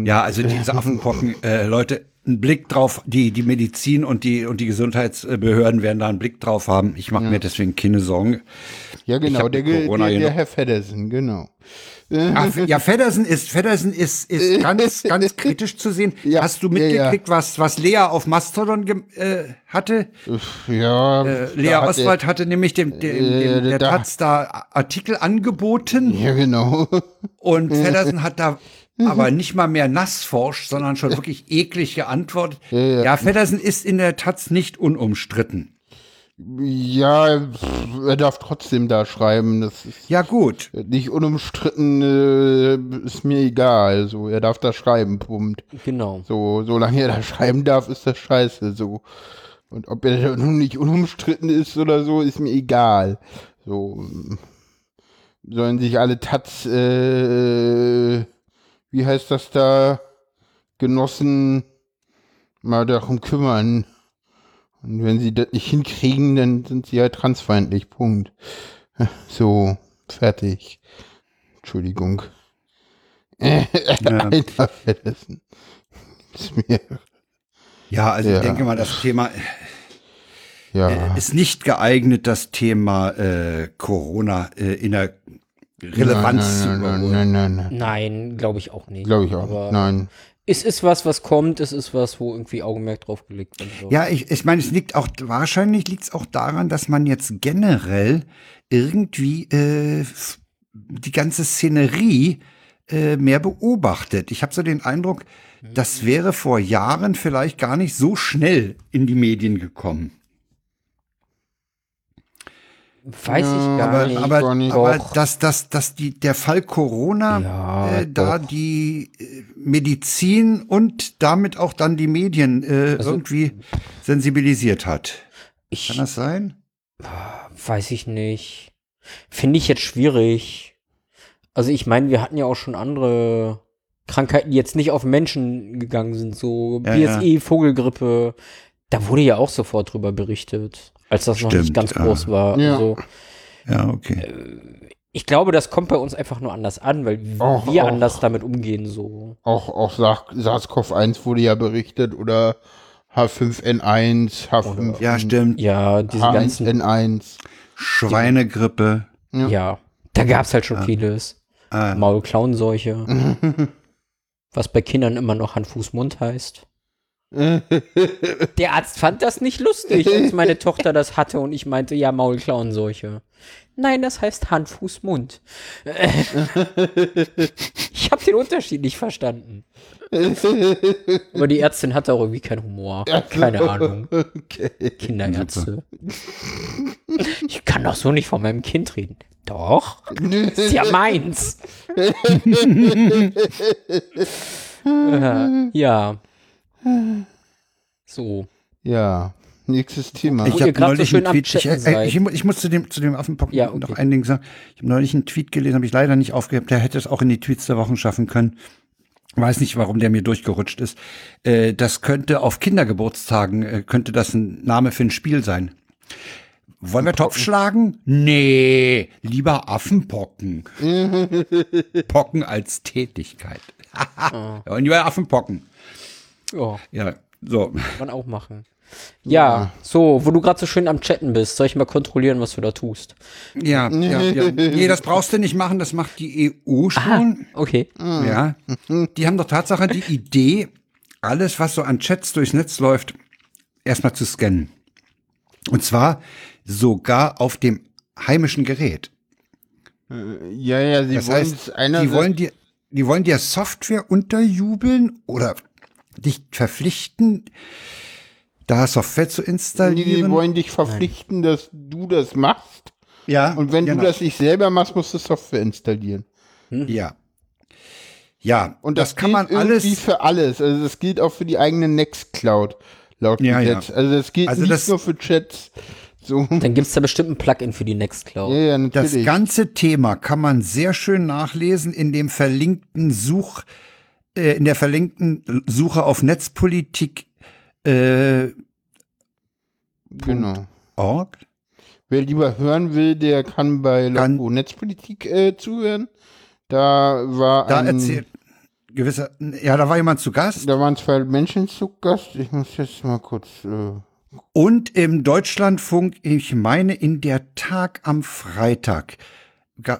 Speaker 3: Ja, also diese Affenpocken, äh, Leute, ein Blick drauf, die, die Medizin und die, und die Gesundheitsbehörden werden da einen Blick drauf haben. Ich mache mir deswegen keine Sorgen.
Speaker 1: ja, genau, der, der,
Speaker 3: Corona
Speaker 1: der,
Speaker 3: genug-
Speaker 1: Herr Feddersen, genau.
Speaker 3: Ach, ja, Feddersen ist, Feddersen ist, ist <laughs> ganz, ganz kritisch zu sehen.
Speaker 1: Ja,
Speaker 3: Hast du
Speaker 1: ja, ja.
Speaker 3: mitgekriegt, was, was Lea auf Mastodon äh, hatte?
Speaker 1: Ja,
Speaker 3: Äh, Lea
Speaker 1: hat
Speaker 3: Oswald hatte nämlich dem, dem,
Speaker 1: Äh,
Speaker 3: dem der
Speaker 1: da-
Speaker 3: Taz da Artikel angeboten
Speaker 1: Der, ja, genau.
Speaker 3: und Feddersen hat da aber nicht mal mehr nassforscht, sondern schon wirklich eklig geantwortet.
Speaker 1: ja.
Speaker 3: Ja, Feddersen ist in der Taz nicht unumstritten.
Speaker 1: Ja, er darf trotzdem da schreiben. Das ist
Speaker 3: Ja, gut.
Speaker 1: nicht unumstritten, äh, ist mir egal. So, er darf da schreiben, Punkt.
Speaker 2: Genau.
Speaker 1: So, solange er da schreiben darf, ist das scheiße. So. Und ob er nun nicht unumstritten ist oder so, ist mir egal. So sollen sich alle Taz, äh, wie heißt das da, Genossen mal darum kümmern. Und wenn sie das nicht hinkriegen, dann sind sie halt transfeindlich. Punkt. <laughs> So, fertig. Entschuldigung.
Speaker 3: Ja. <laughs>
Speaker 1: Alter mir,
Speaker 3: Ja, also
Speaker 1: Ja.
Speaker 3: ich denke mal, das Thema
Speaker 1: ja.
Speaker 3: ist nicht geeignet, das Thema äh, Corona äh, in der Relevanz zu
Speaker 1: nein, nein,
Speaker 3: überholen.
Speaker 1: nein, nein, nein, nein.
Speaker 2: Nein, glaube ich auch nicht.
Speaker 1: Glaube ich auch.
Speaker 2: Aber
Speaker 1: nicht. Nein.
Speaker 2: Es ist was, was kommt, es ist was, wo irgendwie Augenmerk drauf gelegt wird. So.
Speaker 3: Ja, ich, ich meine, es liegt auch, wahrscheinlich liegt es auch daran, dass man jetzt generell irgendwie äh, die ganze Szenerie äh, mehr beobachtet. Ich habe so den Eindruck, das wäre vor Jahren vielleicht gar nicht so schnell in die Medien gekommen.
Speaker 2: Weiß ich gar
Speaker 3: aber,
Speaker 2: nicht.
Speaker 3: aber,
Speaker 1: gar nicht.
Speaker 3: aber dass, dass, dass die, der Fall Corona
Speaker 2: Ja,
Speaker 3: äh, da
Speaker 2: doch.
Speaker 3: die äh, Medizin und damit auch dann die Medien äh,
Speaker 2: Also-
Speaker 3: irgendwie sensibilisiert hat.
Speaker 2: ich
Speaker 3: Kann das sein?
Speaker 2: weiß ich nicht. Finde ich jetzt schwierig. Also ich meine, wir hatten ja auch schon andere Krankheiten, die jetzt nicht auf Menschen gegangen sind, so
Speaker 3: Ja,
Speaker 2: BSE, Vogelgrippe. Da wurde ja auch sofort drüber berichtet, als das noch nicht
Speaker 3: Stimmt,
Speaker 2: ganz
Speaker 3: ja.
Speaker 2: groß war.
Speaker 1: Ja.
Speaker 2: Also,
Speaker 3: Ja, okay.
Speaker 2: ich glaube, das kommt bei uns einfach nur anders an, weil
Speaker 1: Auch-
Speaker 2: wir
Speaker 1: auch.
Speaker 2: anders damit umgehen, so.
Speaker 1: Auch, auch Sa- SARS-CoV-1 wurde ja berichtet oder H5N1, H5,
Speaker 3: Ja, stimmt.
Speaker 2: Ja, diese ganzen,
Speaker 1: H1N1.
Speaker 3: Schweinegrippe.
Speaker 1: Ja.
Speaker 2: ja, da gab's halt schon vieles.
Speaker 3: Äh,
Speaker 2: Maulklauenseuche, <laughs> was bei Kindern immer noch Hand, Fuß, Mund heißt. <laughs> Der Arzt fand das nicht lustig, als meine Tochter das hatte und ich meinte, ja, Maulklauenseuche. Nein, das heißt Hand, Fuß, Mund. <laughs> Ich habe den Unterschied nicht verstanden. Aber die Ärztin hatte auch irgendwie keinen Humor. Keine Ahnung.
Speaker 1: Okay.
Speaker 2: Kinderärzte. Ich kann doch so nicht von meinem Kind reden. Doch. Ist ja meins. <laughs> Ja. So.
Speaker 1: Ja, nächstes Thema.
Speaker 3: Ich habe
Speaker 2: so
Speaker 3: neulich
Speaker 2: schön
Speaker 3: einen Tweet, ich, äh, ich, ich muss zu dem, zu dem Affenpocken
Speaker 2: Ja, okay.
Speaker 3: noch ein Ding sagen. Ich habe neulich einen Tweet gelesen, habe ich leider nicht aufgehebt. Der hätte es auch in die Tweets der Wochen schaffen können. Weiß nicht, warum der mir durchgerutscht ist. Äh, das könnte auf Kindergeburtstagen, äh, könnte das ein Name für ein Spiel sein. Wollen wir Topf schlagen? Nee, lieber Affenpocken. <laughs> Pocken als Tätigkeit. <laughs> Und lieber Affenpocken.
Speaker 2: Ja,
Speaker 3: Ja, so.
Speaker 2: kann man auch machen. Ja, so, wo du gerade so schön am Chatten bist, soll ich mal kontrollieren, was du da tust?
Speaker 3: Ja, ja, ja. Nee, das brauchst du nicht machen, das macht die EU schon.
Speaker 2: Okay.
Speaker 3: Ja. Die haben doch Tatsache die Idee, alles, was so an Chats durchs Netz läuft, erstmal zu scannen. Und zwar sogar auf dem heimischen Gerät.
Speaker 1: Ja, ja, sie
Speaker 3: Das
Speaker 1: wollen
Speaker 3: heißt,
Speaker 1: es einer
Speaker 3: die wollen dir, die wollen dir Software unterjubeln oder dich verpflichten, da Software zu
Speaker 1: die, die
Speaker 3: installieren.
Speaker 1: wollen dich verpflichten, dass du das machst.
Speaker 3: ja.
Speaker 1: Und wenn
Speaker 3: genau.
Speaker 1: du das nicht selber machst, musst du Software installieren.
Speaker 3: ja. Ja,
Speaker 1: Und
Speaker 3: das,
Speaker 1: das,
Speaker 3: kann man alles
Speaker 1: für alles. Also das gilt auch für die eigene Nextcloud laut
Speaker 3: Ja, ja.
Speaker 1: Gesetz. Also das gilt
Speaker 3: Also
Speaker 1: nicht
Speaker 3: das-
Speaker 1: nur für Chats. So.
Speaker 2: Dann gibt's da bestimmt ein Plugin für die Nextcloud.
Speaker 1: Ja, ja,
Speaker 3: Das
Speaker 1: natürlich.
Speaker 3: ganze Thema kann man sehr schön nachlesen in dem verlinkten Such, äh, in der verlinkten Suche auf Netzpolitik äh,
Speaker 1: genau.
Speaker 3: org.
Speaker 1: Wer lieber hören will, der kann bei Loco Netzpolitik äh, zuhören. Da war
Speaker 3: Da
Speaker 1: ein,
Speaker 3: erzählt gewisser, ja, da war jemand zu Gast
Speaker 1: da waren zwei Menschen zu Gast. Ich muss jetzt mal kurz. Äh,
Speaker 3: und im Deutschlandfunk, ich meine in der Tag am Freitag,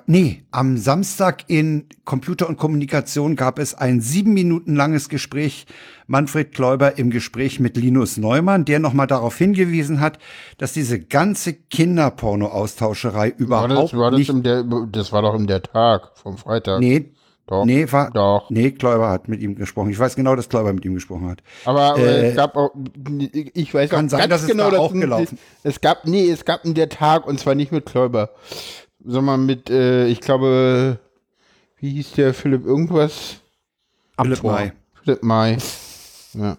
Speaker 3: nee, am Samstag in Computer und Kommunikation gab es ein sieben Minuten langes Gespräch Manfred Kläuber im Gespräch mit Linus Neumann, der nochmal darauf hingewiesen hat, dass diese ganze Kinderporno-Austauscherei
Speaker 1: war
Speaker 3: überhaupt
Speaker 1: das, war das,
Speaker 3: nicht
Speaker 1: im der, das war doch im der Tag vom Freitag.
Speaker 3: Nee,
Speaker 1: Doch.
Speaker 3: nee, war,
Speaker 1: Doch.
Speaker 3: nee, Kläuber hat mit ihm gesprochen. Ich weiß genau, dass Kläuber mit ihm gesprochen hat.
Speaker 1: Aber
Speaker 3: Äh,
Speaker 1: äh, es gab auch, ich weiß
Speaker 3: kann
Speaker 1: auch
Speaker 3: sein,
Speaker 1: ganz
Speaker 3: dass es
Speaker 1: genau,
Speaker 3: da
Speaker 1: dass
Speaker 3: auch gelaufen.
Speaker 1: Es gab, nee, es gab in der Tag und zwar nicht mit Kläuber, sondern mit, äh, ich glaube, wie hieß der Philipp irgendwas?
Speaker 3: Philipp. May.
Speaker 1: Philipp May. Ja.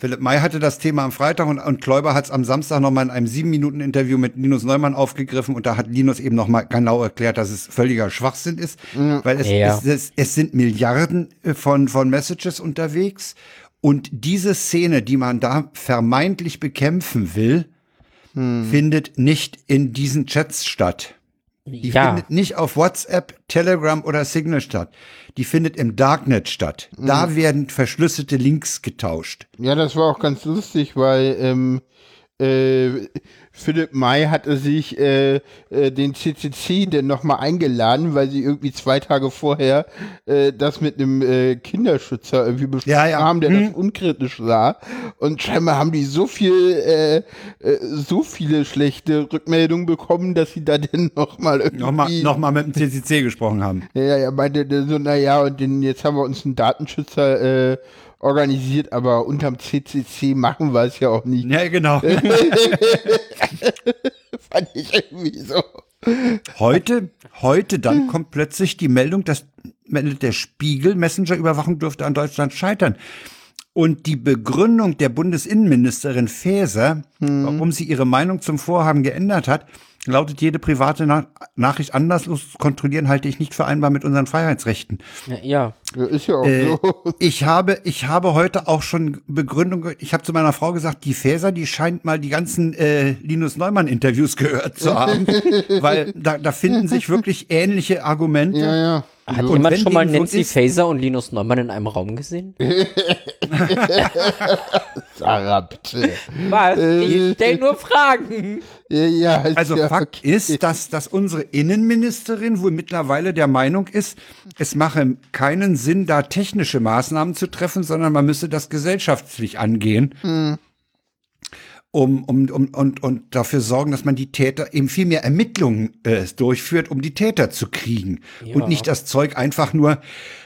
Speaker 3: Philipp May hatte das Thema am Freitag und, und Kläuber hat es am Samstag nochmal in einem sieben Minuten Interview mit Linus Neumann aufgegriffen und da hat Linus eben nochmal genau erklärt, dass es völliger Schwachsinn ist, weil es,
Speaker 2: Ja.
Speaker 3: es, es, es sind Milliarden äh, von, von Messages unterwegs und diese Szene, die man da vermeintlich bekämpfen will, findet nicht in diesen Chats statt. Die
Speaker 2: Ja,
Speaker 3: findet nicht auf WhatsApp, Telegram oder Signal statt. Die findet im Darknet statt. Da werden verschlüsselte Links getauscht.
Speaker 1: ja, das war auch ganz lustig, weil ähm, äh, Philipp May hatte sich äh, äh, den CCC denn nochmal eingeladen, weil sie irgendwie zwei Tage vorher äh, das mit einem äh, Kinderschützer irgendwie besprochen
Speaker 3: Ja, ja.
Speaker 1: haben, der
Speaker 3: Hm.
Speaker 1: das unkritisch sah. Und scheinbar haben die so viel, äh, äh, so viele schlechte Rückmeldungen bekommen, dass sie da dann nochmal irgendwie
Speaker 3: Nochmal noch mal mit dem CCC gesprochen haben.
Speaker 1: ja, ja, meinte so, naja, und den, jetzt haben wir uns einen Datenschützer äh, organisiert, aber unterm CCC machen wir es ja auch nicht.
Speaker 3: Ja, genau. <laughs>
Speaker 1: Fand ich irgendwie so.
Speaker 3: Heute, heute dann kommt plötzlich die Meldung, dass der Spiegel, Messenger-Überwachung dürfte an Deutschland scheitern. Und die Begründung der Bundesinnenministerin Faeser, warum sie ihre Meinung zum Vorhaben geändert hat, lautet, jede private Na Nachricht anderslos zu kontrollieren, halte ich nicht vereinbar mit unseren Freiheitsrechten.
Speaker 2: Ja, ja.
Speaker 1: Ja, ist ja auch
Speaker 3: Äh,
Speaker 1: so. <laughs>
Speaker 3: ich habe, ich habe heute auch schon Begründung, ich habe zu meiner Frau gesagt, die Faeser, die scheint mal die ganzen äh, Linus Neumann Interviews gehört zu haben, <laughs> weil da, da finden sich wirklich ähnliche Argumente.
Speaker 1: Ja, ja.
Speaker 2: Hat
Speaker 3: Und
Speaker 2: jemand schon mal
Speaker 3: so
Speaker 2: Nancy
Speaker 3: ist-
Speaker 2: Faeser und Linus Neumann in einem Raum gesehen? <laughs>
Speaker 1: Sarah, bitte.
Speaker 2: Was? Ich stell nur Fragen.
Speaker 1: Ja,
Speaker 3: Also
Speaker 1: ja
Speaker 3: Fakt
Speaker 1: okay.
Speaker 3: ist, dass, dass unsere Innenministerin wohl mittlerweile der Meinung ist, es mache keinen Sinn, da technische Maßnahmen zu treffen, sondern man müsse das gesellschaftlich angehen. Um, um, um, und, und dafür sorgen, dass man die Täter eben viel mehr Ermittlungen äh, durchführt, um die Täter zu kriegen.
Speaker 2: Ja.
Speaker 3: Und nicht das Zeug einfach nur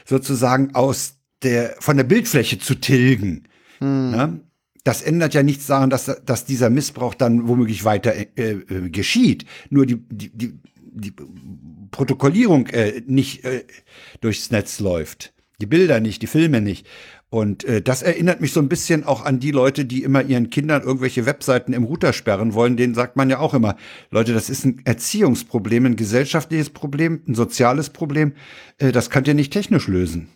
Speaker 3: sozusagen aus der, von der Bildfläche zu tilgen. Ne? Das ändert ja nichts daran, dass, dass dieser Missbrauch dann womöglich weiter äh, äh, geschieht. Nur die, die, die, die Protokollierung äh, nicht äh, durchs Netz läuft. Die Bilder nicht, die Filme nicht. Und äh, das erinnert mich so ein bisschen auch an die Leute, die immer ihren Kindern irgendwelche Webseiten im Router sperren wollen. Denen sagt man ja auch immer, Leute, das ist ein Erziehungsproblem, ein gesellschaftliches Problem, ein soziales Problem. Äh, das könnt ihr nicht technisch lösen.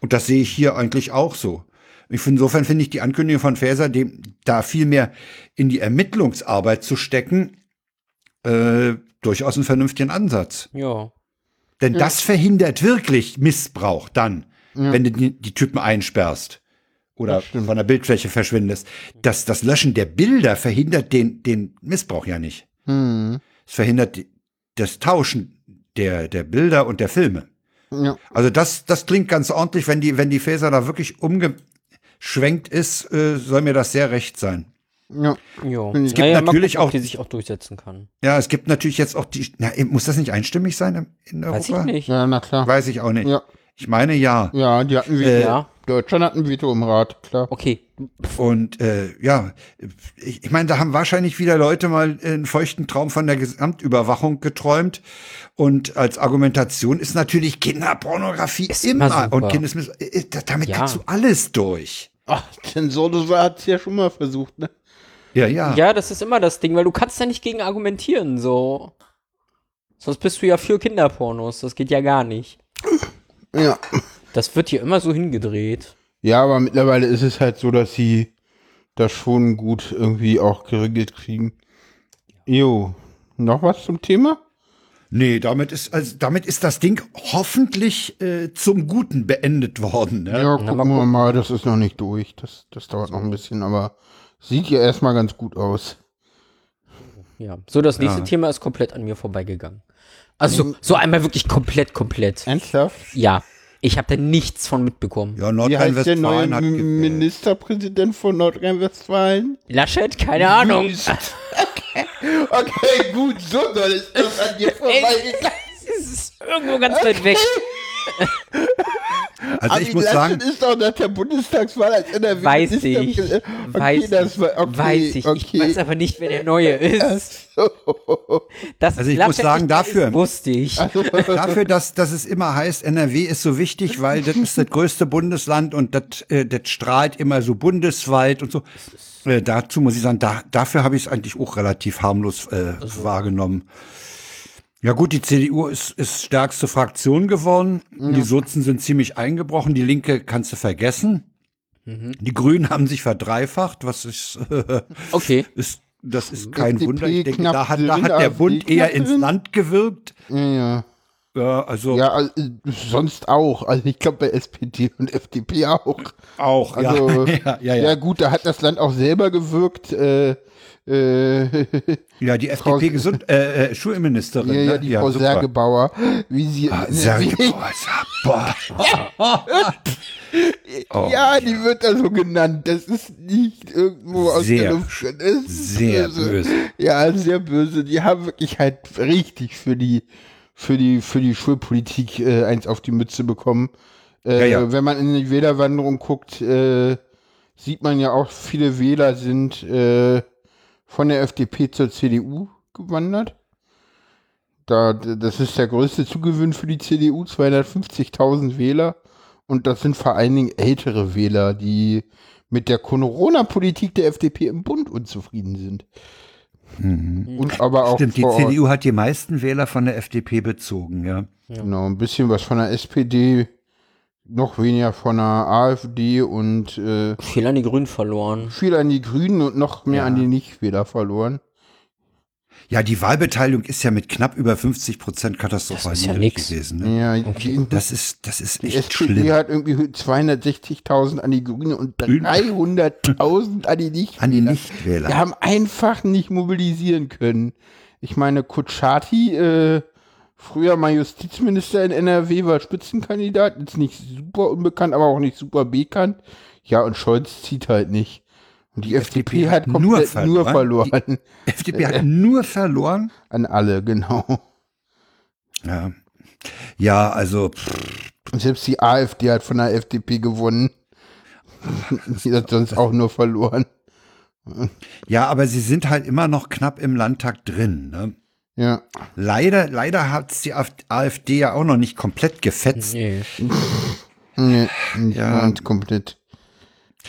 Speaker 3: Und das sehe ich hier eigentlich auch so. Ich finde, insofern finde ich die Ankündigung von Faeser, dem, da viel mehr in die Ermittlungsarbeit zu stecken, äh, durchaus einen vernünftigen Ansatz.
Speaker 2: Ja.
Speaker 3: Denn das verhindert wirklich Missbrauch dann, wenn du die, die Typen einsperrst oder von der Bildfläche verschwindest. Das, das Löschen der Bilder verhindert den, den Missbrauch ja nicht.
Speaker 1: Hm.
Speaker 3: Es verhindert das Tauschen der, der Bilder und der Filme.
Speaker 1: Ja.
Speaker 3: Also das, das klingt ganz ordentlich, wenn die, wenn die Faser da wirklich umgeschwenkt ist, äh, soll mir das sehr recht sein.
Speaker 1: Ja.
Speaker 2: Ja.
Speaker 1: Es
Speaker 3: gibt
Speaker 2: Naja,
Speaker 3: natürlich
Speaker 2: gucken,
Speaker 3: auch-
Speaker 2: die sich auch durchsetzen kann.
Speaker 3: Ja, es gibt natürlich jetzt auch die, na, muss das nicht einstimmig sein in Europa?
Speaker 2: Weiß ich nicht.
Speaker 1: ja, na klar.
Speaker 3: Weiß ich auch nicht.
Speaker 1: Ja.
Speaker 3: Ich meine ja.
Speaker 1: Ja, die hatten Veto.
Speaker 3: Äh,
Speaker 2: Ja.
Speaker 1: Deutschland hat ein Veto im Rat, klar.
Speaker 2: Okay.
Speaker 3: Und äh, ja, ich, ich meine, da haben wahrscheinlich wieder Leute mal einen feuchten Traum von der Gesamtüberwachung geträumt. Und als Argumentation ist natürlich Kinderpornografie
Speaker 2: Ist
Speaker 3: immer,
Speaker 2: immer
Speaker 3: und Kindesmiss äh, damit
Speaker 2: Ja.
Speaker 3: kriegst du alles durch.
Speaker 1: Ach, denn so das hat's ja schon mal versucht, ne?
Speaker 3: Ja, ja.
Speaker 2: Ja, das ist immer das Ding, weil du kannst ja nicht gegen argumentieren, so. Sonst bist du ja für Kinderpornos. Das geht ja gar nicht.
Speaker 1: Ja.
Speaker 2: Das wird hier immer so hingedreht.
Speaker 1: Ja, aber mittlerweile ist es halt so, dass sie das schon gut irgendwie auch geregelt kriegen. Jo. Noch was zum Thema?
Speaker 3: Nee, damit ist, also damit ist das Ding hoffentlich äh, zum Guten beendet worden. Ne?
Speaker 1: Ja,
Speaker 2: Na,
Speaker 1: gucken
Speaker 2: mal
Speaker 1: wir mal, das ist noch nicht durch. Das, das dauert noch ein bisschen, aber sieht ja erstmal ganz gut aus.
Speaker 2: Ja. So, das nächste
Speaker 3: Ja.
Speaker 2: Thema ist komplett an mir vorbeigegangen. Also, so einmal wirklich komplett, komplett.
Speaker 1: Ernsthaft?
Speaker 2: Ja. Ich habe da nichts von mitbekommen.
Speaker 3: Ja,
Speaker 1: Wie heißt der neue
Speaker 3: Nordrhein-Westfalen hat gewählt.
Speaker 1: Ministerpräsident von Nordrhein-Westfalen?
Speaker 2: Laschet? Keine Ahnung. <laughs>
Speaker 1: Okay, gut, so soll es das an dir vorbeigegangen.
Speaker 2: Es ist irgendwo ganz weit weg. <laughs>
Speaker 3: Also ich
Speaker 1: Armin
Speaker 3: muss
Speaker 1: Laschet
Speaker 3: sagen,
Speaker 1: ist doch nach der Bundestagswahl als NRW
Speaker 2: Weiß ich.
Speaker 1: Okay,
Speaker 2: Weiß
Speaker 1: das
Speaker 2: ich.
Speaker 1: war, okay,
Speaker 2: Weiß ich.
Speaker 1: okay.
Speaker 2: Ich weiß aber nicht, wer der Neue <laughs> ist. Das
Speaker 3: Also ich
Speaker 2: Laschet
Speaker 3: muss sagen, dafür-
Speaker 2: ist, wusste ich. <laughs>
Speaker 3: dafür, dass, dass es immer heißt, NRW ist so wichtig, weil das ist das größte Bundesland und das, äh, das strahlt immer so bundesweit und so. Äh, dazu muss ich sagen, da, dafür habe ich es eigentlich auch relativ harmlos äh, wahrgenommen. Ja gut, die CDU ist, ist stärkste Fraktion geworden. Die Sozen sind ziemlich eingebrochen. Die Linke kannst du vergessen. Die Grünen haben sich verdreifacht, was ist, <laughs>
Speaker 2: Okay.
Speaker 3: ist das ist kein
Speaker 1: FDP
Speaker 3: Wunder. Ich denke, da hat, da hat der
Speaker 1: AfD
Speaker 3: Bund eher ins. Land gewirkt.
Speaker 1: Ja, ja.
Speaker 3: Ja, also
Speaker 1: Ja, also, äh, sonst auch. Also ich glaube bei SPD und FDP auch.
Speaker 3: auch.
Speaker 1: Also,
Speaker 3: ja, <laughs> ja, ja,
Speaker 1: Ja
Speaker 3: ja.
Speaker 1: gut, da hat das Land auch selber gewirkt. Äh, äh, <laughs>
Speaker 3: Ja, die
Speaker 1: Frau-
Speaker 3: FDP Gesund äh, äh, Schulministerin.
Speaker 1: ja, ja,
Speaker 3: ne?
Speaker 1: die Frau
Speaker 3: super.
Speaker 1: Sergebauer, wie sie,
Speaker 3: Ah, Sergebauer. <laughs> <laughs> Oh.
Speaker 1: ja, die wird da so genannt. Das ist nicht irgendwo aus
Speaker 3: Sehr,
Speaker 1: der Luft. Das ist
Speaker 3: sehr böse.
Speaker 1: Ja, sehr böse. Die haben wirklich halt richtig für die für die für die Schulpolitik äh, eins auf die Mütze bekommen. Äh,
Speaker 3: Ja, ja.
Speaker 1: Wenn man in die Wählerwanderung guckt, äh, sieht man ja auch, viele Wähler sind äh, von der FDP zur CDU gewandert. Da, das ist der größte Zugewinn für die CDU, 250.000 Wähler. Und das sind vor allen Dingen ältere Wähler, die mit der Corona-Politik der FDP im Bund unzufrieden sind. Und aber auch
Speaker 3: Mhm. Stimmt, die. CDU hat die meisten Wähler von der FDP bezogen, ja.
Speaker 1: Genau, ein bisschen was von der SPD, noch weniger von der AfD und äh,
Speaker 2: Viel an die Grünen verloren.
Speaker 1: viel an die Grünen und noch mehr
Speaker 3: Ja.
Speaker 1: an die Nichtwähler verloren.
Speaker 3: Ja, die Wahlbeteiligung ist ja mit knapp über 50 Prozent katastrophal
Speaker 2: Das ist ja
Speaker 3: gewesen. Ne?
Speaker 1: Ja, die,
Speaker 3: Das ist, das ist
Speaker 1: die
Speaker 3: echt
Speaker 1: SPD
Speaker 3: schlimm.
Speaker 1: hat irgendwie 260.000 an die Grünen und 300.000 an die Nichtwähler.
Speaker 3: An die Nichtwähler.
Speaker 1: Die haben einfach nicht mobilisieren können. Ich meine, Kutschati, äh, früher mal Justizminister in NRW, war Spitzenkandidat, ist nicht super unbekannt, aber auch nicht super bekannt. Ja, und Scholz zieht halt nicht. Und die, FDP, hat
Speaker 3: nur
Speaker 1: komplett nur
Speaker 3: verloren.
Speaker 1: verloren.
Speaker 3: FDP hat nur verloren.
Speaker 1: An alle, genau.
Speaker 3: Ja, ja also
Speaker 1: Und selbst die AfD hat von der FDP gewonnen. Die hat sonst auch nur verloren.
Speaker 3: ja, aber sie sind halt immer noch knapp im Landtag drin. Ne?
Speaker 1: Ja.
Speaker 3: Leider, leider hat die Af- AfD ja auch noch nicht komplett gefetzt.
Speaker 2: Nee.
Speaker 1: Nee, nicht
Speaker 3: Ja.
Speaker 1: komplett.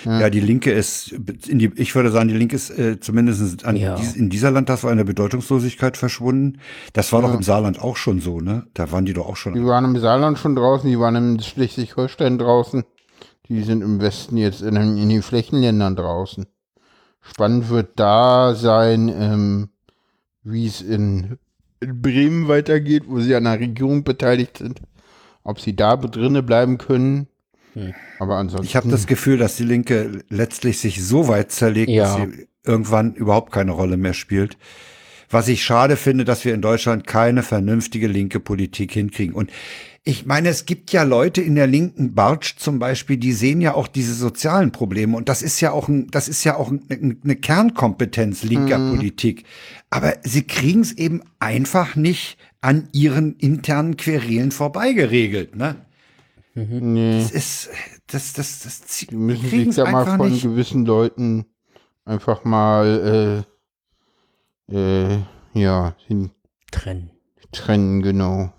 Speaker 3: Ja, die Linke ist, in die, ich würde sagen, die Linke ist äh, zumindest an
Speaker 2: Ja.
Speaker 3: dies, in dieser Landtagswahl in der Bedeutungslosigkeit verschwunden. Das war doch im Saarland auch schon so, ne? Da waren die doch auch schon.
Speaker 1: Die waren im Saarland schon draußen, die waren im Schleswig-Holstein draußen. Die sind im Westen jetzt in, den- in den Flächenländern draußen. Spannend wird da sein, ähm, wie es in, in Bremen weitergeht, wo sie an der Regierung beteiligt sind. Ob sie da drinne bleiben können.
Speaker 2: Hm.
Speaker 1: Aber ansonsten.
Speaker 3: Ich habe das Gefühl, dass die Linke letztlich sich so weit zerlegt, dass
Speaker 2: Ja.
Speaker 3: sie irgendwann überhaupt keine Rolle mehr spielt. Was ich schade finde, dass wir in Deutschland keine vernünftige linke Politik hinkriegen. Und ich meine, es gibt ja Leute in der linken Bartsch zum Beispiel, die sehen ja auch diese sozialen Probleme. Und das ist ja auch ein, das ist ja auch ein, eine Kernkompetenz linker Politik. Aber sie kriegen es eben einfach nicht an ihren internen Querelen vorbeigeregelt, ne?
Speaker 1: nee,
Speaker 3: Das ist, das, das, das, zie-
Speaker 1: die müssen sich da mal von
Speaker 3: nicht.
Speaker 1: gewissen Leuten einfach mal, äh, äh, ja, hin
Speaker 2: Trennen.
Speaker 1: trennen, genau.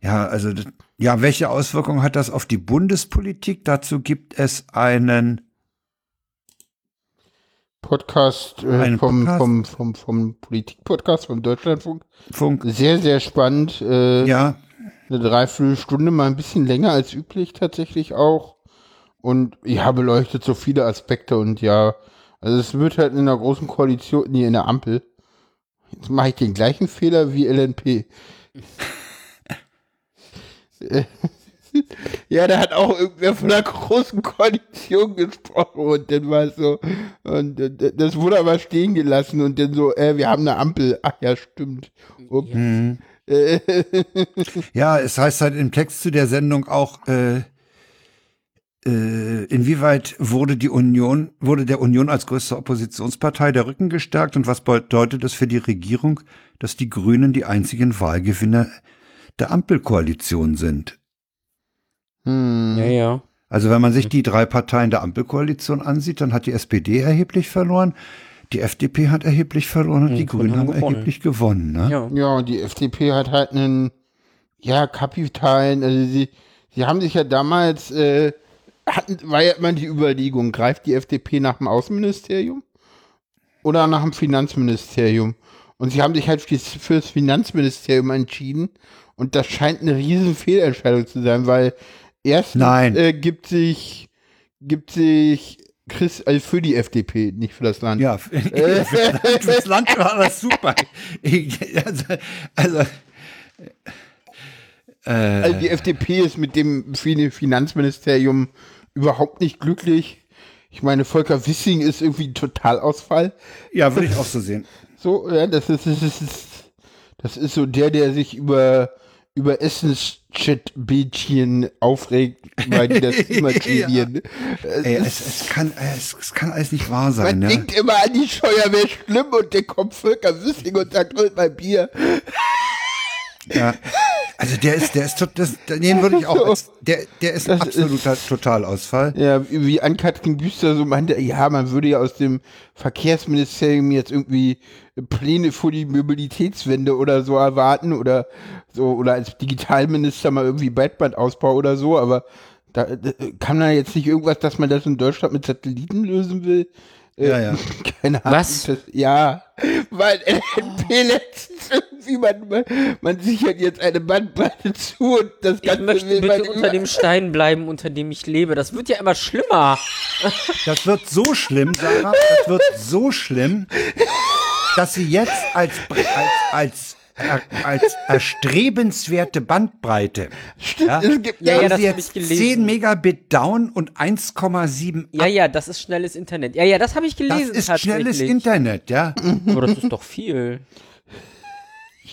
Speaker 3: Ja, also, ja, welche Auswirkungen hat das auf die Bundespolitik? Dazu gibt es einen,
Speaker 1: Podcast, äh,
Speaker 3: Ein
Speaker 1: vom,
Speaker 3: Podcast?
Speaker 1: vom, vom, vom Politik-Podcast vom Deutschlandfunk.
Speaker 3: Funk.
Speaker 1: Sehr, sehr spannend. Äh,
Speaker 3: Ja,
Speaker 1: Eine Dreiviertelstunde, mal ein bisschen länger als üblich tatsächlich auch. Und ja, beleuchtet so viele Aspekte und ja, also es wird halt in einer großen Koalition, nee, in der Ampel. Jetzt mache ich den gleichen Fehler wie LNP. <laughs> Ja, da hat auch irgendwer von einer großen Koalition gesprochen und dann war es so, und äh, das wurde aber stehen gelassen und dann so, äh, wir haben eine Ampel. Ach ja, stimmt. Ups.
Speaker 3: Mhm.
Speaker 1: Äh, <laughs>
Speaker 3: ja, es heißt halt im Text zu der Sendung auch, äh, äh, inwieweit wurde die Union, wurde der Union als größte Oppositionspartei der Rücken gestärkt und was bedeutet es für die Regierung, dass die Grünen die einzigen Wahlgewinner der Ampelkoalition sind?
Speaker 1: hm.
Speaker 2: Ja, ja.
Speaker 3: Also wenn man sich die drei Parteien der Ampelkoalition ansieht, dann hat die SPD erheblich verloren, die FDP hat erheblich verloren und die Grünen haben
Speaker 2: gewonnen.
Speaker 3: erheblich gewonnen. Ne?
Speaker 2: Ja.
Speaker 1: Ja, und die FDP hat halt einen, ja, kapitalen, also sie, sie haben sich ja damals, äh, hatten, war ja immer die Überlegung, greift die FDP nach dem Außenministerium oder nach dem Finanzministerium? Und sie haben sich halt fürs, fürs Finanzministerium entschieden und das scheint eine riesen Fehlentscheidung zu sein, weil erstens. Äh, gibt sich, gibt sich Chris, also für die FDP, nicht für das Land.
Speaker 3: Ja, <laughs> fürs Land war das super. <laughs> Also, also
Speaker 1: Also die FDP ist mit dem Fin- Finanzministerium überhaupt nicht glücklich. Ich meine, Volker Wissing ist irgendwie ein Totalausfall.
Speaker 3: Ja, würde ich auch so sehen.
Speaker 1: So, ja, das ist, das ist, das ist so der, der sich über, über Essenschat-Bildchen aufregt, weil die das <laughs> immer trainieren.
Speaker 3: Ey, es, es, kann, es, es kann alles nicht wahr sein,
Speaker 1: Man
Speaker 3: ne?
Speaker 1: denkt immer an die Scheuer, wäre schlimm und der kommt Volker Wissing und sagt, holt mal Bier.
Speaker 3: Ja. Also der ist, der ist, das, den würde ich auch, als, der, der ist ein
Speaker 1: Das ist-
Speaker 3: absoluter Totalausfall.
Speaker 1: Ja, wie Ann-Kathrin Büster so meinte, ja, man würde ja aus dem Verkehrsministerium jetzt irgendwie Pläne für die Mobilitätswende oder so erwarten oder so, oder als Digitalminister mal irgendwie Breitbandausbau oder so, aber da, da kann man jetzt nicht irgendwas, dass man das in Deutschland mit Satelliten lösen will? Äh,
Speaker 3: Ja, ja. <laughs>
Speaker 1: Keine Ahnung.
Speaker 2: Was?
Speaker 1: Das, ja, weil LNP letztens irgendwie, man, man, man sichert jetzt eine Bandbreite zu und das
Speaker 2: Ich
Speaker 1: Ganze
Speaker 2: möchte
Speaker 1: will man
Speaker 2: bitte unter dem Stein bleiben, unter dem ich lebe. Das wird ja immer schlimmer.
Speaker 3: Das wird so schlimm, Sarah, das wird so schlimm, <laughs> dass sie jetzt als, als, als, als erstrebenswerte Bandbreite, ja,
Speaker 1: es gibt
Speaker 2: Ja, ja, das ich
Speaker 3: jetzt
Speaker 2: gelesen.
Speaker 3: 10 Megabit down und 1,7
Speaker 2: Ja, ja, das ist schnelles Internet. Ja, ja, das habe ich
Speaker 3: Das
Speaker 2: gelesen.
Speaker 3: ist
Speaker 2: tatsächlich.
Speaker 3: schnelles Internet, ja.
Speaker 2: Aber das ist doch viel.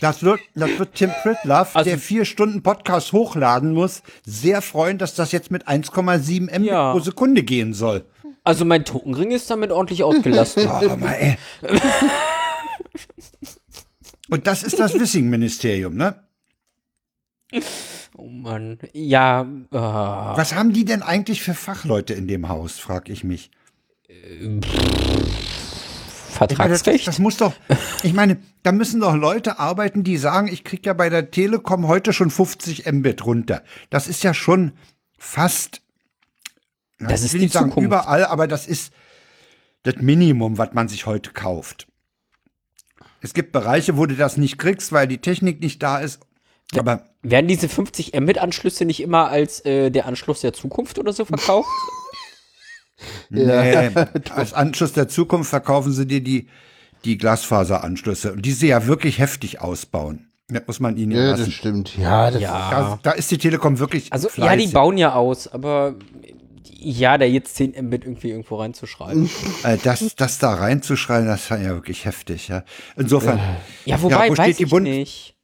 Speaker 3: Das wird, das wird Tim Pritloff,
Speaker 2: Also-
Speaker 3: der vier Stunden Podcast hochladen muss, sehr freuen, dass das jetzt mit 1,7 Mbit
Speaker 2: Ja.
Speaker 3: pro Sekunde gehen soll.
Speaker 2: Also mein Tokenring ist damit ordentlich ausgelastet. <laughs>
Speaker 3: Aber mal, ey. <laughs> Und das ist das Wissing-Ministerium, ne?
Speaker 2: oh Mann. Ja, äh,
Speaker 3: Was haben die denn eigentlich für Fachleute in dem Haus, frag ich mich. Ich meine, das,
Speaker 2: Vertragsrecht?
Speaker 3: das muss doch, ich meine, da müssen doch Leute arbeiten, die sagen, ich krieg ja bei der Telekom heute schon 50 Mbit runter. Das ist ja schon fast, na,
Speaker 2: Das ist
Speaker 3: will nicht sagen
Speaker 2: Zukunft.
Speaker 3: überall, aber das ist das Minimum, was man sich heute kauft. Es gibt Bereiche, wo du das nicht kriegst, weil die Technik nicht da ist. Aber
Speaker 2: Werden diese 50 Mbit-Anschlüsse nicht immer als äh, der Anschluss der Zukunft oder so verkauft? <laughs>
Speaker 3: nee, <laughs> als Anschluss der Zukunft verkaufen sie dir die, die Glasfaseranschlüsse. Und die sie ja wirklich heftig ausbauen. Das muss man ihnen ja
Speaker 1: Ja,
Speaker 3: lassen.
Speaker 1: das stimmt. Ja, das
Speaker 2: Ja.
Speaker 3: Da, da ist die Telekom wirklich
Speaker 2: Also, ja,
Speaker 3: fleißig.
Speaker 2: die bauen ja aus, aber ja, da jetzt 10 Mbit irgendwie irgendwo reinzuschreiben.
Speaker 3: Äh, das, das da reinzuschreien, das ist ja wirklich heftig. Ja. Insofern,
Speaker 2: Ja, wobei,
Speaker 3: wo
Speaker 2: weiß
Speaker 3: steht die
Speaker 2: ich
Speaker 3: Bund-
Speaker 2: nicht.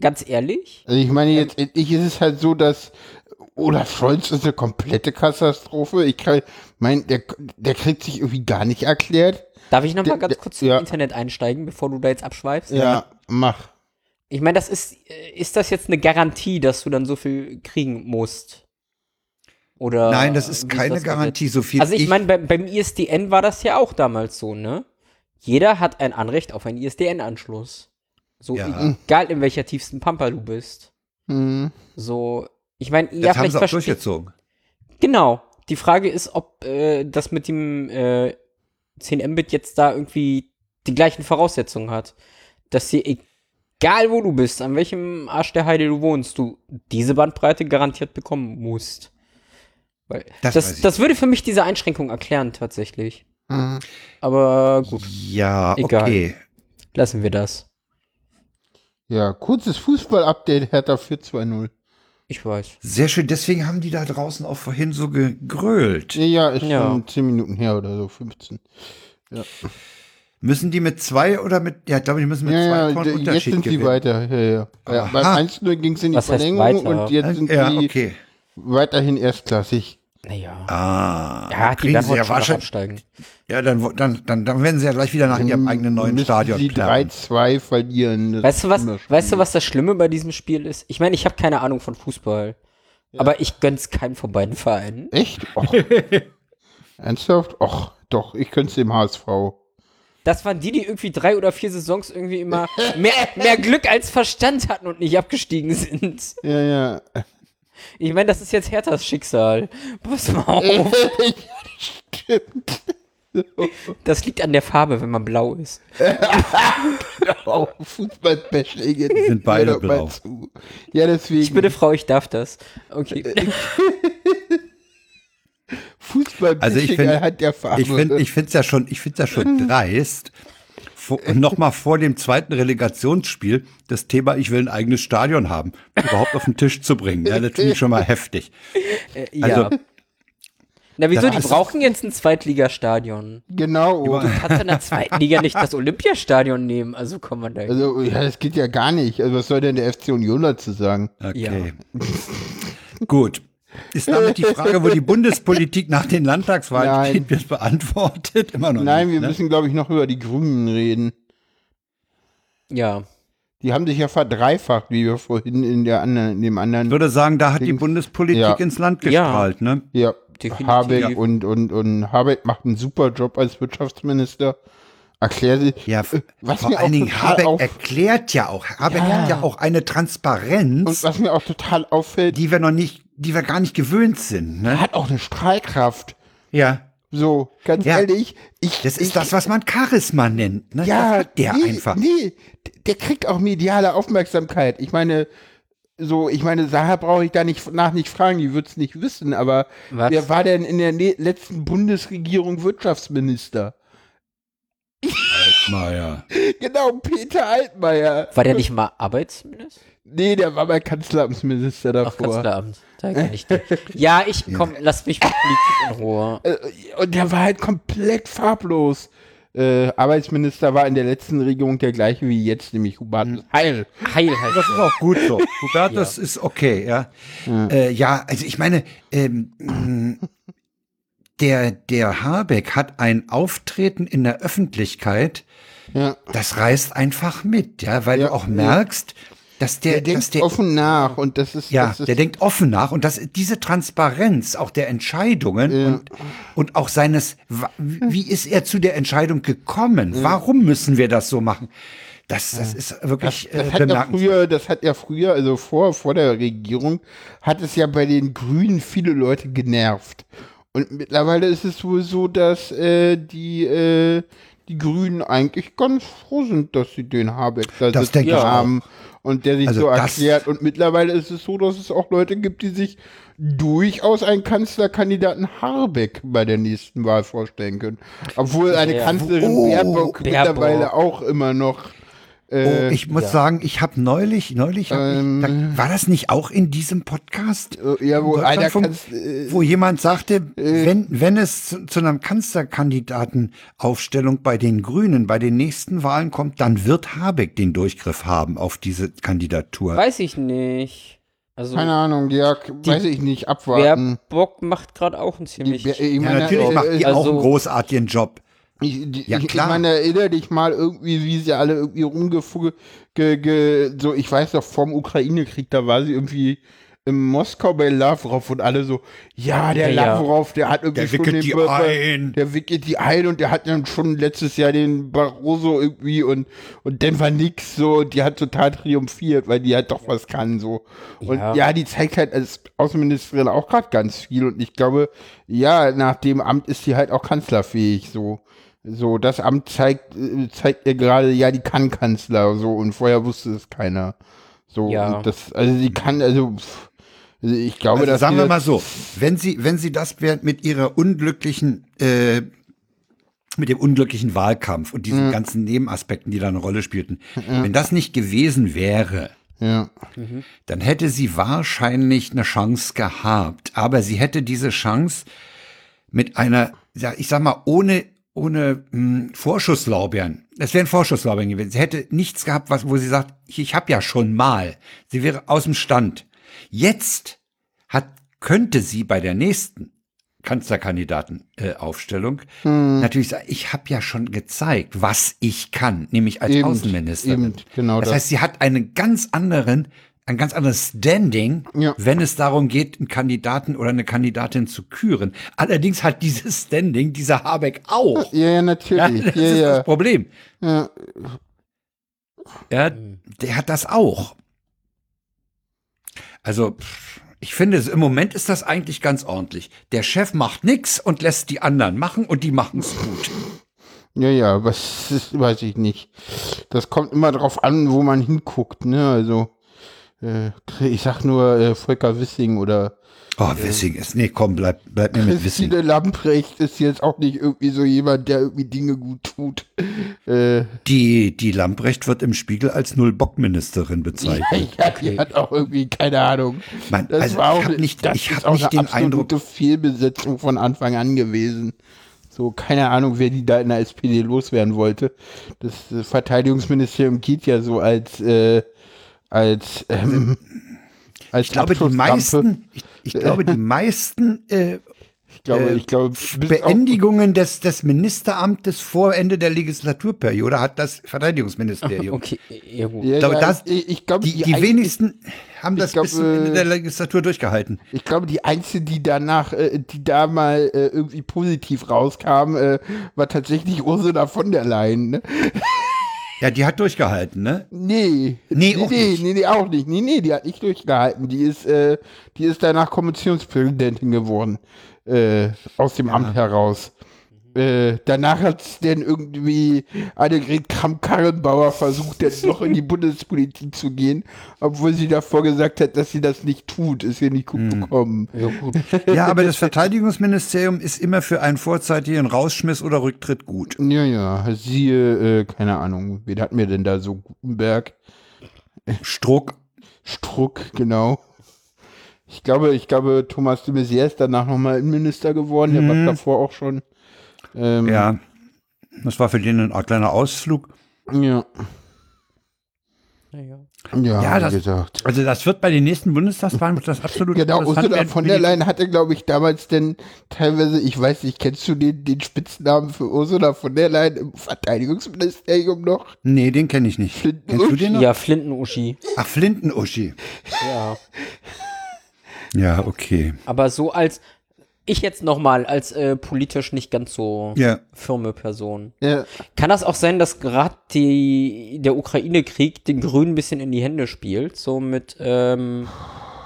Speaker 2: Ganz ehrlich?
Speaker 1: Also ich meine, jetzt endlich ist es halt so, dass Olaf Scholz ist eine komplette Katastrophe. Ich kann, mein, der, der kriegt sich irgendwie gar nicht erklärt.
Speaker 2: Darf ich noch mal
Speaker 1: Der-
Speaker 2: ganz kurz
Speaker 1: ja.
Speaker 2: ins Internet einsteigen, bevor du da jetzt abschweifst?
Speaker 1: Ja, mach.
Speaker 2: Ich meine, das ist, äh, ist das jetzt eine Garantie, dass du dann so viel kriegen musst? Oder
Speaker 3: nein, das ist keine
Speaker 2: das
Speaker 3: Garantie, so viel.
Speaker 2: Also ich meine, beim, beim ISDN war das ja auch damals so, ne? Jeder hat ein Anrecht auf einen ISDN-Anschluss. So,
Speaker 3: Ja.
Speaker 2: egal in welcher tiefsten Pampa du bist.
Speaker 1: Hm.
Speaker 2: So, ich meine,
Speaker 3: das
Speaker 2: ja,
Speaker 3: haben
Speaker 2: vielleicht
Speaker 3: sie auch durchgezogen.
Speaker 2: Genau. Die Frage ist, ob äh, das mit dem äh, 10 Mbit jetzt da irgendwie die gleichen Voraussetzungen hat. Dass dir, egal wo du bist, an welchem Arsch der Heide du wohnst, du diese Bandbreite garantiert bekommen musst. Weil
Speaker 3: Das
Speaker 2: das, das, würde für mich diese Einschränkung erklären, tatsächlich.
Speaker 1: Hm.
Speaker 2: Aber gut,
Speaker 3: Ja,
Speaker 2: Egal.
Speaker 3: okay.
Speaker 2: lassen wir das.
Speaker 1: Ja, kurzes Fußball-Update, Hertha 4-2-0.
Speaker 2: Ich weiß.
Speaker 3: Sehr schön. Deswegen haben die da draußen auch vorhin so gegrölt.
Speaker 1: Ja, ja, ist
Speaker 2: Ja.
Speaker 1: schon 10 Minuten her oder so, 15.
Speaker 3: Müssen die mit zwei oder mit, ja, ich glaube, die müssen mit
Speaker 1: Ja,
Speaker 3: zwei
Speaker 1: ja,
Speaker 3: Toren
Speaker 1: d- jetzt
Speaker 3: Unterschied
Speaker 1: sind sie
Speaker 3: gewinnen.
Speaker 1: weiter. Ja, ja. ja beim 1-0 ging es in die
Speaker 2: Was
Speaker 1: Verlängerung und jetzt sind
Speaker 3: Ja,
Speaker 1: sie
Speaker 3: okay.
Speaker 1: weiterhin erstklassig.
Speaker 2: Naja.
Speaker 3: Ah,
Speaker 2: ja, die werden
Speaker 3: sie ja wahrscheinlich.
Speaker 2: absteigen.
Speaker 3: Ja, dann, dann, dann, dann werden sie ja gleich wieder nach ihrem eigenen neuen Stadion
Speaker 1: sie
Speaker 3: planen.
Speaker 1: 3-2 verlieren.
Speaker 2: Weißt du was? Weißt du was das Schlimme bei diesem Spiel ist? Ich meine, ich habe keine Ahnung von Fußball, aber ich gönn's keinem von beiden Vereinen.
Speaker 1: Echt? Och. <laughs> Ernsthaft? Och, doch, ich könnte es dem HSV.
Speaker 2: Das waren die, die irgendwie drei oder vier Saisons irgendwie immer mehr, mehr Glück als Verstand hatten und nicht abgestiegen sind.
Speaker 1: Ja, ja.
Speaker 2: Ich meine, das ist jetzt Herthas Schicksal. Pass mal auf. <laughs>
Speaker 1: Stimmt.
Speaker 2: Das liegt an der Farbe, wenn man blau ist.
Speaker 1: Oh, Fußballbashing. jetzt
Speaker 3: sind beide blau.
Speaker 1: zu. Ja, deswegen.
Speaker 2: Ich bitte, Frau, ich darf das. Okay. <laughs>
Speaker 1: Fußballbashing
Speaker 3: Also ich finde,
Speaker 1: anhand der Farbe.
Speaker 3: ich finde, ich finde es ja schon, ich finde ja schon <laughs> dreist vor, noch mal vor dem zweiten Relegationsspiel das Thema, ich will ein eigenes Stadion haben, überhaupt auf den Tisch zu bringen. Ja, das finde ich schon mal heftig.
Speaker 2: Äh, ja.
Speaker 3: Also,
Speaker 2: Na, wieso? Die brauchen jetzt ein Zweitligastadion.
Speaker 1: Genau.
Speaker 2: Du kannst in der zweiten Liga nicht das Olympiastadion nehmen. Also komm mal da.
Speaker 1: Also, ja, das geht ja gar nicht. Also, was soll denn der FC Union dazu sagen?
Speaker 3: Okay. Gut. Ist damit die Frage, wo die Bundespolitik nach den Landtagswahlen
Speaker 1: Nein.
Speaker 3: steht, wird beantwortet? Immer noch
Speaker 1: Nein,
Speaker 3: nicht.
Speaker 1: wir
Speaker 3: ne?
Speaker 1: müssen, glaube ich, noch über die Grünen reden.
Speaker 2: ja.
Speaker 1: Die haben sich ja verdreifacht, wie wir vorhin in der anderen, in dem
Speaker 3: Ich
Speaker 1: anderen.
Speaker 3: würde sagen, da hat die
Speaker 1: Dings.
Speaker 3: Bundespolitik
Speaker 1: Ja.
Speaker 3: ins Land
Speaker 2: Ja.
Speaker 3: gestrahlt, ne?
Speaker 1: Ja,
Speaker 2: Definitiv.
Speaker 1: Habeck und, und, und Habeck macht einen super Job als Wirtschaftsminister. Erklär sie.
Speaker 3: Ja,
Speaker 1: Äh, was
Speaker 3: vor
Speaker 1: mir auch
Speaker 3: allen Dingen Habeck
Speaker 1: auf-
Speaker 3: erklärt ja auch, Habeck
Speaker 1: Ja.
Speaker 3: hat ja auch eine
Speaker 1: Und
Speaker 3: Transparenz,
Speaker 1: was mir auch total auffällt,
Speaker 3: die wir noch nicht, die wir gar nicht gewöhnt sind,
Speaker 1: er
Speaker 3: ne?
Speaker 1: hat auch eine Strahlkraft.
Speaker 3: Ja.
Speaker 1: So, ganz
Speaker 3: Ja.
Speaker 1: ehrlich, ich.
Speaker 3: Das ist
Speaker 1: ich,
Speaker 3: das, was man Charisma nennt, ne?
Speaker 1: Ja,
Speaker 3: das hat der
Speaker 1: nee,
Speaker 3: einfach.
Speaker 1: Nee, der kriegt auch mediale Aufmerksamkeit. Ich meine, so, ich meine, Sarah brauche ich da nicht nach nicht fragen, die wird's nicht wissen, aber
Speaker 2: Was?
Speaker 1: wer war denn in der ne letzten Bundesregierung Wirtschaftsminister?
Speaker 3: Altmaier. <laughs>
Speaker 1: Genau, Peter Altmaier.
Speaker 2: War der nicht mal Arbeitsminister?
Speaker 1: Nee, der war mal Kanzleramtsminister
Speaker 2: Ach,
Speaker 1: davor.
Speaker 2: Kanzleramt. Da kenn ich den. <laughs> ja, ich komm, lass mich mit Politik in Ruhe.
Speaker 1: Äh, Und der war halt komplett farblos. Äh, Arbeitsminister war in der letzten Regierung der gleiche wie jetzt, nämlich Hubertus Heil.
Speaker 2: Heil halt.
Speaker 3: Das ist auch gut so. <laughs> Hubertus ist okay, ja. Ja, äh, ja also ich meine, ähm, der, der Habeck hat ein Auftreten in der Öffentlichkeit,
Speaker 1: Ja.
Speaker 3: das reißt einfach mit, ja, weil
Speaker 1: Ja,
Speaker 3: du auch
Speaker 1: ja.
Speaker 3: merkst, dass der,
Speaker 1: Der
Speaker 3: dass
Speaker 1: denkt
Speaker 3: der
Speaker 1: offen nach und das ist,
Speaker 3: ja,
Speaker 1: das ist
Speaker 3: der denkt offen nach und das, diese Transparenz auch der Entscheidungen und, und auch seines, wie ist er zu der Entscheidung gekommen? Warum müssen wir das so machen? Das, das ist wirklich
Speaker 1: Das
Speaker 3: äh,
Speaker 1: hat ja früher, das hat ja früher, also vor, vor der Regierung, hat es ja bei den Grünen viele Leute genervt. Und mittlerweile ist es wohl so, dass äh, die, äh, die Grünen eigentlich ganz froh sind, dass sie den Habeck da
Speaker 3: Das
Speaker 1: sitzen haben und der sich
Speaker 3: Also
Speaker 1: so erklärt. Und mittlerweile ist es so, dass es auch Leute gibt, die sich durchaus einen Kanzlerkandidaten Habeck bei der nächsten Wahl vorstellen können. Obwohl eine
Speaker 2: Ja.
Speaker 1: Kanzlerin
Speaker 3: Oh,
Speaker 1: Baerbock,
Speaker 2: Baerbock.
Speaker 1: mittlerweile auch immer noch
Speaker 3: Oh,
Speaker 1: äh,
Speaker 3: ich muss sagen, ich habe neulich, neulich, hab
Speaker 1: Ähm.
Speaker 3: ich, da, war das nicht auch in diesem Podcast?
Speaker 1: Äh, ja, wo
Speaker 3: In
Speaker 1: einer
Speaker 3: Deutschlandfunk,
Speaker 1: kann's, äh,
Speaker 3: wo jemand sagte, wenn, wenn es zu, zu einer Kanzlerkandidatenaufstellung bei den Grünen bei den nächsten Wahlen kommt, dann wird Habeck den Durchgriff haben auf diese Kandidatur.
Speaker 2: Weiß ich nicht. Also,
Speaker 1: Keine Ahnung, ja, weiß ich nicht, abwarten.
Speaker 2: Baerbock macht gerade auch einen
Speaker 1: Die,
Speaker 2: ziemlich.
Speaker 1: ich
Speaker 3: Ja,
Speaker 1: meine,
Speaker 3: natürlich
Speaker 1: äh,
Speaker 3: macht
Speaker 1: äh,
Speaker 3: die auch
Speaker 2: also-
Speaker 3: einen großartigen Job.
Speaker 1: Ich,
Speaker 3: Ja,
Speaker 1: ich,
Speaker 3: klar.
Speaker 1: ich meine, erinnere dich mal irgendwie, wie sie alle irgendwie rumgefuge, ge, ge, so, ich weiß noch, vorm Ukraine-Krieg, da war sie irgendwie in Moskau bei Lavrov und alle so, ja, der
Speaker 2: Ja.
Speaker 1: Lavrov, der hat irgendwie
Speaker 3: Der
Speaker 1: schon
Speaker 3: wickelt
Speaker 1: den
Speaker 3: die
Speaker 1: Bur-
Speaker 3: ein.
Speaker 1: Der wickelt die ein und der hat dann schon letztes Jahr den Barroso irgendwie und, und dann war nix so, die hat total triumphiert, weil die halt doch was kann so. Und
Speaker 2: Ja.
Speaker 1: ja, die zeigt halt als Außenministerin auch gerade ganz viel und ich glaube, ja, nach dem Amt ist sie halt auch kanzlerfähig so. So, das Amt zeigt, äh, zeigt ihr gerade, ja, die kann Kanzler, so, und vorher wusste es keiner. So,
Speaker 2: Ja.
Speaker 1: und das, also sie kann, also, also ich glaube,
Speaker 3: Also
Speaker 1: dass
Speaker 3: sagen wir mal so, wenn sie, wenn sie das während mit ihrer unglücklichen, äh, mit dem unglücklichen Wahlkampf und
Speaker 1: Mhm.
Speaker 3: diesen ganzen Nebenaspekten, die da eine Rolle spielten, wenn das nicht gewesen wäre,
Speaker 1: Ja.
Speaker 3: dann hätte sie wahrscheinlich eine Chance gehabt. Aber sie hätte diese Chance mit einer, ja, ich sag mal, ohne, ohne mh, Vorschusslorbeeren. Es wären Vorschusslorbeeren gewesen. Sie hätte nichts gehabt, was, wo sie sagt, ich, ich habe ja schon mal. Sie wäre aus dem Stand. Jetzt hat, könnte sie bei der nächsten Kanzlerkandidatenaufstellung äh, Aufstellung natürlich sagen, ich habe ja schon gezeigt, was ich kann, nämlich als
Speaker 1: Eben,
Speaker 3: Außenministerin.
Speaker 1: eben, genau
Speaker 3: das
Speaker 1: das.
Speaker 3: heißt, sie hat einen ganz anderen, ein ganz anderes Standing,
Speaker 1: Ja.
Speaker 3: wenn es darum geht, einen Kandidaten oder eine Kandidatin zu küren. Allerdings hat dieses Standing dieser Habeck auch.
Speaker 1: Ja, ja,
Speaker 3: Ja,
Speaker 1: natürlich.
Speaker 3: das
Speaker 1: Ja,
Speaker 3: ist
Speaker 1: ja.
Speaker 3: das Problem.
Speaker 1: Ja.
Speaker 3: Ja, der hat das auch. Also, ich finde, im Moment ist das eigentlich ganz ordentlich. Der Chef macht nix und lässt die anderen machen und die machen's gut.
Speaker 1: Ja, ja, was ist, weiß ich nicht. Das kommt immer drauf an, wo man hinguckt, ne? Also, ich sag nur äh, Volker Wissing oder
Speaker 3: Oh, Wissing ist, nee, komm, bleib, bleib mir mit <laughs> Wissing.
Speaker 1: Christine Lamprecht ist jetzt auch nicht irgendwie so jemand, der irgendwie Dinge gut tut. Äh,
Speaker 3: Die, die Lamprecht wird im Spiegel als Null-Bock-Ministerin bezeichnet.
Speaker 1: ja, die hat auch irgendwie, keine Ahnung.
Speaker 3: Man,
Speaker 1: Das
Speaker 3: also
Speaker 1: war auch,
Speaker 3: ich habe nicht,
Speaker 1: das
Speaker 3: ich
Speaker 1: ist
Speaker 3: hab
Speaker 1: auch
Speaker 3: nicht
Speaker 1: eine
Speaker 3: den Eindruck,
Speaker 1: absolute Fehlbesetzung von Anfang an gewesen. So, keine Ahnung, wer die da in der SPD loswerden wollte. Das äh, Verteidigungsministerium geht ja so als, äh, als, ähm, als
Speaker 3: ich glaube, die meisten, ich, ich glaube, die meisten äh,
Speaker 1: ich glaube,
Speaker 3: äh,
Speaker 1: ich glaube,
Speaker 3: Beendigungen des, des Ministeramtes vor Ende der Legislaturperiode hat das Verteidigungsministerium. <laughs>
Speaker 2: Okay, ja gut.
Speaker 1: Ja,
Speaker 3: glaube,
Speaker 1: ja,
Speaker 3: das,
Speaker 1: ich, ich glaube,
Speaker 3: die, die wenigsten haben das
Speaker 1: glaub,
Speaker 3: bis zum Ende
Speaker 1: äh,
Speaker 3: der Legislatur durchgehalten.
Speaker 1: Ich glaube, die einzige, die danach, äh, die da mal äh, irgendwie positiv rauskam, äh, war tatsächlich Ursula von der Leyen. Ne? <laughs>
Speaker 3: Ja, die hat durchgehalten, ne?
Speaker 1: Nee.
Speaker 3: Nee,
Speaker 1: nee,
Speaker 3: auch
Speaker 1: nee,
Speaker 3: nicht.
Speaker 1: nee, nee, auch nicht. Nee, nee, die hat nicht durchgehalten. Die ist, äh, die ist danach Kommissionspräsidentin geworden. Äh, aus dem Amt heraus. Äh, danach hat dann irgendwie Annegret Kramp-Karrenbauer versucht, jetzt noch in die <laughs> Bundespolitik zu gehen, obwohl sie davor gesagt hat, dass sie das nicht tut. Ist ihr nicht gut
Speaker 3: Hm.
Speaker 1: bekommen.
Speaker 2: Ja, gut.
Speaker 3: Ja, aber das <laughs> Verteidigungsministerium ist immer für einen vorzeitigen Rausschmiss oder Rücktritt gut.
Speaker 1: Ja, ja, siehe, äh, keine Ahnung, wen hatten wir denn da so? Gutenberg,
Speaker 3: Struck.
Speaker 1: Struck, genau. Ich glaube, ich glaube, Thomas de Maizière ist danach nochmal Innenminister geworden, der war davor auch schon. Ähm,
Speaker 3: Ja. Das war für den ein kleiner Ausflug.
Speaker 1: Ja,
Speaker 2: Naja.
Speaker 1: ja,
Speaker 3: Ja,
Speaker 1: wie
Speaker 3: das-
Speaker 1: gesagt.
Speaker 3: Also das wird bei den nächsten Bundestagswahlen wird das absolut
Speaker 1: Genau, Ursula von der Leyen hatte, glaube ich, damals denn teilweise, ich weiß nicht, kennst du den, den Spitznamen für Ursula von der Leyen im Verteidigungsministerium noch?
Speaker 3: Nee, den kenne ich nicht.
Speaker 1: Flinten-
Speaker 3: Kennst du den noch?
Speaker 2: Ja, Flinten-Uschi.
Speaker 3: Ach, Flinten-Uschi.
Speaker 2: Ja.
Speaker 3: Ja, okay.
Speaker 2: Aber so als, ich jetzt nochmal als äh, politisch nicht ganz so
Speaker 3: Ja.
Speaker 2: firme Person.
Speaker 1: Ja,
Speaker 2: Kann das auch sein, dass gerade die der Ukraine-Krieg den Grünen ein bisschen in die Hände spielt? So mit ähm,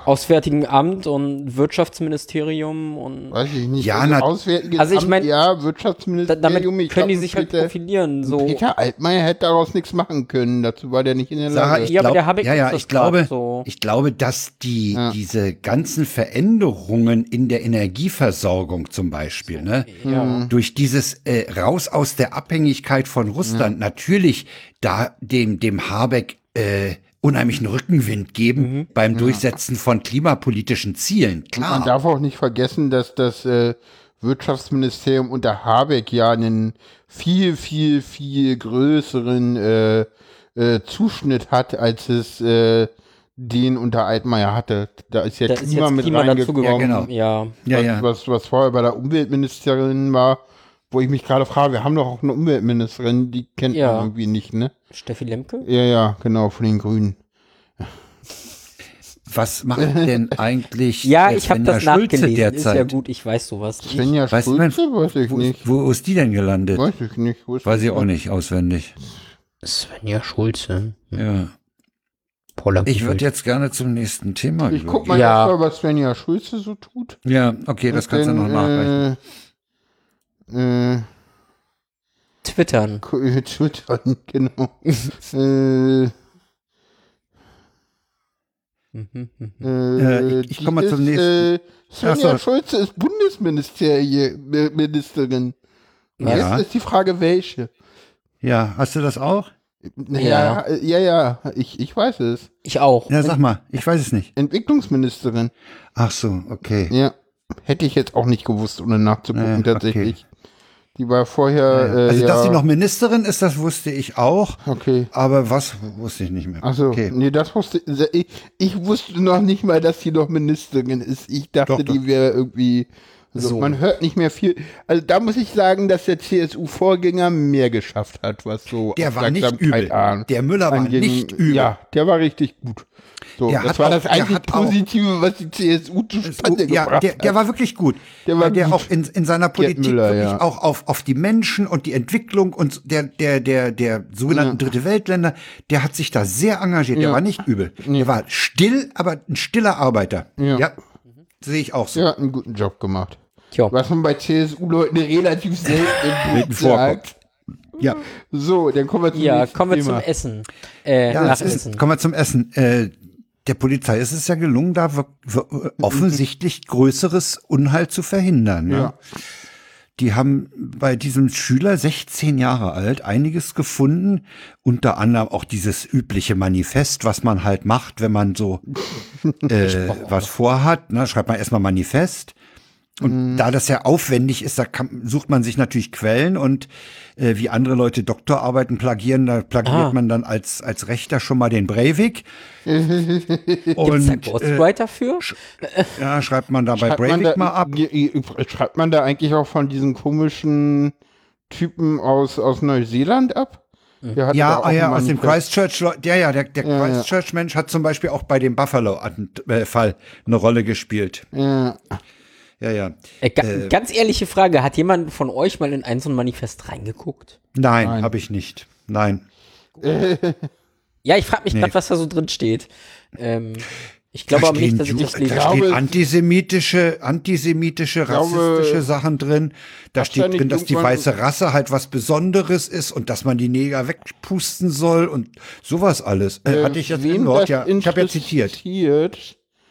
Speaker 2: Auswärtigem Amt und Wirtschaftsministerium und
Speaker 1: weiß ich nicht.
Speaker 3: Ja, na-
Speaker 1: Auswärtiges
Speaker 2: Also ich
Speaker 1: Amt,
Speaker 2: mein,
Speaker 1: ja,
Speaker 2: da,
Speaker 1: Wirtschaftsministerium.
Speaker 2: damit
Speaker 1: ich
Speaker 2: können die sich halt profilieren. So.
Speaker 1: Peter Altmaier hätte daraus nichts machen können. Dazu war der nicht in der Lage.
Speaker 3: ich
Speaker 2: Ja, aber
Speaker 3: glaub,
Speaker 2: der Habeck
Speaker 3: ja, ja, ich glaube,
Speaker 2: so.
Speaker 3: ich glaube, dass die
Speaker 1: Ja.
Speaker 3: diese ganzen Veränderungen in der Energieversorgung zum Beispiel, ne,
Speaker 2: Ja.
Speaker 3: durch dieses äh, raus aus der Abhängigkeit von Russland natürlich da dem dem Habeck äh, unheimlichen Rückenwind geben beim Durchsetzen von klimapolitischen Zielen.
Speaker 1: Man
Speaker 3: Klar.
Speaker 1: darf auch nicht vergessen, dass das äh, Wirtschaftsministerium unter Habeck ja einen viel, viel, viel größeren äh, äh, Zuschnitt hat, als es äh, den unter Altmaier hatte. Da ist ja
Speaker 2: Da ist
Speaker 1: Klima
Speaker 2: jetzt
Speaker 1: mit
Speaker 2: Klima
Speaker 1: reingekommen.
Speaker 2: dazugekommen.
Speaker 3: Ja, genau.
Speaker 2: Ja.
Speaker 3: Ja,
Speaker 1: was,
Speaker 3: ja.
Speaker 1: Was, was vorher bei der Umweltministerin war, wo ich mich gerade frage, wir haben doch auch eine Umweltministerin, die kennt
Speaker 2: Ja.
Speaker 1: man irgendwie nicht, ne?
Speaker 2: Steffi Lemke?
Speaker 1: Ja, ja, genau, von den Grünen.
Speaker 3: Was macht denn <laughs> eigentlich
Speaker 2: Ja, ich habe
Speaker 3: Svenja
Speaker 2: das
Speaker 3: Schulze
Speaker 2: nachgelesen. Ist ja
Speaker 3: derzeit?
Speaker 2: gut, ich weiß sowas. nicht.
Speaker 1: Svenja
Speaker 3: Weißt du,
Speaker 1: Schulze, weiß ich
Speaker 3: Wo,
Speaker 1: nicht.
Speaker 3: wo ist die denn gelandet?
Speaker 1: Weiß ich nicht. Wo ist
Speaker 3: Weiß ich auch nicht auswendig.
Speaker 2: Svenja Schulze.
Speaker 3: Ja.
Speaker 2: Paula
Speaker 3: Ich würde jetzt gerne zum nächsten Thema
Speaker 1: Ich guck mal,
Speaker 2: Ja.
Speaker 1: erst mal, was Svenja Schulze so tut.
Speaker 3: Ja, okay, das kannst du noch nachreichen.
Speaker 1: Äh, äh,
Speaker 2: Twittern. <laughs>
Speaker 1: Twittern, genau. <laughs> äh,
Speaker 2: Mhm, mhm.
Speaker 1: äh,
Speaker 3: ich- ich
Speaker 1: die
Speaker 3: komm mal zum
Speaker 1: ist,
Speaker 3: nächsten.
Speaker 1: Äh, Svenja
Speaker 3: Ach so.
Speaker 1: Schulze ist Bundesministerin.
Speaker 3: Ja.
Speaker 1: Jetzt ist die Frage, welche.
Speaker 3: Ja, hast du das auch?
Speaker 1: Ja, ja, ja, ja ich, ich weiß es.
Speaker 2: Ich auch.
Speaker 3: Ja, sag mal, ich weiß es nicht.
Speaker 1: Entwicklungsministerin.
Speaker 3: Ach so, okay.
Speaker 1: Ja. Hätte ich jetzt auch nicht gewusst, ohne nachzugucken,
Speaker 3: Nee, okay.
Speaker 1: Die war vorher.
Speaker 3: also,
Speaker 1: äh,
Speaker 3: dass
Speaker 1: ja,
Speaker 3: sie noch Ministerin ist, das wusste ich auch.
Speaker 1: Okay.
Speaker 3: Aber was wusste ich nicht mehr.
Speaker 1: Achso,
Speaker 3: okay.
Speaker 1: nee, das wusste ich, ich wusste noch nicht mal, dass sie noch Ministerin ist. Ich dachte,
Speaker 3: Doch, doch.
Speaker 1: die wäre irgendwie so.
Speaker 2: So.
Speaker 1: Man hört nicht mehr viel. Also da muss ich sagen, dass der CSU-Vorgänger mehr geschafft hat, was so
Speaker 3: Der war nicht übel.
Speaker 1: an-
Speaker 3: Der Müller war
Speaker 1: anging.
Speaker 3: nicht übel.
Speaker 1: Ja, der war richtig gut. So,
Speaker 3: Der
Speaker 1: das war
Speaker 3: auch-
Speaker 1: das
Speaker 3: der auch-
Speaker 1: Positive, was die CSU zustande
Speaker 3: ja,
Speaker 1: gebracht
Speaker 3: der, der
Speaker 1: hat.
Speaker 3: war wirklich gut.
Speaker 1: Der war
Speaker 3: der
Speaker 1: gut.
Speaker 3: auch in, in seiner Politik
Speaker 1: Müller,
Speaker 3: wirklich
Speaker 1: ja.
Speaker 3: auch auf, auf die Menschen und die Entwicklung und der, der, der, der sogenannten Dritte Weltländer, der hat sich da sehr engagiert. Der
Speaker 1: Ja.
Speaker 3: war nicht übel. Der war still, aber ein stiller Arbeiter.
Speaker 1: Ja.
Speaker 3: Sehe ich auch so.
Speaker 1: der hat einen guten Job gemacht.
Speaker 2: Tja.
Speaker 1: Was man bei CSU-Leuten relativ selten im sagt.
Speaker 3: Ja,
Speaker 1: So, dann kommen wir zum
Speaker 2: Ja, kommen wir
Speaker 1: Thema.
Speaker 2: zum Essen. Äh,
Speaker 3: ja
Speaker 2: nach
Speaker 3: das ist,
Speaker 2: Essen.
Speaker 3: kommen wir zum Essen. Äh, der Polizei ist es ja gelungen, da wir- offensichtlich größeres Unheil zu verhindern. Ne?
Speaker 1: Ja.
Speaker 3: Die haben bei diesem Schüler 16 Jahre alt einiges gefunden, unter anderem auch dieses übliche Manifest, was man halt macht, wenn man so <laughs> äh, was vorhat. Ne? Schreibt man erstmal Manifest. Und da das ja aufwendig ist, da kann, sucht man sich natürlich Quellen und äh, wie andere Leute Doktorarbeiten plagieren, da plagiert
Speaker 2: Ah.
Speaker 3: man dann als, als Rechter schon mal den Breivik. <laughs> Und äh,
Speaker 2: Ghostwriter für?
Speaker 3: ja, schreibt man da bei
Speaker 1: Schreibt
Speaker 3: Breivik
Speaker 1: da,
Speaker 3: mal ab.
Speaker 1: schreibt man da eigentlich auch von diesen komischen Typen aus, aus Neuseeland ab? Da
Speaker 3: Ja, ah, ja, aus dem. Christchurch, ja, ja, der, der
Speaker 1: Ja, ja.
Speaker 3: Christchurch-Mensch hat zum Beispiel auch bei dem Buffalo-Fall eine Rolle gespielt.
Speaker 1: Ja.
Speaker 3: Ja, ja.
Speaker 2: Äh, ga, ganz ehrliche Frage, hat jemand von euch mal in ein so ein Manifest reingeguckt?
Speaker 3: Nein,
Speaker 1: Nein.
Speaker 3: habe ich nicht. Nein. <laughs>
Speaker 2: Ja, ich frage mich
Speaker 3: Nee.
Speaker 2: gerade, was da so drin steht. Ähm, ich glaube aber nicht, dass ich das lesen
Speaker 3: da
Speaker 1: glaube-
Speaker 3: antisemitische, antisemitische,
Speaker 1: glaube,
Speaker 3: rassistische Sachen drin. Da
Speaker 1: da
Speaker 3: steht drin, dass die weiße Rasse halt was Besonderes ist und dass man die Neger wegpusten soll und sowas alles. Äh, hatte ich jetzt
Speaker 1: Wem
Speaker 3: im Wort, ja. Ich habe ja zitiert.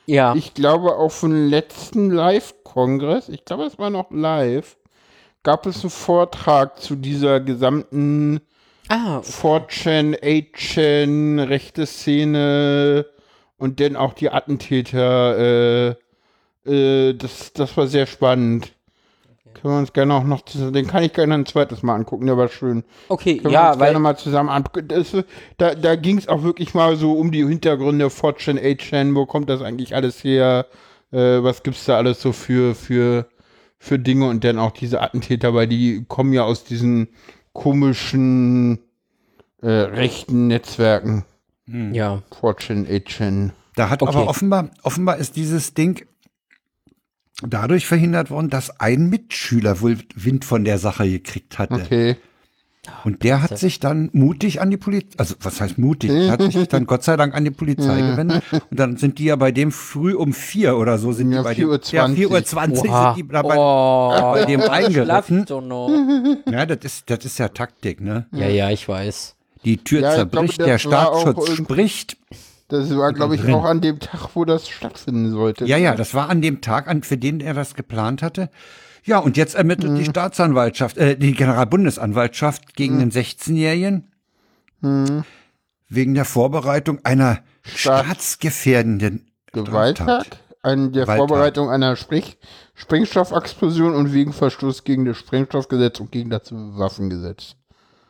Speaker 2: Ja,
Speaker 1: Ich glaube, auf dem letzten Live-Kongress, ich glaube, es war noch live, gab es einen Vortrag zu dieser gesamten
Speaker 2: ah,
Speaker 1: 4chan, 8chan, rechte Szene und dann auch die Attentäter. Äh, äh, das, das war sehr spannend. Können wir uns gerne auch noch, zusammen- den kann ich gerne ein zweites Mal angucken, der war schön.
Speaker 2: okay,
Speaker 1: Können wir
Speaker 2: ja,
Speaker 1: uns
Speaker 2: weil
Speaker 1: gerne mal zusammen angucken. Das, da da ging es auch wirklich mal so um die Hintergründe 4chan, 8chan, wo kommt das eigentlich alles her? Äh, was gibt's da alles so für, für, für Dinge und dann auch diese Attentäter, weil die kommen ja aus diesen komischen äh, rechten Netzwerken.
Speaker 2: ja,
Speaker 1: 4chan, 8chan.
Speaker 3: Da hat
Speaker 2: Okay.
Speaker 3: aber offenbar, offenbar ist dieses Ding dadurch verhindert worden, dass ein Mitschüler wohl Wind von der Sache gekriegt hatte.
Speaker 1: Okay.
Speaker 3: Und der hat sich dann mutig an die Polizei, also was heißt mutig? Der hat sich dann <laughs> Gott sei Dank an die Polizei gewendet. Und dann sind die ja bei dem früh um vier oder so sind
Speaker 1: Ja,
Speaker 3: die bei
Speaker 1: 4:20
Speaker 3: dem. Ja, 4.20 Uhr 20
Speaker 2: Oha.
Speaker 3: sind die dabei.
Speaker 2: oh,
Speaker 3: bei dem <laughs>
Speaker 2: noch.
Speaker 3: Ja, das ist, das ist ja Taktik, ne?
Speaker 2: Ja, ja, ich weiß.
Speaker 3: Die Tür
Speaker 1: Ja, ich
Speaker 3: zerbricht,
Speaker 1: glaube,
Speaker 3: der Staatsschutz spricht.
Speaker 1: Das war, glaube ich,
Speaker 3: drin.
Speaker 1: auch an dem Tag, wo das stattfinden sollte.
Speaker 3: Ja, ja, das war an dem Tag, an, für den er das geplant hatte. Ja, und jetzt ermittelt die Staatsanwaltschaft, äh, die Generalbundesanwaltschaft gegen den 16-Jährigen wegen der Vorbereitung einer
Speaker 1: Staat-
Speaker 3: staatsgefährdenden
Speaker 1: Gewalttat, an der
Speaker 3: Gewalttat.
Speaker 1: Vorbereitung einer Sprich Sprengstoffexplosion und wegen Verstoß gegen das Sprengstoffgesetz und gegen das Waffengesetz.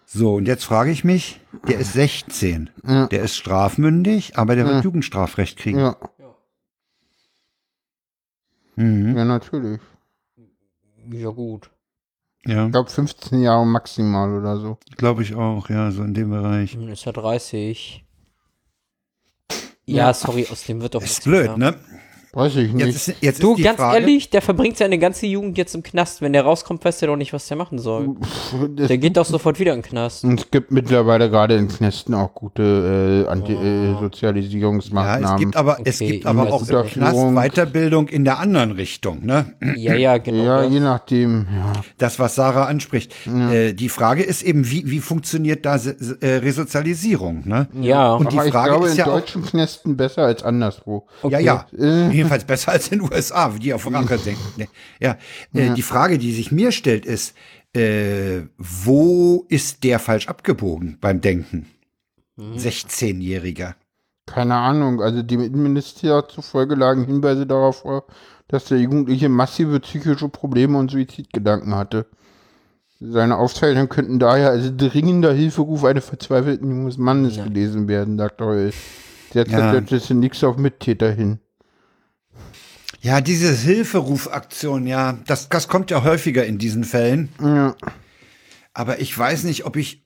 Speaker 3: So, und jetzt frage ich mich, der ist 16, der ist strafmündig, aber der wird Jugendstrafrecht kriegen.
Speaker 1: Ja,
Speaker 3: Mhm.
Speaker 1: ja, natürlich.
Speaker 2: Ja, gut.
Speaker 3: Ja,
Speaker 1: Ich glaube 15 Jahre maximal oder so.
Speaker 3: glaube ich auch, ja, so in dem Bereich.
Speaker 2: Hm, Ist ja 30. Ja, sorry, aus dem wird doch
Speaker 3: Ist blöd,
Speaker 2: mehr.
Speaker 3: ne?
Speaker 1: Weiß ich nicht.
Speaker 3: Jetzt ist, jetzt
Speaker 2: Du,
Speaker 3: ist die
Speaker 2: ganz
Speaker 3: Frage,
Speaker 2: ehrlich, der verbringt seine ganze Jugend jetzt im Knast. Wenn der rauskommt, weiß der doch nicht, was der machen soll.
Speaker 1: es,
Speaker 2: Der geht doch sofort wieder in den Knast.
Speaker 1: es gibt mittlerweile gerade in Knästen auch gute äh,
Speaker 3: Oh.
Speaker 1: Anti-Sozialisierungsmaßnahmen.
Speaker 3: Ja, es gibt aber, es
Speaker 2: Okay,
Speaker 3: gibt aber auch im Knast. Weiterbildung in der anderen Richtung, ne?
Speaker 2: Ja, ja, genau.
Speaker 1: ja,
Speaker 2: das.
Speaker 1: je nachdem. Ja.
Speaker 3: Das, was Sarah anspricht. Äh, die Frage ist eben, wie, wie funktioniert da äh, Resozialisierung, ne?
Speaker 2: ja.
Speaker 3: Und die
Speaker 1: Aber ich
Speaker 3: Frage
Speaker 1: glaube,
Speaker 3: ist
Speaker 1: in
Speaker 3: ja auch,
Speaker 1: deutschen Knästen besser als anderswo.
Speaker 3: ja, ja,
Speaker 1: Äh.
Speaker 3: Jedenfalls besser als in den USA, die auf Rache denken. Ne? Ja, äh, die Frage, die sich mir stellt, ist, äh, wo ist der falsch abgebogen beim Denken? 16-Jähriger.
Speaker 1: Keine Ahnung, also dem Innenministerium zufolge lagen Hinweise darauf vor, dass der Jugendliche massive psychische Probleme und Suizidgedanken hatte. Seine Aufzeichnungen könnten daher als dringender Hilferuf eines verzweifelten jungen Mannes gelesen werden, sagt Heul. Derzeit
Speaker 3: Ja.
Speaker 1: deutet nichts auf Mittäter hin.
Speaker 3: Ja, diese Hilferufaktion, ja, das, das kommt ja häufiger in diesen Fällen.
Speaker 1: Ja.
Speaker 3: Aber ich weiß nicht, ob ich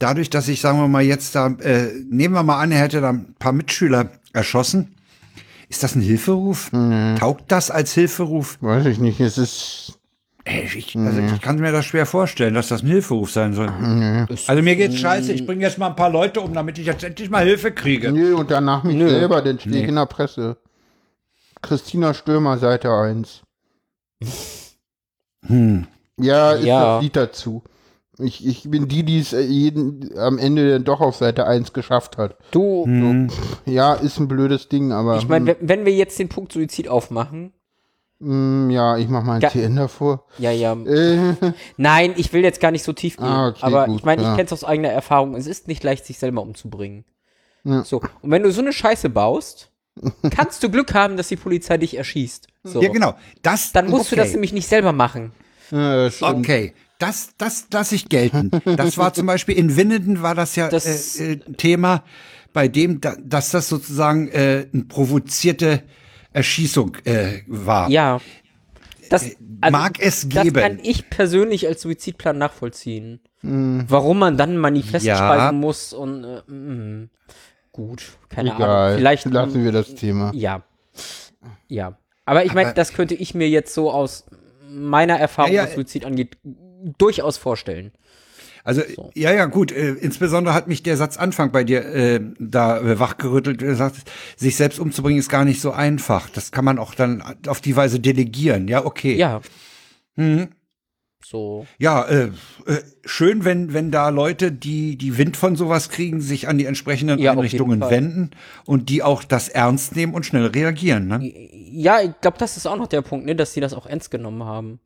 Speaker 3: dadurch, dass ich, sagen wir mal, jetzt da, äh, nehmen wir mal an, er hätte da ein paar Mitschüler erschossen. Ist das ein Hilferuf? Taugt das als Hilferuf?
Speaker 1: Weiß ich nicht, es ist.
Speaker 3: Ey, ich, also ich kann mir das schwer vorstellen, dass das ein Hilferuf sein soll. Also mir geht's scheiße, ich bringe jetzt mal ein paar Leute um, damit ich jetzt endlich mal Hilfe kriege.
Speaker 1: Nö, und danach mich
Speaker 2: Nö.
Speaker 1: selber, dann stehe ich in der Presse. Christina Stürmer, Seite 1. <laughs>
Speaker 3: Hm.
Speaker 1: Ja, ist
Speaker 2: Ja.
Speaker 1: das Lied dazu. Ich, ich bin die, die es äh, jeden am Ende dann doch auf Seite 1 geschafft hat.
Speaker 2: Du,
Speaker 1: Ja, ist ein blödes Ding, aber.
Speaker 2: ich meine, wenn, wenn wir jetzt den Punkt Suizid aufmachen,
Speaker 1: hm, ja, ich mach mal ein TN davor.
Speaker 2: ja, ja. <laughs>
Speaker 1: Äh,
Speaker 2: Nein, ich will jetzt gar nicht so tief gehen.
Speaker 1: Ah, okay,
Speaker 2: aber
Speaker 1: gut,
Speaker 2: ich meine, ich
Speaker 1: ja.
Speaker 2: kenne es aus eigener Erfahrung. Es ist nicht leicht, sich selber umzubringen.
Speaker 1: Ja.
Speaker 2: So. Und wenn du so eine Scheiße baust, kannst du Glück haben, dass die Polizei dich erschießt. So.
Speaker 3: Ja, genau. Das,
Speaker 2: Dann musst du
Speaker 3: okay.
Speaker 2: das nämlich nicht selber machen.
Speaker 1: das stimmt.
Speaker 3: Okay, das, das lasse ich gelten. Das war zum Beispiel in Winnenden war das ja
Speaker 2: Das-
Speaker 3: äh, äh, Thema, bei dem, da, dass das sozusagen äh, eine provozierte Erschießung äh, war.
Speaker 2: Ja. Das, also,
Speaker 3: Mag es
Speaker 2: das
Speaker 3: geben.
Speaker 2: kann ich persönlich als Suizidplan nachvollziehen. Warum man dann ein Manifest
Speaker 3: Ja.
Speaker 2: schreiben muss und äh, mm, gut, keine Ahnung.
Speaker 1: Egal.
Speaker 2: Vielleicht
Speaker 1: lassen wir das Thema.
Speaker 2: Ja. Ja. Aber ich meine, das könnte ich mir jetzt so aus meiner Erfahrung,
Speaker 3: Ja, ja.
Speaker 2: was Suizid angeht, durchaus vorstellen.
Speaker 3: Also ja, ja, gut. Äh, insbesondere hat mich der Satz Anfang bei dir äh, da äh, wachgerüttelt. Du sagst, sich selbst umzubringen ist gar nicht so einfach. Das kann man auch dann auf die Weise delegieren. Ja, okay.
Speaker 2: Ja.
Speaker 3: Mhm.
Speaker 2: So.
Speaker 3: Ja, äh, äh, schön, wenn wenn da Leute, die die Wind von sowas kriegen, sich an die entsprechenden
Speaker 2: Ja,
Speaker 3: Einrichtungen wenden und die auch das ernst nehmen und schnell reagieren. Ne?
Speaker 2: Ja, ich glaube, das ist auch noch der Punkt, ne, dass sie das auch ernst genommen haben.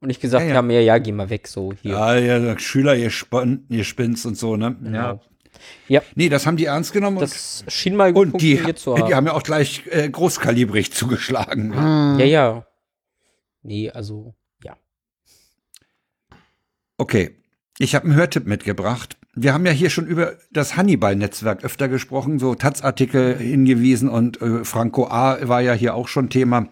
Speaker 2: Und nicht gesagt
Speaker 3: Ja, ja.
Speaker 2: haben, ja, ja, geh mal weg, so hier.
Speaker 3: Ja, ja, Schüler, ihr, spinn, ihr spinnt's und so, ne?
Speaker 2: Genau. Ja.
Speaker 3: Nee, das haben die ernst genommen und,
Speaker 2: Das schien mal gut
Speaker 3: und die,
Speaker 2: zu haben.
Speaker 3: die haben ja auch gleich äh, großkalibrig zugeschlagen.
Speaker 2: ja, ja. Nee, also, ja.
Speaker 3: Okay, ich habe einen Hörtipp mitgebracht. Wir haben ja hier schon über das Hannibal-Netzwerk öfter gesprochen, so Taz-Artikel hingewiesen und äh, Franco A. war ja hier auch schon Thema.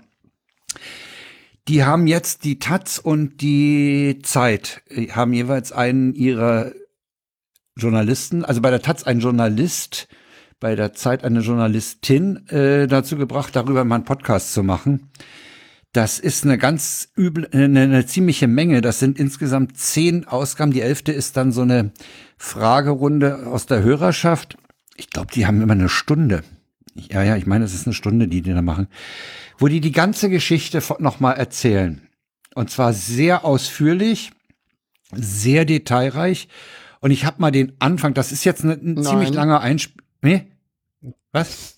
Speaker 3: Die haben jetzt die Taz und die Zeit, äh, haben jeweils einen ihrer Journalisten, also bei der Taz ein Journalist, bei der Zeit eine Journalistin äh, dazu gebracht, darüber mal einen Podcast zu machen. Das ist eine ganz übel, eine, eine ziemliche Menge. Das sind insgesamt zehn Ausgaben. Die elfte ist dann so eine Fragerunde aus der Hörerschaft. Ich glaube, die haben immer eine Stunde. Ja, ja, ich meine, es ist eine Stunde, die die da machen, wo die die ganze Geschichte nochmal erzählen. Und zwar sehr ausführlich, sehr detailreich. Und ich habe mal den Anfang, das ist jetzt ein, ein ziemlich langer Einspiel. Nee? Was?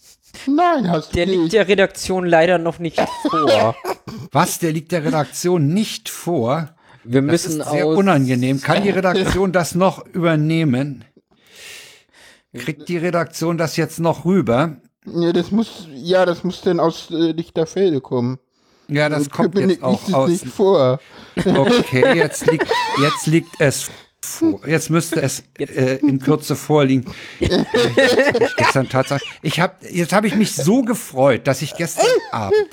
Speaker 1: Nein, hast
Speaker 2: Der
Speaker 1: du
Speaker 2: liegt
Speaker 1: nicht.
Speaker 2: der Redaktion leider noch nicht vor. <laughs>
Speaker 3: Was? Der liegt der Redaktion nicht vor.
Speaker 2: Wir
Speaker 3: Das
Speaker 2: müssen
Speaker 3: ist sehr
Speaker 2: aus.
Speaker 3: unangenehm. Kann die <laughs> Redaktion das noch übernehmen? Kriegt die Redaktion das jetzt noch rüber?
Speaker 1: Ja, das muss, ja, das muss denn aus äh, Lichterfelde kommen.
Speaker 3: Ja, das
Speaker 1: Also,
Speaker 3: kommt jetzt auch
Speaker 1: liegt
Speaker 3: aus.
Speaker 1: nicht vor.
Speaker 3: Okay, jetzt liegt, jetzt liegt es. Jetzt müsste es <laughs> äh, in Kürze vorliegen. Ich <laughs> gestern Tatsache. Ich hab, jetzt habe ich mich so gefreut, dass ich gestern <laughs> Abend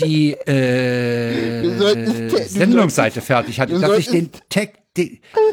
Speaker 3: die äh, Sendungsseite fertig hatte, dass ich den Tag,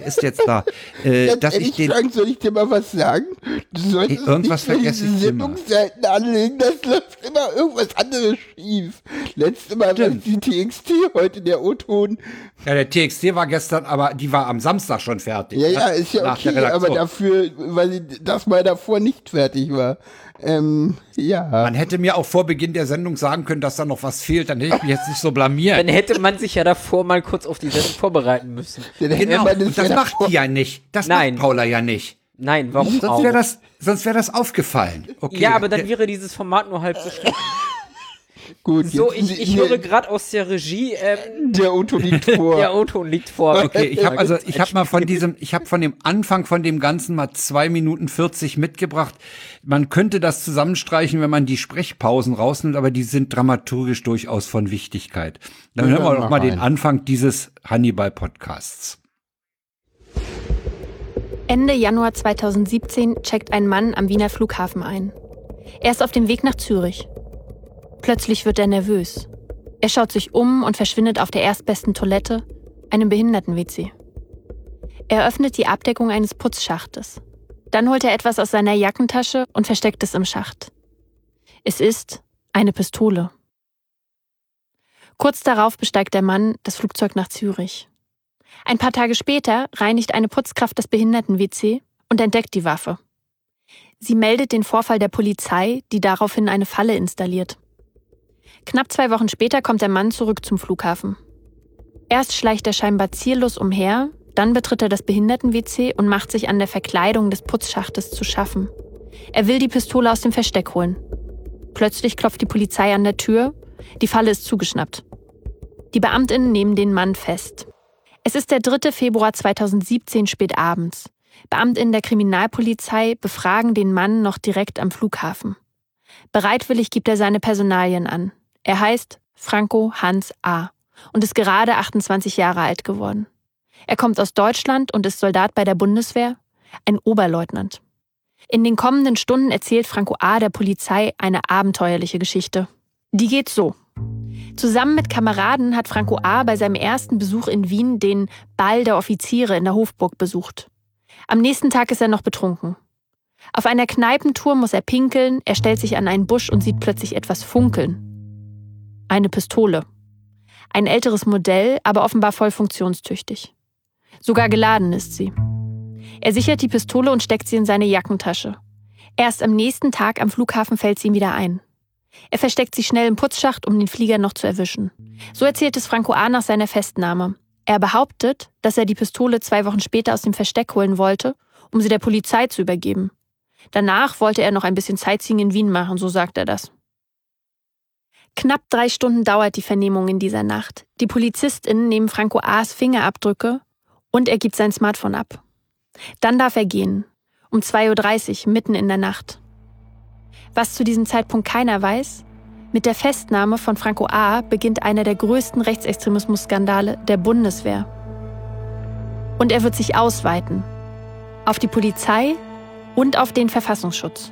Speaker 3: ist jetzt da, <laughs> äh,
Speaker 1: Ganz
Speaker 3: dass
Speaker 1: ehrlich,
Speaker 3: ich den
Speaker 1: Frank, soll ich dir mal was sagen? Du solltest
Speaker 3: Irgendwas
Speaker 1: nicht
Speaker 3: vergesse
Speaker 1: diese. Sendungsseiten anlegen, das läuft immer irgendwas anderes schief. Letztes Mal war die TXT, heute der O-Ton.
Speaker 3: Ja, der TXT war gestern, aber die war am Samstag schon fertig.
Speaker 1: Ja,
Speaker 3: ne?
Speaker 1: ja, ist ja okay, aber dafür, weil sie- das mal davor nicht fertig war. Ähm, ja.
Speaker 3: Man hätte mir auch vor Beginn der Sendung sagen können, dass da noch was fehlt, dann hätte ich mich jetzt nicht so blamiert.
Speaker 2: Dann hätte man sich ja davor mal kurz auf die Sendung vorbereiten müssen.
Speaker 1: Dann hätte
Speaker 3: Genau, und das
Speaker 1: ja
Speaker 3: macht die ja nicht. Das
Speaker 2: Nein.
Speaker 3: macht Paula ja nicht.
Speaker 2: Nein, warum
Speaker 3: Sonst
Speaker 2: auch?
Speaker 3: wäre das, sonst wäre das aufgefallen. Okay.
Speaker 2: ja, aber dann wäre dieses Format nur halb so schlimm. <laughs>
Speaker 1: Gut,
Speaker 2: So,
Speaker 1: jetzt-
Speaker 2: ich, ich höre gerade aus der Regie, ähm,
Speaker 1: Der O-Ton liegt vor. <laughs>
Speaker 2: der O-Ton liegt vor.
Speaker 3: Okay, ich habe also, ich habe mal von diesem, ich habe von dem Anfang von dem Ganzen mal zwei Minuten 40 mitgebracht. Man könnte das zusammenstreichen, wenn man die Sprechpausen rausnimmt, aber die sind dramaturgisch durchaus von Wichtigkeit. Dann
Speaker 1: Ja,
Speaker 3: hören wir doch mal den. Anfang dieses Hannibal-Podcasts.
Speaker 4: Ende Januar 2017 checkt ein Mann am Wiener Flughafen ein. Er ist auf dem Weg nach Zürich. Plötzlich wird er nervös. Er schaut sich um und verschwindet auf der erstbesten Toilette, einem Behinderten-WC. Er öffnet die Abdeckung eines Putzschachtes. Dann holt er etwas aus seiner Jackentasche und versteckt es im Schacht. Es ist eine Pistole. Kurz darauf besteigt der Mann das Flugzeug nach Zürich. Ein paar Tage später reinigt eine Putzkraft das Behinderten-WC und entdeckt die Waffe. Sie meldet den Vorfall der Polizei, die daraufhin eine Falle installiert. Knapp zwei Wochen später kommt der Mann zurück zum Flughafen. Erst schleicht er scheinbar ziellos umher, Dann betritt er das Behinderten-WC und macht sich an der Verkleidung des Putzschachtes zu schaffen. Er will die Pistole aus dem Versteck holen. Plötzlich klopft die Polizei an der Tür. Die Falle ist zugeschnappt. Die Beamtinnen nehmen den Mann fest. Es ist der 3. Februar 2017 spät abends. Beamtinnen der Kriminalpolizei befragen den Mann noch direkt am Flughafen. Bereitwillig gibt er seine Personalien an. Er heißt Franco Hans A. und ist gerade 28 Jahre alt geworden. Er kommt aus Deutschland und ist Soldat bei der Bundeswehr, ein Oberleutnant. In den kommenden Stunden erzählt Franco A. der Polizei eine abenteuerliche Geschichte. Die geht so. Zusammen mit Kameraden hat Franco A. bei seinem ersten Besuch in Wien den Ball der Offiziere in der Hofburg besucht. Am nächsten Tag ist er noch betrunken. Auf einer Kneipentour muss er pinkeln, er stellt sich an einen Busch und sieht plötzlich etwas funkeln. Eine Pistole. Ein älteres Modell, aber offenbar voll funktionstüchtig. Sogar geladen ist sie. Er sichert die Pistole und steckt sie in seine Jackentasche. Erst am nächsten Tag am Flughafen fällt sie ihm wieder ein. Er versteckt sich schnell im Putzschacht, um den Flieger noch zu erwischen. So erzählt es Franco A. nach seiner Festnahme. Er behauptet, dass er die Pistole zwei Wochen später aus dem Versteck holen wollte, um sie der Polizei zu übergeben. Danach wollte er noch ein bisschen Sightseeing in Wien machen, so sagt er das. Knapp drei Stunden dauert die Vernehmung in dieser Nacht. Die PolizistInnen nehmen Franco A.'s Fingerabdrücke und er gibt sein Smartphone ab. Dann darf er gehen. Um 2.30 Uhr, mitten in der Nacht. Was zu diesem Zeitpunkt keiner weiß, mit der Festnahme von Franco A. beginnt einer der größten Rechtsextremismus-Skandale der Bundeswehr. Und er wird sich ausweiten. Auf die Polizei und auf den Verfassungsschutz.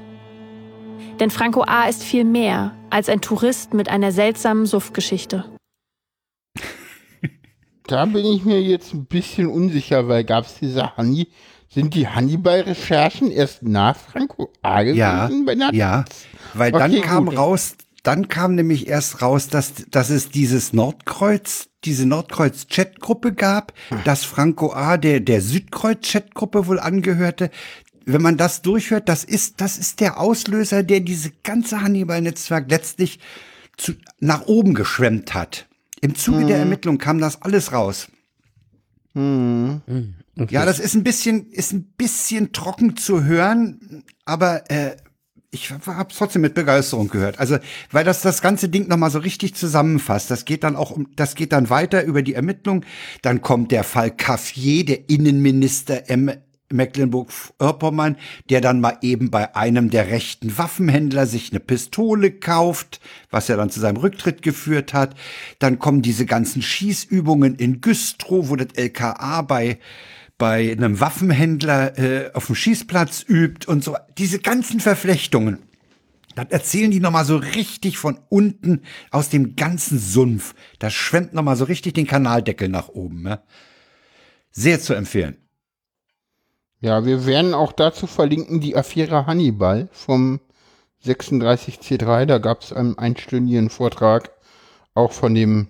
Speaker 4: Denn Franco A. ist viel mehr als ein Tourist mit einer seltsamen Suffgeschichte. <laughs>
Speaker 1: Da bin ich mir jetzt ein bisschen unsicher, weil gab es diese Honey, sind die Hannibal-Recherchen erst nach Franco A. gewesen?
Speaker 3: Ja, ja, weil
Speaker 1: Okay,
Speaker 3: dann kam
Speaker 1: gut.
Speaker 3: raus, dann kam nämlich erst raus, dass, dass es dieses Nordkreuz, diese Nordkreuz-Chat-Gruppe gab,
Speaker 1: Hm.
Speaker 3: dass Franco A. der, der Südkreuz-Chat-Gruppe wohl angehörte. Wenn man das durchhört, das ist, das ist der Auslöser, der diese ganze Hannibal-Netzwerk letztlich zu, nach oben geschwemmt hat. Im Zuge
Speaker 1: Hm.
Speaker 3: der Ermittlung kam das alles raus.
Speaker 1: Hm.
Speaker 2: Okay.
Speaker 3: Ja, das ist ein bisschen, ist ein bisschen trocken zu hören, aber äh, ich habe trotzdem mit Begeisterung gehört. Also, weil das das ganze Ding nochmal so richtig zusammenfasst. Das geht dann auch um, das geht dann weiter über die Ermittlung. Dann kommt der Fall Caffier, der Innenminister M. Mecklenburg-Vorpommern, der dann mal eben bei einem der rechten Waffenhändler sich eine Pistole kauft, was ja dann zu seinem Rücktritt geführt hat. Dann kommen diese ganzen Schießübungen in Güstrow, wo das LKA bei bei einem Waffenhändler äh, auf dem Schießplatz übt und so. Diese ganzen Verflechtungen. Das erzählen die nochmal so richtig von unten aus dem ganzen Sumpf. Das schwemmt nochmal so richtig den Kanaldeckel nach oben. Ne? Sehr zu empfehlen.
Speaker 1: Ja, wir werden auch dazu verlinken die Affäre Hannibal vom 36C3. Da gab es einen einstündigen Vortrag auch von dem.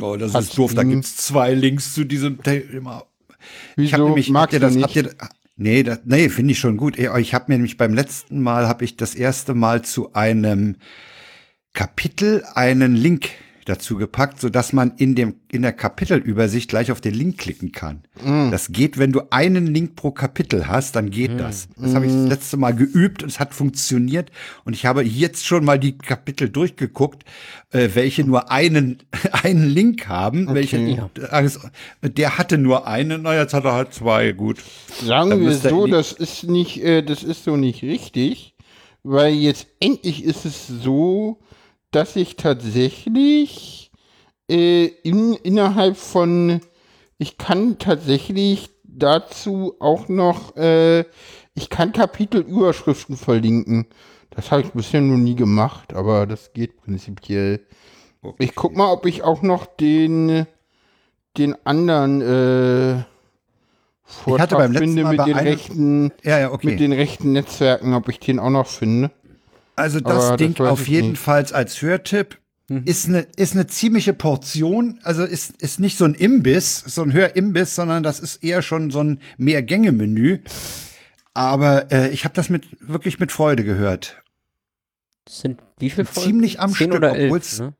Speaker 3: Oh, das
Speaker 1: Als
Speaker 3: ist doof. Da
Speaker 1: Team.
Speaker 3: gibt's zwei Links zu diesem Thema. Ich
Speaker 1: Wieso
Speaker 3: habe nämlich, habt
Speaker 1: magst
Speaker 3: ihr
Speaker 1: du
Speaker 3: das,
Speaker 1: nicht?
Speaker 3: habt ihr, nee, das, nee, finde ich schon gut. Ich habe mir nämlich beim letzten Mal, habe ich das erste Mal zu einem Kapitel einen Link dazu gepackt, so dass man in dem in der Kapitelübersicht gleich auf den Link klicken kann.
Speaker 1: Mm.
Speaker 3: Das geht, wenn du einen Link pro Kapitel hast, dann geht das. Das habe ich
Speaker 1: Mm.
Speaker 3: das letzte Mal geübt und es hat funktioniert und ich habe jetzt schon mal die Kapitel durchgeguckt, äh, welche nur einen <laughs> einen Link haben, welche
Speaker 2: ja.
Speaker 3: alles- der hatte nur einen, na jetzt hat er halt zwei, gut.
Speaker 1: Sagen wir so, das ist nicht, äh, das ist so nicht richtig, weil jetzt endlich ist es so, dass ich tatsächlich äh, in, innerhalb von, ich kann tatsächlich dazu auch noch, äh, ich kann Kapitelüberschriften verlinken. Das habe ich bisher noch nie gemacht, aber das geht prinzipiell. Ich guck mal, ob ich auch noch den, den anderen äh, Vortrag
Speaker 3: hatte beim letzten
Speaker 1: finde
Speaker 3: Mal
Speaker 1: mit
Speaker 3: bei
Speaker 1: den
Speaker 3: einem-
Speaker 1: rechten,
Speaker 3: Ja, ja, okay.
Speaker 1: mit den rechten Netzwerken, ob ich den auch noch finde.
Speaker 3: Also das
Speaker 1: Aber das
Speaker 3: Ding
Speaker 1: weiß
Speaker 3: auf jeden. Fall als Hörtipp ist eine ist eine ziemliche Portion. Also ist ist nicht so ein Imbiss, so ein Hörimbiss, sondern das ist eher schon so ein Mehrgänge-Menü. Aber äh, ich habe das mit wirklich mit Freude gehört.
Speaker 2: Das sind wie viele Folgen?
Speaker 3: Ziemlich am Stück,
Speaker 2: oder elf,
Speaker 3: obwohl's-
Speaker 2: ne?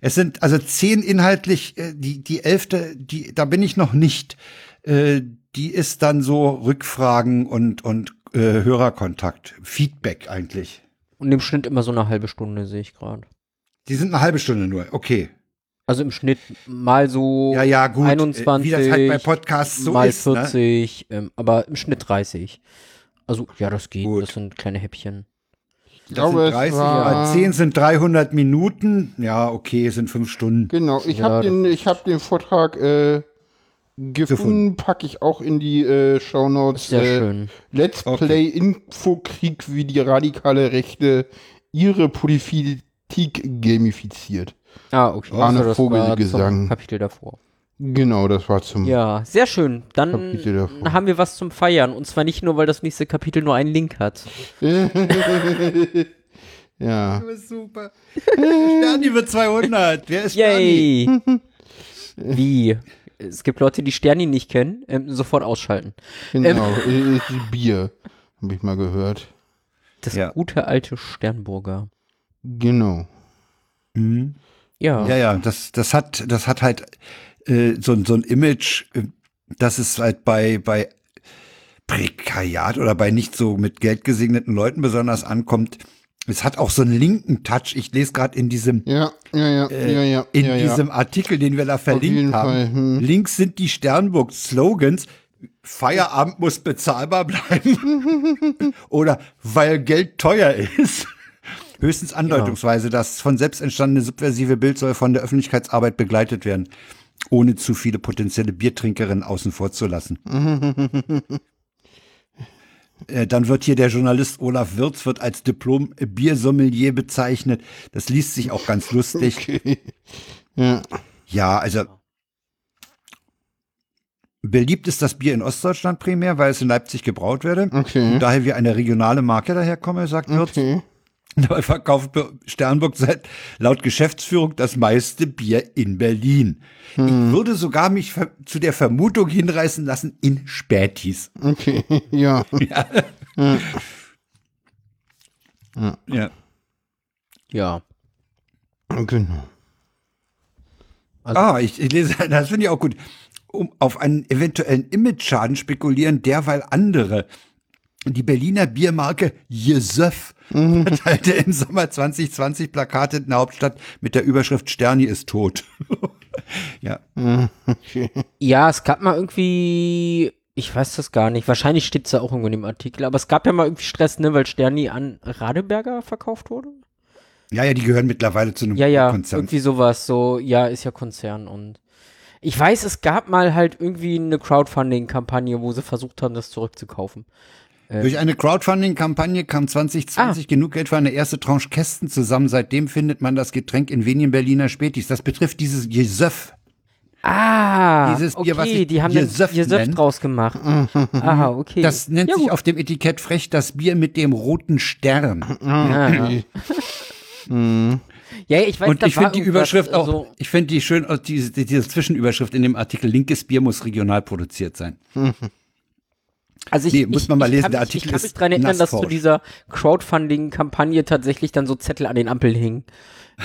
Speaker 3: Es sind also zehn inhaltlich, äh, die die elfte, die da bin ich noch nicht. äh, die ist dann so Rückfragen und, und äh, Hörerkontakt, Feedback eigentlich.
Speaker 2: Und im Schnitt immer so eine halbe Stunde, sehe ich gerade.
Speaker 3: Die sind eine halbe Stunde nur, okay.
Speaker 2: Also im Schnitt mal so
Speaker 3: Ja, ja, gut. äh,
Speaker 2: 21,
Speaker 3: Wie das halt bei Podcasts so
Speaker 2: mal
Speaker 3: ist. Ne?
Speaker 2: 40, ähm, aber im Schnitt 30. Also, ja, das geht.
Speaker 3: Gut.
Speaker 2: Das sind kleine Häppchen.
Speaker 1: Ich
Speaker 3: Das
Speaker 1: glaube,
Speaker 3: sind
Speaker 1: es
Speaker 3: 30,
Speaker 1: war,
Speaker 3: mal 10 sind 300 Minuten. Ja, okay, sind fünf Stunden.
Speaker 1: Genau, ich
Speaker 2: Ja,
Speaker 1: habe
Speaker 2: das
Speaker 1: den, ich hab den Vortrag äh, gefunden,
Speaker 3: Gefunden.
Speaker 1: packe ich auch in die äh, Shownotes.
Speaker 2: Sehr
Speaker 1: äh,
Speaker 2: schön.
Speaker 1: Let's
Speaker 3: Okay.
Speaker 1: Play Infokrieg, wie die radikale Rechte ihre Politik gamifiziert.
Speaker 2: Ah, okay.
Speaker 1: Arne
Speaker 2: Also das war
Speaker 1: Vogelgesang.
Speaker 2: Kapitel davor.
Speaker 1: Genau, das war zum.
Speaker 2: Ja, sehr schön. Dann haben wir was zum Feiern. Und zwar nicht nur, weil das nächste Kapitel nur einen Link hat. <laughs>
Speaker 1: ja.
Speaker 3: Du bist super. <laughs> Sterni wird 200. Wer ist Sterni?
Speaker 2: Yay! <laughs> Wie? Es gibt Leute, die Sterni nicht kennen. Ähm, sofort ausschalten.
Speaker 1: Genau, <laughs> äh, ist Bier, habe ich mal gehört.
Speaker 2: Das
Speaker 3: Ja.
Speaker 2: gute alte Sternburger.
Speaker 1: Genau.
Speaker 3: Mhm.
Speaker 2: Ja.
Speaker 3: Ja, ja, das, das hat, das hat halt äh, so, so ein Image, äh, dass es halt bei, bei Prekariat oder bei nicht so mit Geld gesegneten Leuten besonders ankommt. Es hat auch so einen linken Touch. Ich lese gerade in diesem
Speaker 1: Ja, ja, ja,
Speaker 3: äh,
Speaker 1: ja, ja.
Speaker 3: in
Speaker 1: ja,
Speaker 3: diesem Artikel, den wir da verlinkt haben.
Speaker 1: Hm.
Speaker 3: Links sind die Sternburg-Slogans. Feierabend muss bezahlbar bleiben. <laughs> Oder weil Geld teuer ist. Höchstens andeutungsweise, das von selbst entstandene subversive Bild soll von der Öffentlichkeitsarbeit begleitet werden, ohne zu viele potenzielle Biertrinkerinnen außen vor zu lassen. <laughs> Äh, Dann wird hier der Journalist Olaf Wirz wird als Diplom-Biersommelier bezeichnet. Das liest sich auch ganz lustig. <laughs>
Speaker 1: Okay. Ja.
Speaker 3: Ja, also beliebt ist das Bier in Ostdeutschland primär, weil es in Leipzig gebraut werde.
Speaker 1: Okay.
Speaker 3: Und daher wie eine regionale Marke daherkomme, sagt Wirtz.
Speaker 1: Okay. <laughs>
Speaker 3: Dabei verkauft Sternburg seit laut Geschäftsführung das meiste Bier in Berlin. Ich würde sogar mich zu der Vermutung hinreißen lassen, in Spätis.
Speaker 1: Okay. <laughs> <laughs> Ja.
Speaker 3: Ja.
Speaker 2: Ja.
Speaker 1: Genau.
Speaker 3: Ah, ich, ich lese, das finde ich auch gut. Um auf einen eventuellen Image-Schaden spekulieren, derweil andere. Die Berliner Biermarke Jesöff verteilte im Sommer 2020 Plakate in der Hauptstadt mit der Überschrift Sterni ist tot. <laughs> ja. <laughs>
Speaker 2: Ja, es gab mal irgendwie, ich weiß das gar nicht, wahrscheinlich steht es ja auch irgendwo in dem Artikel, aber es gab ja mal irgendwie Stress, ne, weil Sterni an Radeberger verkauft wurde.
Speaker 3: ja, ja, die gehören mittlerweile zu einem
Speaker 2: Ja, ja,
Speaker 3: Konzern.
Speaker 2: irgendwie sowas, so, ja, ist ja Konzern und ich weiß, es gab mal halt irgendwie eine Crowdfunding-Kampagne, wo sie versucht haben, das zurückzukaufen.
Speaker 3: Durch eine Crowdfunding-Kampagne kam 2020
Speaker 2: Ah.
Speaker 3: genug Geld für eine erste Tranche Kästen zusammen. Seitdem findet man das Getränk in wenigen Berliner Spätis. Das betrifft dieses Jesöff.
Speaker 2: Ah,
Speaker 3: Dieses
Speaker 2: okay,
Speaker 3: Bier, was sich
Speaker 2: die haben
Speaker 3: Jesöff
Speaker 2: draus gemacht. Aha, okay.
Speaker 3: Das nennt
Speaker 2: ja,
Speaker 3: sich auf dem Etikett frech das Bier mit dem roten Stern.
Speaker 2: Ah. Ja, <laughs> ich weiß,
Speaker 3: Und ich finde die Überschrift auch,
Speaker 2: So,
Speaker 3: ich finde die schön, äh, diese, diese Zwischenüberschrift in dem Artikel, linkes Bier muss regional produziert sein. <laughs>
Speaker 2: also ich,
Speaker 3: Nee, muss
Speaker 2: ich,
Speaker 3: man mal
Speaker 2: ich
Speaker 3: lesen,
Speaker 2: Kann
Speaker 3: der
Speaker 2: mich,
Speaker 3: Artikel
Speaker 2: ich kann mich daran erinnern, dass zu dieser Crowdfunding-Kampagne tatsächlich dann so Zettel an den Ampeln hingen.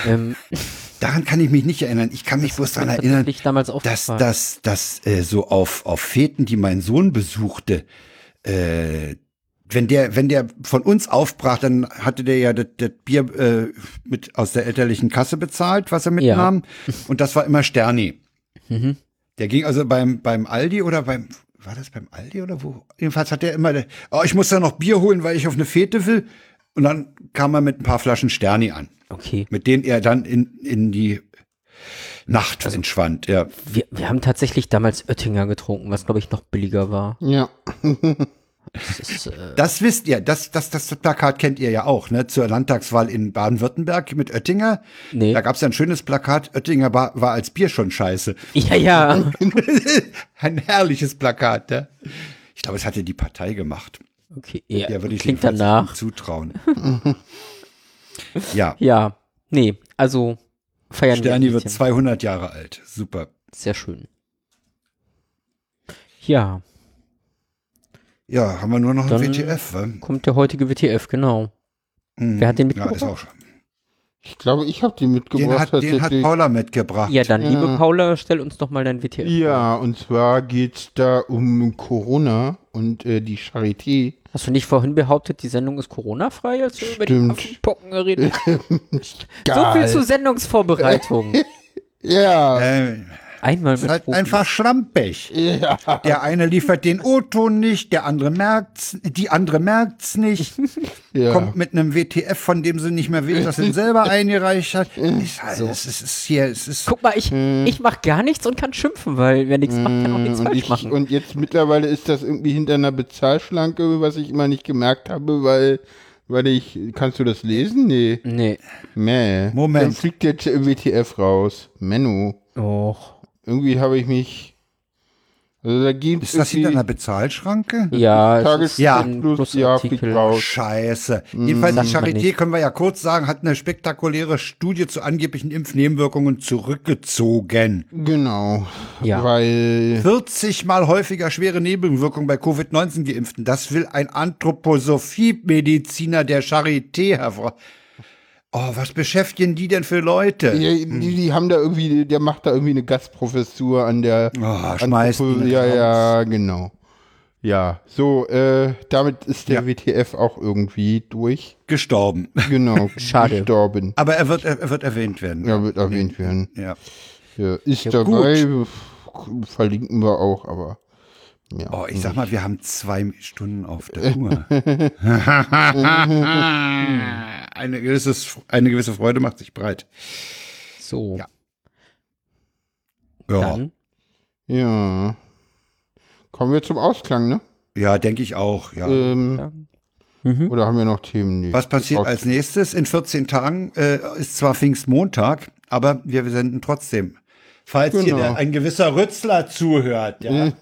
Speaker 2: Ähm, <laughs>
Speaker 3: Daran kann ich mich nicht erinnern. Ich kann mich bloß daran erinnern, dass das, das äh, so auf, auf Feten, die mein Sohn besuchte, äh, wenn der, wenn der von uns aufbrach, dann hatte der ja das, das Bier äh, mit aus der elterlichen Kasse bezahlt, was er mitnahm. Und das war immer Sterni. <laughs>
Speaker 2: Mhm.
Speaker 3: Der ging also beim, beim Aldi oder beim, war das beim Aldi oder wo? Jedenfalls hat der immer, oh, ich muss da noch Bier holen, weil ich auf eine Fete will. Und dann kam er mit ein paar Flaschen Sterni an,
Speaker 2: Okay.
Speaker 3: mit denen er dann in, in die Nacht
Speaker 2: Also
Speaker 3: entschwand, ja.
Speaker 2: Wir, wir haben tatsächlich damals Oettinger getrunken, was glaube ich noch billiger war.
Speaker 1: Ja. <laughs>
Speaker 2: Das ist, äh,
Speaker 3: Das wisst ihr, das, das, das Plakat kennt ihr ja auch, ne? Zur Landtagswahl in Baden-Württemberg mit Oettinger.
Speaker 2: Nee.
Speaker 3: Da gab's ja ein schönes Plakat, Oettinger war, war als Bier schon scheiße.
Speaker 2: ja, ja. <laughs>
Speaker 3: ein herrliches Plakat, ne? Ich glaube, es hatte die Partei gemacht.
Speaker 2: Okay, ja,
Speaker 3: würde ich
Speaker 2: klingt danach.
Speaker 3: zutrauen. <laughs> ja,
Speaker 2: Ja, nee, also feiern wir
Speaker 3: Sterni wird
Speaker 2: bisschen.
Speaker 3: 200 Jahre alt. Super.
Speaker 2: Sehr schön. Ja,
Speaker 3: Ja, haben wir nur noch ein
Speaker 2: Dann-
Speaker 3: WTF, wa?
Speaker 2: kommt der heutige WTF, genau.
Speaker 3: Mhm.
Speaker 2: Wer hat den
Speaker 3: Ja, ist
Speaker 2: mitgebracht?
Speaker 3: auch schon.
Speaker 1: Ich glaube, ich habe die mitgebracht.
Speaker 3: Den hat, den hat. Paula mitgebracht.
Speaker 2: Ja, dann, liebe
Speaker 1: Ja.
Speaker 2: Paula, stell uns doch mal dein WTF.
Speaker 1: Ja, und zwar geht's da um Corona und äh, die Charité.
Speaker 2: Hast du nicht vorhin behauptet, die Sendung ist Corona-frei, als wir über die
Speaker 1: Stimmt.
Speaker 2: Affenpocken geredet haben? <laughs> So viel zur Sendungsvorbereitung. <laughs>
Speaker 1: Ja,
Speaker 3: Äh,
Speaker 2: Einmal
Speaker 3: ist
Speaker 2: mit
Speaker 3: halt einfach schlampig.
Speaker 1: ja.
Speaker 3: Der eine liefert den O-Ton nicht, der andere merkt's, die andere merkt's nicht, <laughs>
Speaker 1: ja.
Speaker 3: kommt mit einem WTF, von dem sie nicht mehr will, dass sie ihn selber <laughs> eingereicht hat. Ist halt, es, ist, es ist hier, es ist
Speaker 2: Guck mal, ich, ich mach gar nichts und kann schimpfen, weil wer nichts macht, kann auch nichts
Speaker 1: und,
Speaker 2: falsch
Speaker 1: ich,
Speaker 2: machen.
Speaker 1: und jetzt mittlerweile ist das irgendwie hinter einer Bezahlschlanke, was ich immer nicht gemerkt habe, weil, weil ich, kannst du das lesen? Nee.
Speaker 2: nee.
Speaker 1: Mäh.
Speaker 3: Moment.
Speaker 1: Dann fliegt jetzt im WTF raus. Menno.
Speaker 2: Och.
Speaker 1: Irgendwie habe ich mich, also da geht
Speaker 3: Ist das hinter einer Bezahlschranke?
Speaker 2: Ja,
Speaker 1: Tages
Speaker 2: ist
Speaker 3: Ja.
Speaker 1: plus ja.
Speaker 3: Scheiße. Jedenfalls, die Charité, können wir ja kurz sagen, hat eine spektakuläre Studie zu angeblichen Impfnebenwirkungen zurückgezogen.
Speaker 1: Genau.
Speaker 2: Ja.
Speaker 1: Weil
Speaker 3: 40 mal häufiger schwere Nebenwirkungen bei Covid-19 geimpften. Das will ein Anthroposophie-Mediziner der Charité hervor. Oh, was beschäftigen die denn für Leute?
Speaker 1: die, die, die haben da irgendwie, der macht da irgendwie eine Gastprofessur an der
Speaker 3: Oh, schmeißt ihn
Speaker 1: Ja,
Speaker 3: raus.
Speaker 1: ja, genau. Ja, so, äh, damit ist der WTF auch irgendwie durch.
Speaker 3: Gestorben.
Speaker 1: Genau, <laughs>
Speaker 2: Schade.
Speaker 1: gestorben.
Speaker 3: Aber er wird, er wird erwähnt werden.
Speaker 1: Ja, wird erwähnt werden.
Speaker 3: Ja.
Speaker 1: Ja, ist
Speaker 2: Ja,
Speaker 1: dabei, verlinken wir auch, aber ja.
Speaker 3: Oh, ich sag mal, wir haben zwei Stunden auf der Uhr. <laughs> eine, gewisses, eine gewisse Freude macht sich breit.
Speaker 2: So,
Speaker 3: Ja. Ja,
Speaker 2: dann.
Speaker 1: Ja. Kommen wir zum Ausklang, ne?
Speaker 3: ja denke ich auch. Ja.
Speaker 1: Ähm,
Speaker 2: Ja. Mhm.
Speaker 1: Oder haben wir noch Themen? Nee.
Speaker 3: Was passiert als nächstes? In 14 Tagen äh, ist zwar Pfingstmontag, aber wir senden trotzdem. Falls hier
Speaker 1: Genau.
Speaker 3: der, ein gewisser Rützler zuhört, ja. <laughs>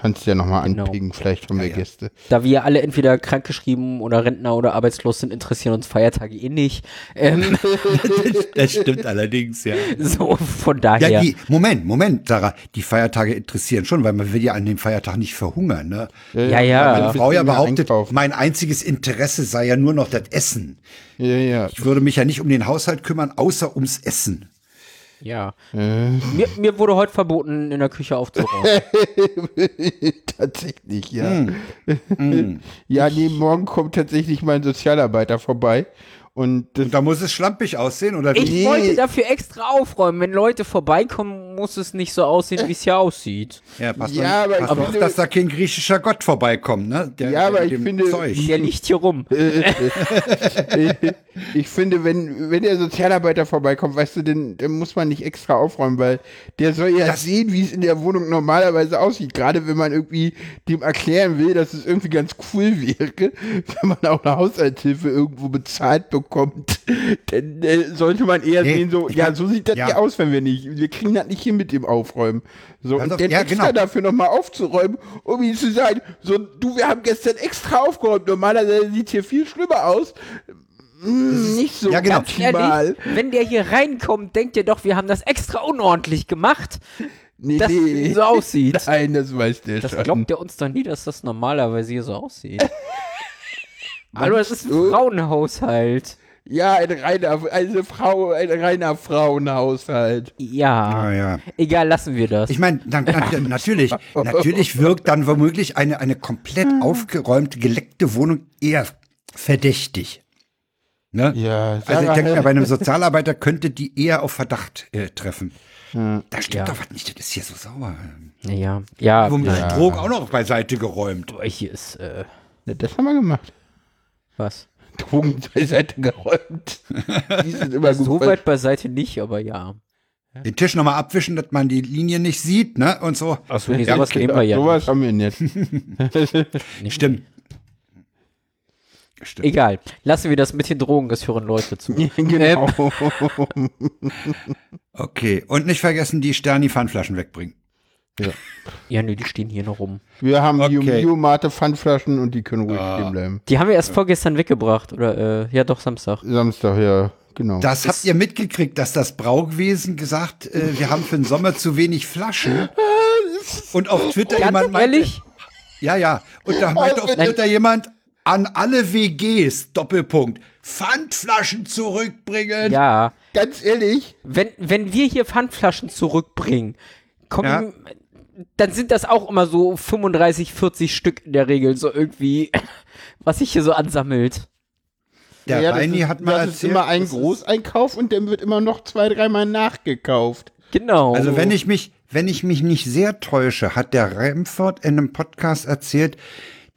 Speaker 1: Kannst du ja nochmal
Speaker 2: Genau.
Speaker 1: anpingen, vielleicht haben wir
Speaker 3: ja.
Speaker 1: Gäste.
Speaker 2: Da wir alle entweder krankgeschrieben oder Rentner oder arbeitslos sind, interessieren uns Feiertage eh nicht. Ähm, <laughs>
Speaker 3: Das stimmt allerdings, ja.
Speaker 2: so, von daher.
Speaker 3: Ja, die, Moment, Moment, Sarah, die Feiertage interessieren schon, weil man will ja an dem Feiertag nicht verhungern, ne?
Speaker 2: Ja, ja.
Speaker 3: Meine Frau ja behauptet, mein einziges Interesse sei ja nur noch das Essen.
Speaker 1: Ja, ja.
Speaker 3: Ich würde mich ja nicht um den Haushalt kümmern, außer ums Essen.
Speaker 2: Ja.
Speaker 1: Äh,
Speaker 2: Mir, mir wurde heute verboten, in der Küche aufzuräumen. <laughs>
Speaker 1: tatsächlich, ja. ja, nee, morgen kommt tatsächlich mein Sozialarbeiter vorbei. Und
Speaker 3: Und da muss es schlampig aussehen, oder
Speaker 2: Ich
Speaker 3: wie?
Speaker 2: wollte dafür extra aufräumen. Wenn Leute vorbeikommen, muss es nicht so aussehen, wie es hier aussieht.
Speaker 3: Ja, pass
Speaker 1: Ja, aber
Speaker 3: pass
Speaker 1: ich
Speaker 3: mal auf,
Speaker 1: finde-
Speaker 3: dass da kein griechischer Gott vorbeikommt, ne? Der,
Speaker 1: Ja, aber ich finde-
Speaker 3: Zeug.
Speaker 2: Der liegt hier rum.
Speaker 1: ich finde, wenn, wenn der Sozialarbeiter vorbeikommt, weißt du, dann, dann muss man nicht extra aufräumen, weil der soll ja
Speaker 3: Das-
Speaker 1: sehen, wie es in der Wohnung normalerweise aussieht. Gerade wenn man irgendwie dem erklären will, dass es irgendwie ganz cool wäre, <laughs> wenn man auch eine Haushaltshilfe irgendwo bezahlt bekommt, <laughs> dann äh, sollte man eher
Speaker 3: Nee,
Speaker 1: sehen, so, ja,
Speaker 3: mein,
Speaker 1: so sieht das
Speaker 3: ja.
Speaker 1: hier aus, wenn wir nicht, wir kriegen das nicht hin mit dem Aufräumen. So,
Speaker 3: Pass
Speaker 1: und dann
Speaker 3: ja,
Speaker 1: extra
Speaker 3: genau.
Speaker 1: dafür nochmal aufzuräumen, um ihm zu sagen, so, du, wir haben gestern extra aufgeräumt, normalerweise sieht hier viel schlimmer aus. Hm, nicht so
Speaker 3: ja, genau.
Speaker 1: optimal.
Speaker 2: Ehrlich, wenn der hier reinkommt, denkt ihr doch, wir haben das extra unordentlich gemacht,
Speaker 1: Nee,
Speaker 2: dass es so aussieht. <laughs>
Speaker 1: Nein, das weiß der
Speaker 2: Das
Speaker 1: schon.
Speaker 2: glaubt er uns doch nie, dass das normalerweise hier so aussieht. <laughs> Hallo, es ist ein
Speaker 1: du?
Speaker 2: Frauenhaushalt.
Speaker 1: ja, ein reiner, eine Frau, ein reiner Frauenhaushalt.
Speaker 2: Ja.
Speaker 3: Ah, ja.
Speaker 2: Egal, lassen wir das.
Speaker 3: Ich meine, natürlich, <laughs> natürlich wirkt dann womöglich eine, eine komplett
Speaker 1: Hm.
Speaker 3: aufgeräumte, geleckte Wohnung eher verdächtig. Ne?
Speaker 1: Ja,
Speaker 3: Also ich denke, bei einem Sozialarbeiter könnte die eher auf Verdacht äh, treffen.
Speaker 1: Hm.
Speaker 3: Da stimmt
Speaker 2: Ja.
Speaker 3: doch was nicht, das ist hier so sauber.
Speaker 2: ja, ja,
Speaker 3: Womit
Speaker 2: ja.
Speaker 3: die Drogen auch noch beiseite geräumt.
Speaker 2: Boah, hier ist, äh,
Speaker 1: Ja, das haben wir gemacht.
Speaker 2: Was?
Speaker 1: Drogen beiseite geräumt. <laughs> Die sind immer gut.
Speaker 2: So weit beiseite nicht, aber ja.
Speaker 3: Den Tisch nochmal abwischen, dass man die Linie nicht sieht, ne? Und so.
Speaker 2: Achso, nee,
Speaker 3: Ja,
Speaker 2: sowas
Speaker 3: okay,
Speaker 2: nehmen wir ja.
Speaker 1: Sowas haben wir nicht. <laughs>
Speaker 3: Stimmt. Stimmt.
Speaker 2: Egal. Lassen wir das mit den Drogen, das hören Leute zu. <laughs>
Speaker 1: genau.
Speaker 3: Okay. Und nicht vergessen, die Sterni-Pfandflaschen wegbringen.
Speaker 2: Ja, nö, die stehen hier noch rum.
Speaker 1: Wir haben die
Speaker 3: Okay.
Speaker 1: Mio-Mate Pfandflaschen und die können ruhig
Speaker 3: Ah.
Speaker 1: stehen bleiben.
Speaker 2: Die haben wir erst vorgestern weggebracht, oder, äh, ja doch, Samstag.
Speaker 1: Samstag, ja, genau.
Speaker 3: Das habt ihr mitgekriegt, dass das Brauwesen gesagt, äh, wir haben für den Sommer zu wenig Flaschen. Und auf Twitter
Speaker 2: Ganz
Speaker 3: jemand meinte,
Speaker 2: ehrlich?
Speaker 3: ja, ja. Und da meinte auf
Speaker 2: Nein.
Speaker 3: Twitter jemand, An alle WGs, Doppelpunkt, Pfandflaschen zurückbringen.
Speaker 2: Ja,
Speaker 1: Ganz ehrlich,
Speaker 2: wenn, wenn wir hier Pfandflaschen zurückbringen, kommen,
Speaker 3: Ja.
Speaker 2: Dann sind das auch immer so 35, 40 Stück in der Regel, so irgendwie, <laughs> was sich hier so ansammelt.
Speaker 3: Der
Speaker 1: ja, das
Speaker 3: Reini
Speaker 1: ist,
Speaker 3: hat mal
Speaker 1: das ist
Speaker 3: erzählt,
Speaker 1: immer ein
Speaker 3: ist-
Speaker 1: Großeinkauf und dann wird immer noch zwei, dreimal nachgekauft.
Speaker 2: Genau.
Speaker 3: Also wenn ich mich, wenn ich mich nicht sehr täusche, hat der Remford in einem Podcast erzählt,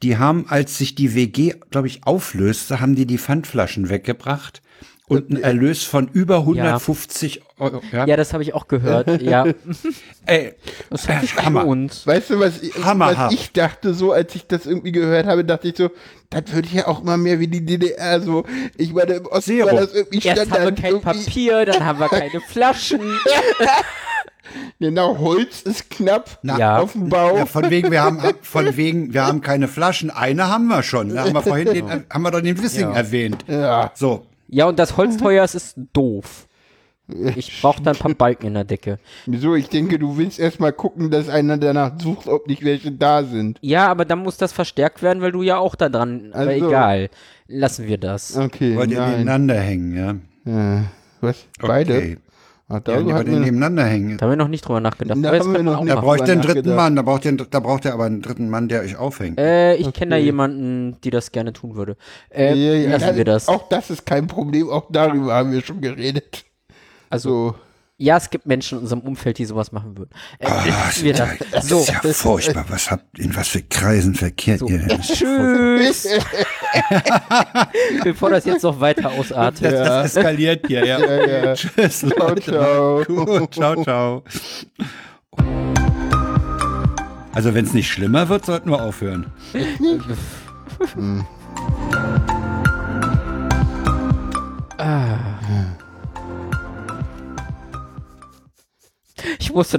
Speaker 3: die haben, als sich die WG, glaube ich, auflöste, haben die die Pfandflaschen weggebracht und einen Erlös von über 150 Euro.
Speaker 2: ja, das habe ich auch gehört. ja, <laughs>
Speaker 3: Ey,
Speaker 2: das hat sich
Speaker 3: Hammer.
Speaker 2: gelohnt.
Speaker 1: Weißt du, was, ich-
Speaker 3: Hammerhaft.
Speaker 1: was ich dachte so, als ich das irgendwie gehört habe, dachte ich so, das wird ja auch immer mehr wie die DDR so. Ich meine, im Osten
Speaker 3: Zero.
Speaker 1: war das irgendwie
Speaker 2: Erst haben wir
Speaker 1: Standard.
Speaker 2: kein
Speaker 1: irgendwie-
Speaker 2: Papier, dann haben wir keine <laughs> Flaschen. <laughs>
Speaker 1: Genau, Holz ist knapp
Speaker 3: Na,
Speaker 2: Ja.
Speaker 1: auf dem Bau.
Speaker 3: ja, von wegen, wir haben, von wegen, wir haben keine Flaschen. Eine haben wir schon. Da haben wir vorhin den, haben wir doch den Wissing
Speaker 2: Ja.
Speaker 3: erwähnt.
Speaker 1: Ja.
Speaker 3: So.
Speaker 2: Ja, und das Holz teuer ist, ist doof. Ich brauche da ein paar Balken in der Decke.
Speaker 1: Wieso? Ich denke, du willst erstmal gucken, dass einer danach sucht, ob nicht welche da sind.
Speaker 2: Ja, aber dann muss das verstärkt werden, weil du ja auch da dran. Aber
Speaker 1: Also.
Speaker 2: egal. Lassen wir das.
Speaker 1: Okay.
Speaker 3: Wollt ihr
Speaker 1: nein.
Speaker 3: nebeneinander hängen, ja?
Speaker 1: Äh, was? Beide?
Speaker 3: Okay.
Speaker 1: Ach,
Speaker 3: Ja,
Speaker 1: da
Speaker 3: die
Speaker 1: hatten
Speaker 3: ihr
Speaker 1: wir
Speaker 3: nenebeneinander hängen.
Speaker 2: Da haben wir noch nicht drüber nachgedacht.
Speaker 1: Da
Speaker 2: Aber jetzt
Speaker 1: haben wir noch nicht.
Speaker 3: Da braucht ihr einen dritten. Mann, da braucht, ihr, da braucht ihr aber einen dritten Mann, der euch aufhängt.
Speaker 2: Äh, ich kenne da
Speaker 1: Okay.
Speaker 2: jemanden, die das gerne tun würde. Äh,
Speaker 1: Ja, ja,
Speaker 2: lassen wir das.
Speaker 1: Auch das ist kein Problem, auch darüber haben wir schon geredet.
Speaker 2: Also,
Speaker 1: So.
Speaker 2: Ja, es gibt Menschen in unserem Umfeld, die sowas machen würden. Äh,
Speaker 3: Ah,
Speaker 2: lassen wir das.
Speaker 3: das
Speaker 2: So,
Speaker 3: ist ja furchtbar. Was habt, in was für Kreisen verkehrt
Speaker 2: so.
Speaker 3: ihr denn? Das
Speaker 2: Tschüss. <laughs> Bevor das jetzt noch weiter ausartet.
Speaker 3: Das eskaliert hier, ja.
Speaker 1: Ja, ja.
Speaker 3: Tschüss,
Speaker 1: Ciao,
Speaker 3: Leute.
Speaker 1: ciao.
Speaker 3: Gut, ciao, ciao. Also wenn es nicht schlimmer wird, sollten wir aufhören.
Speaker 2: Ich wusste,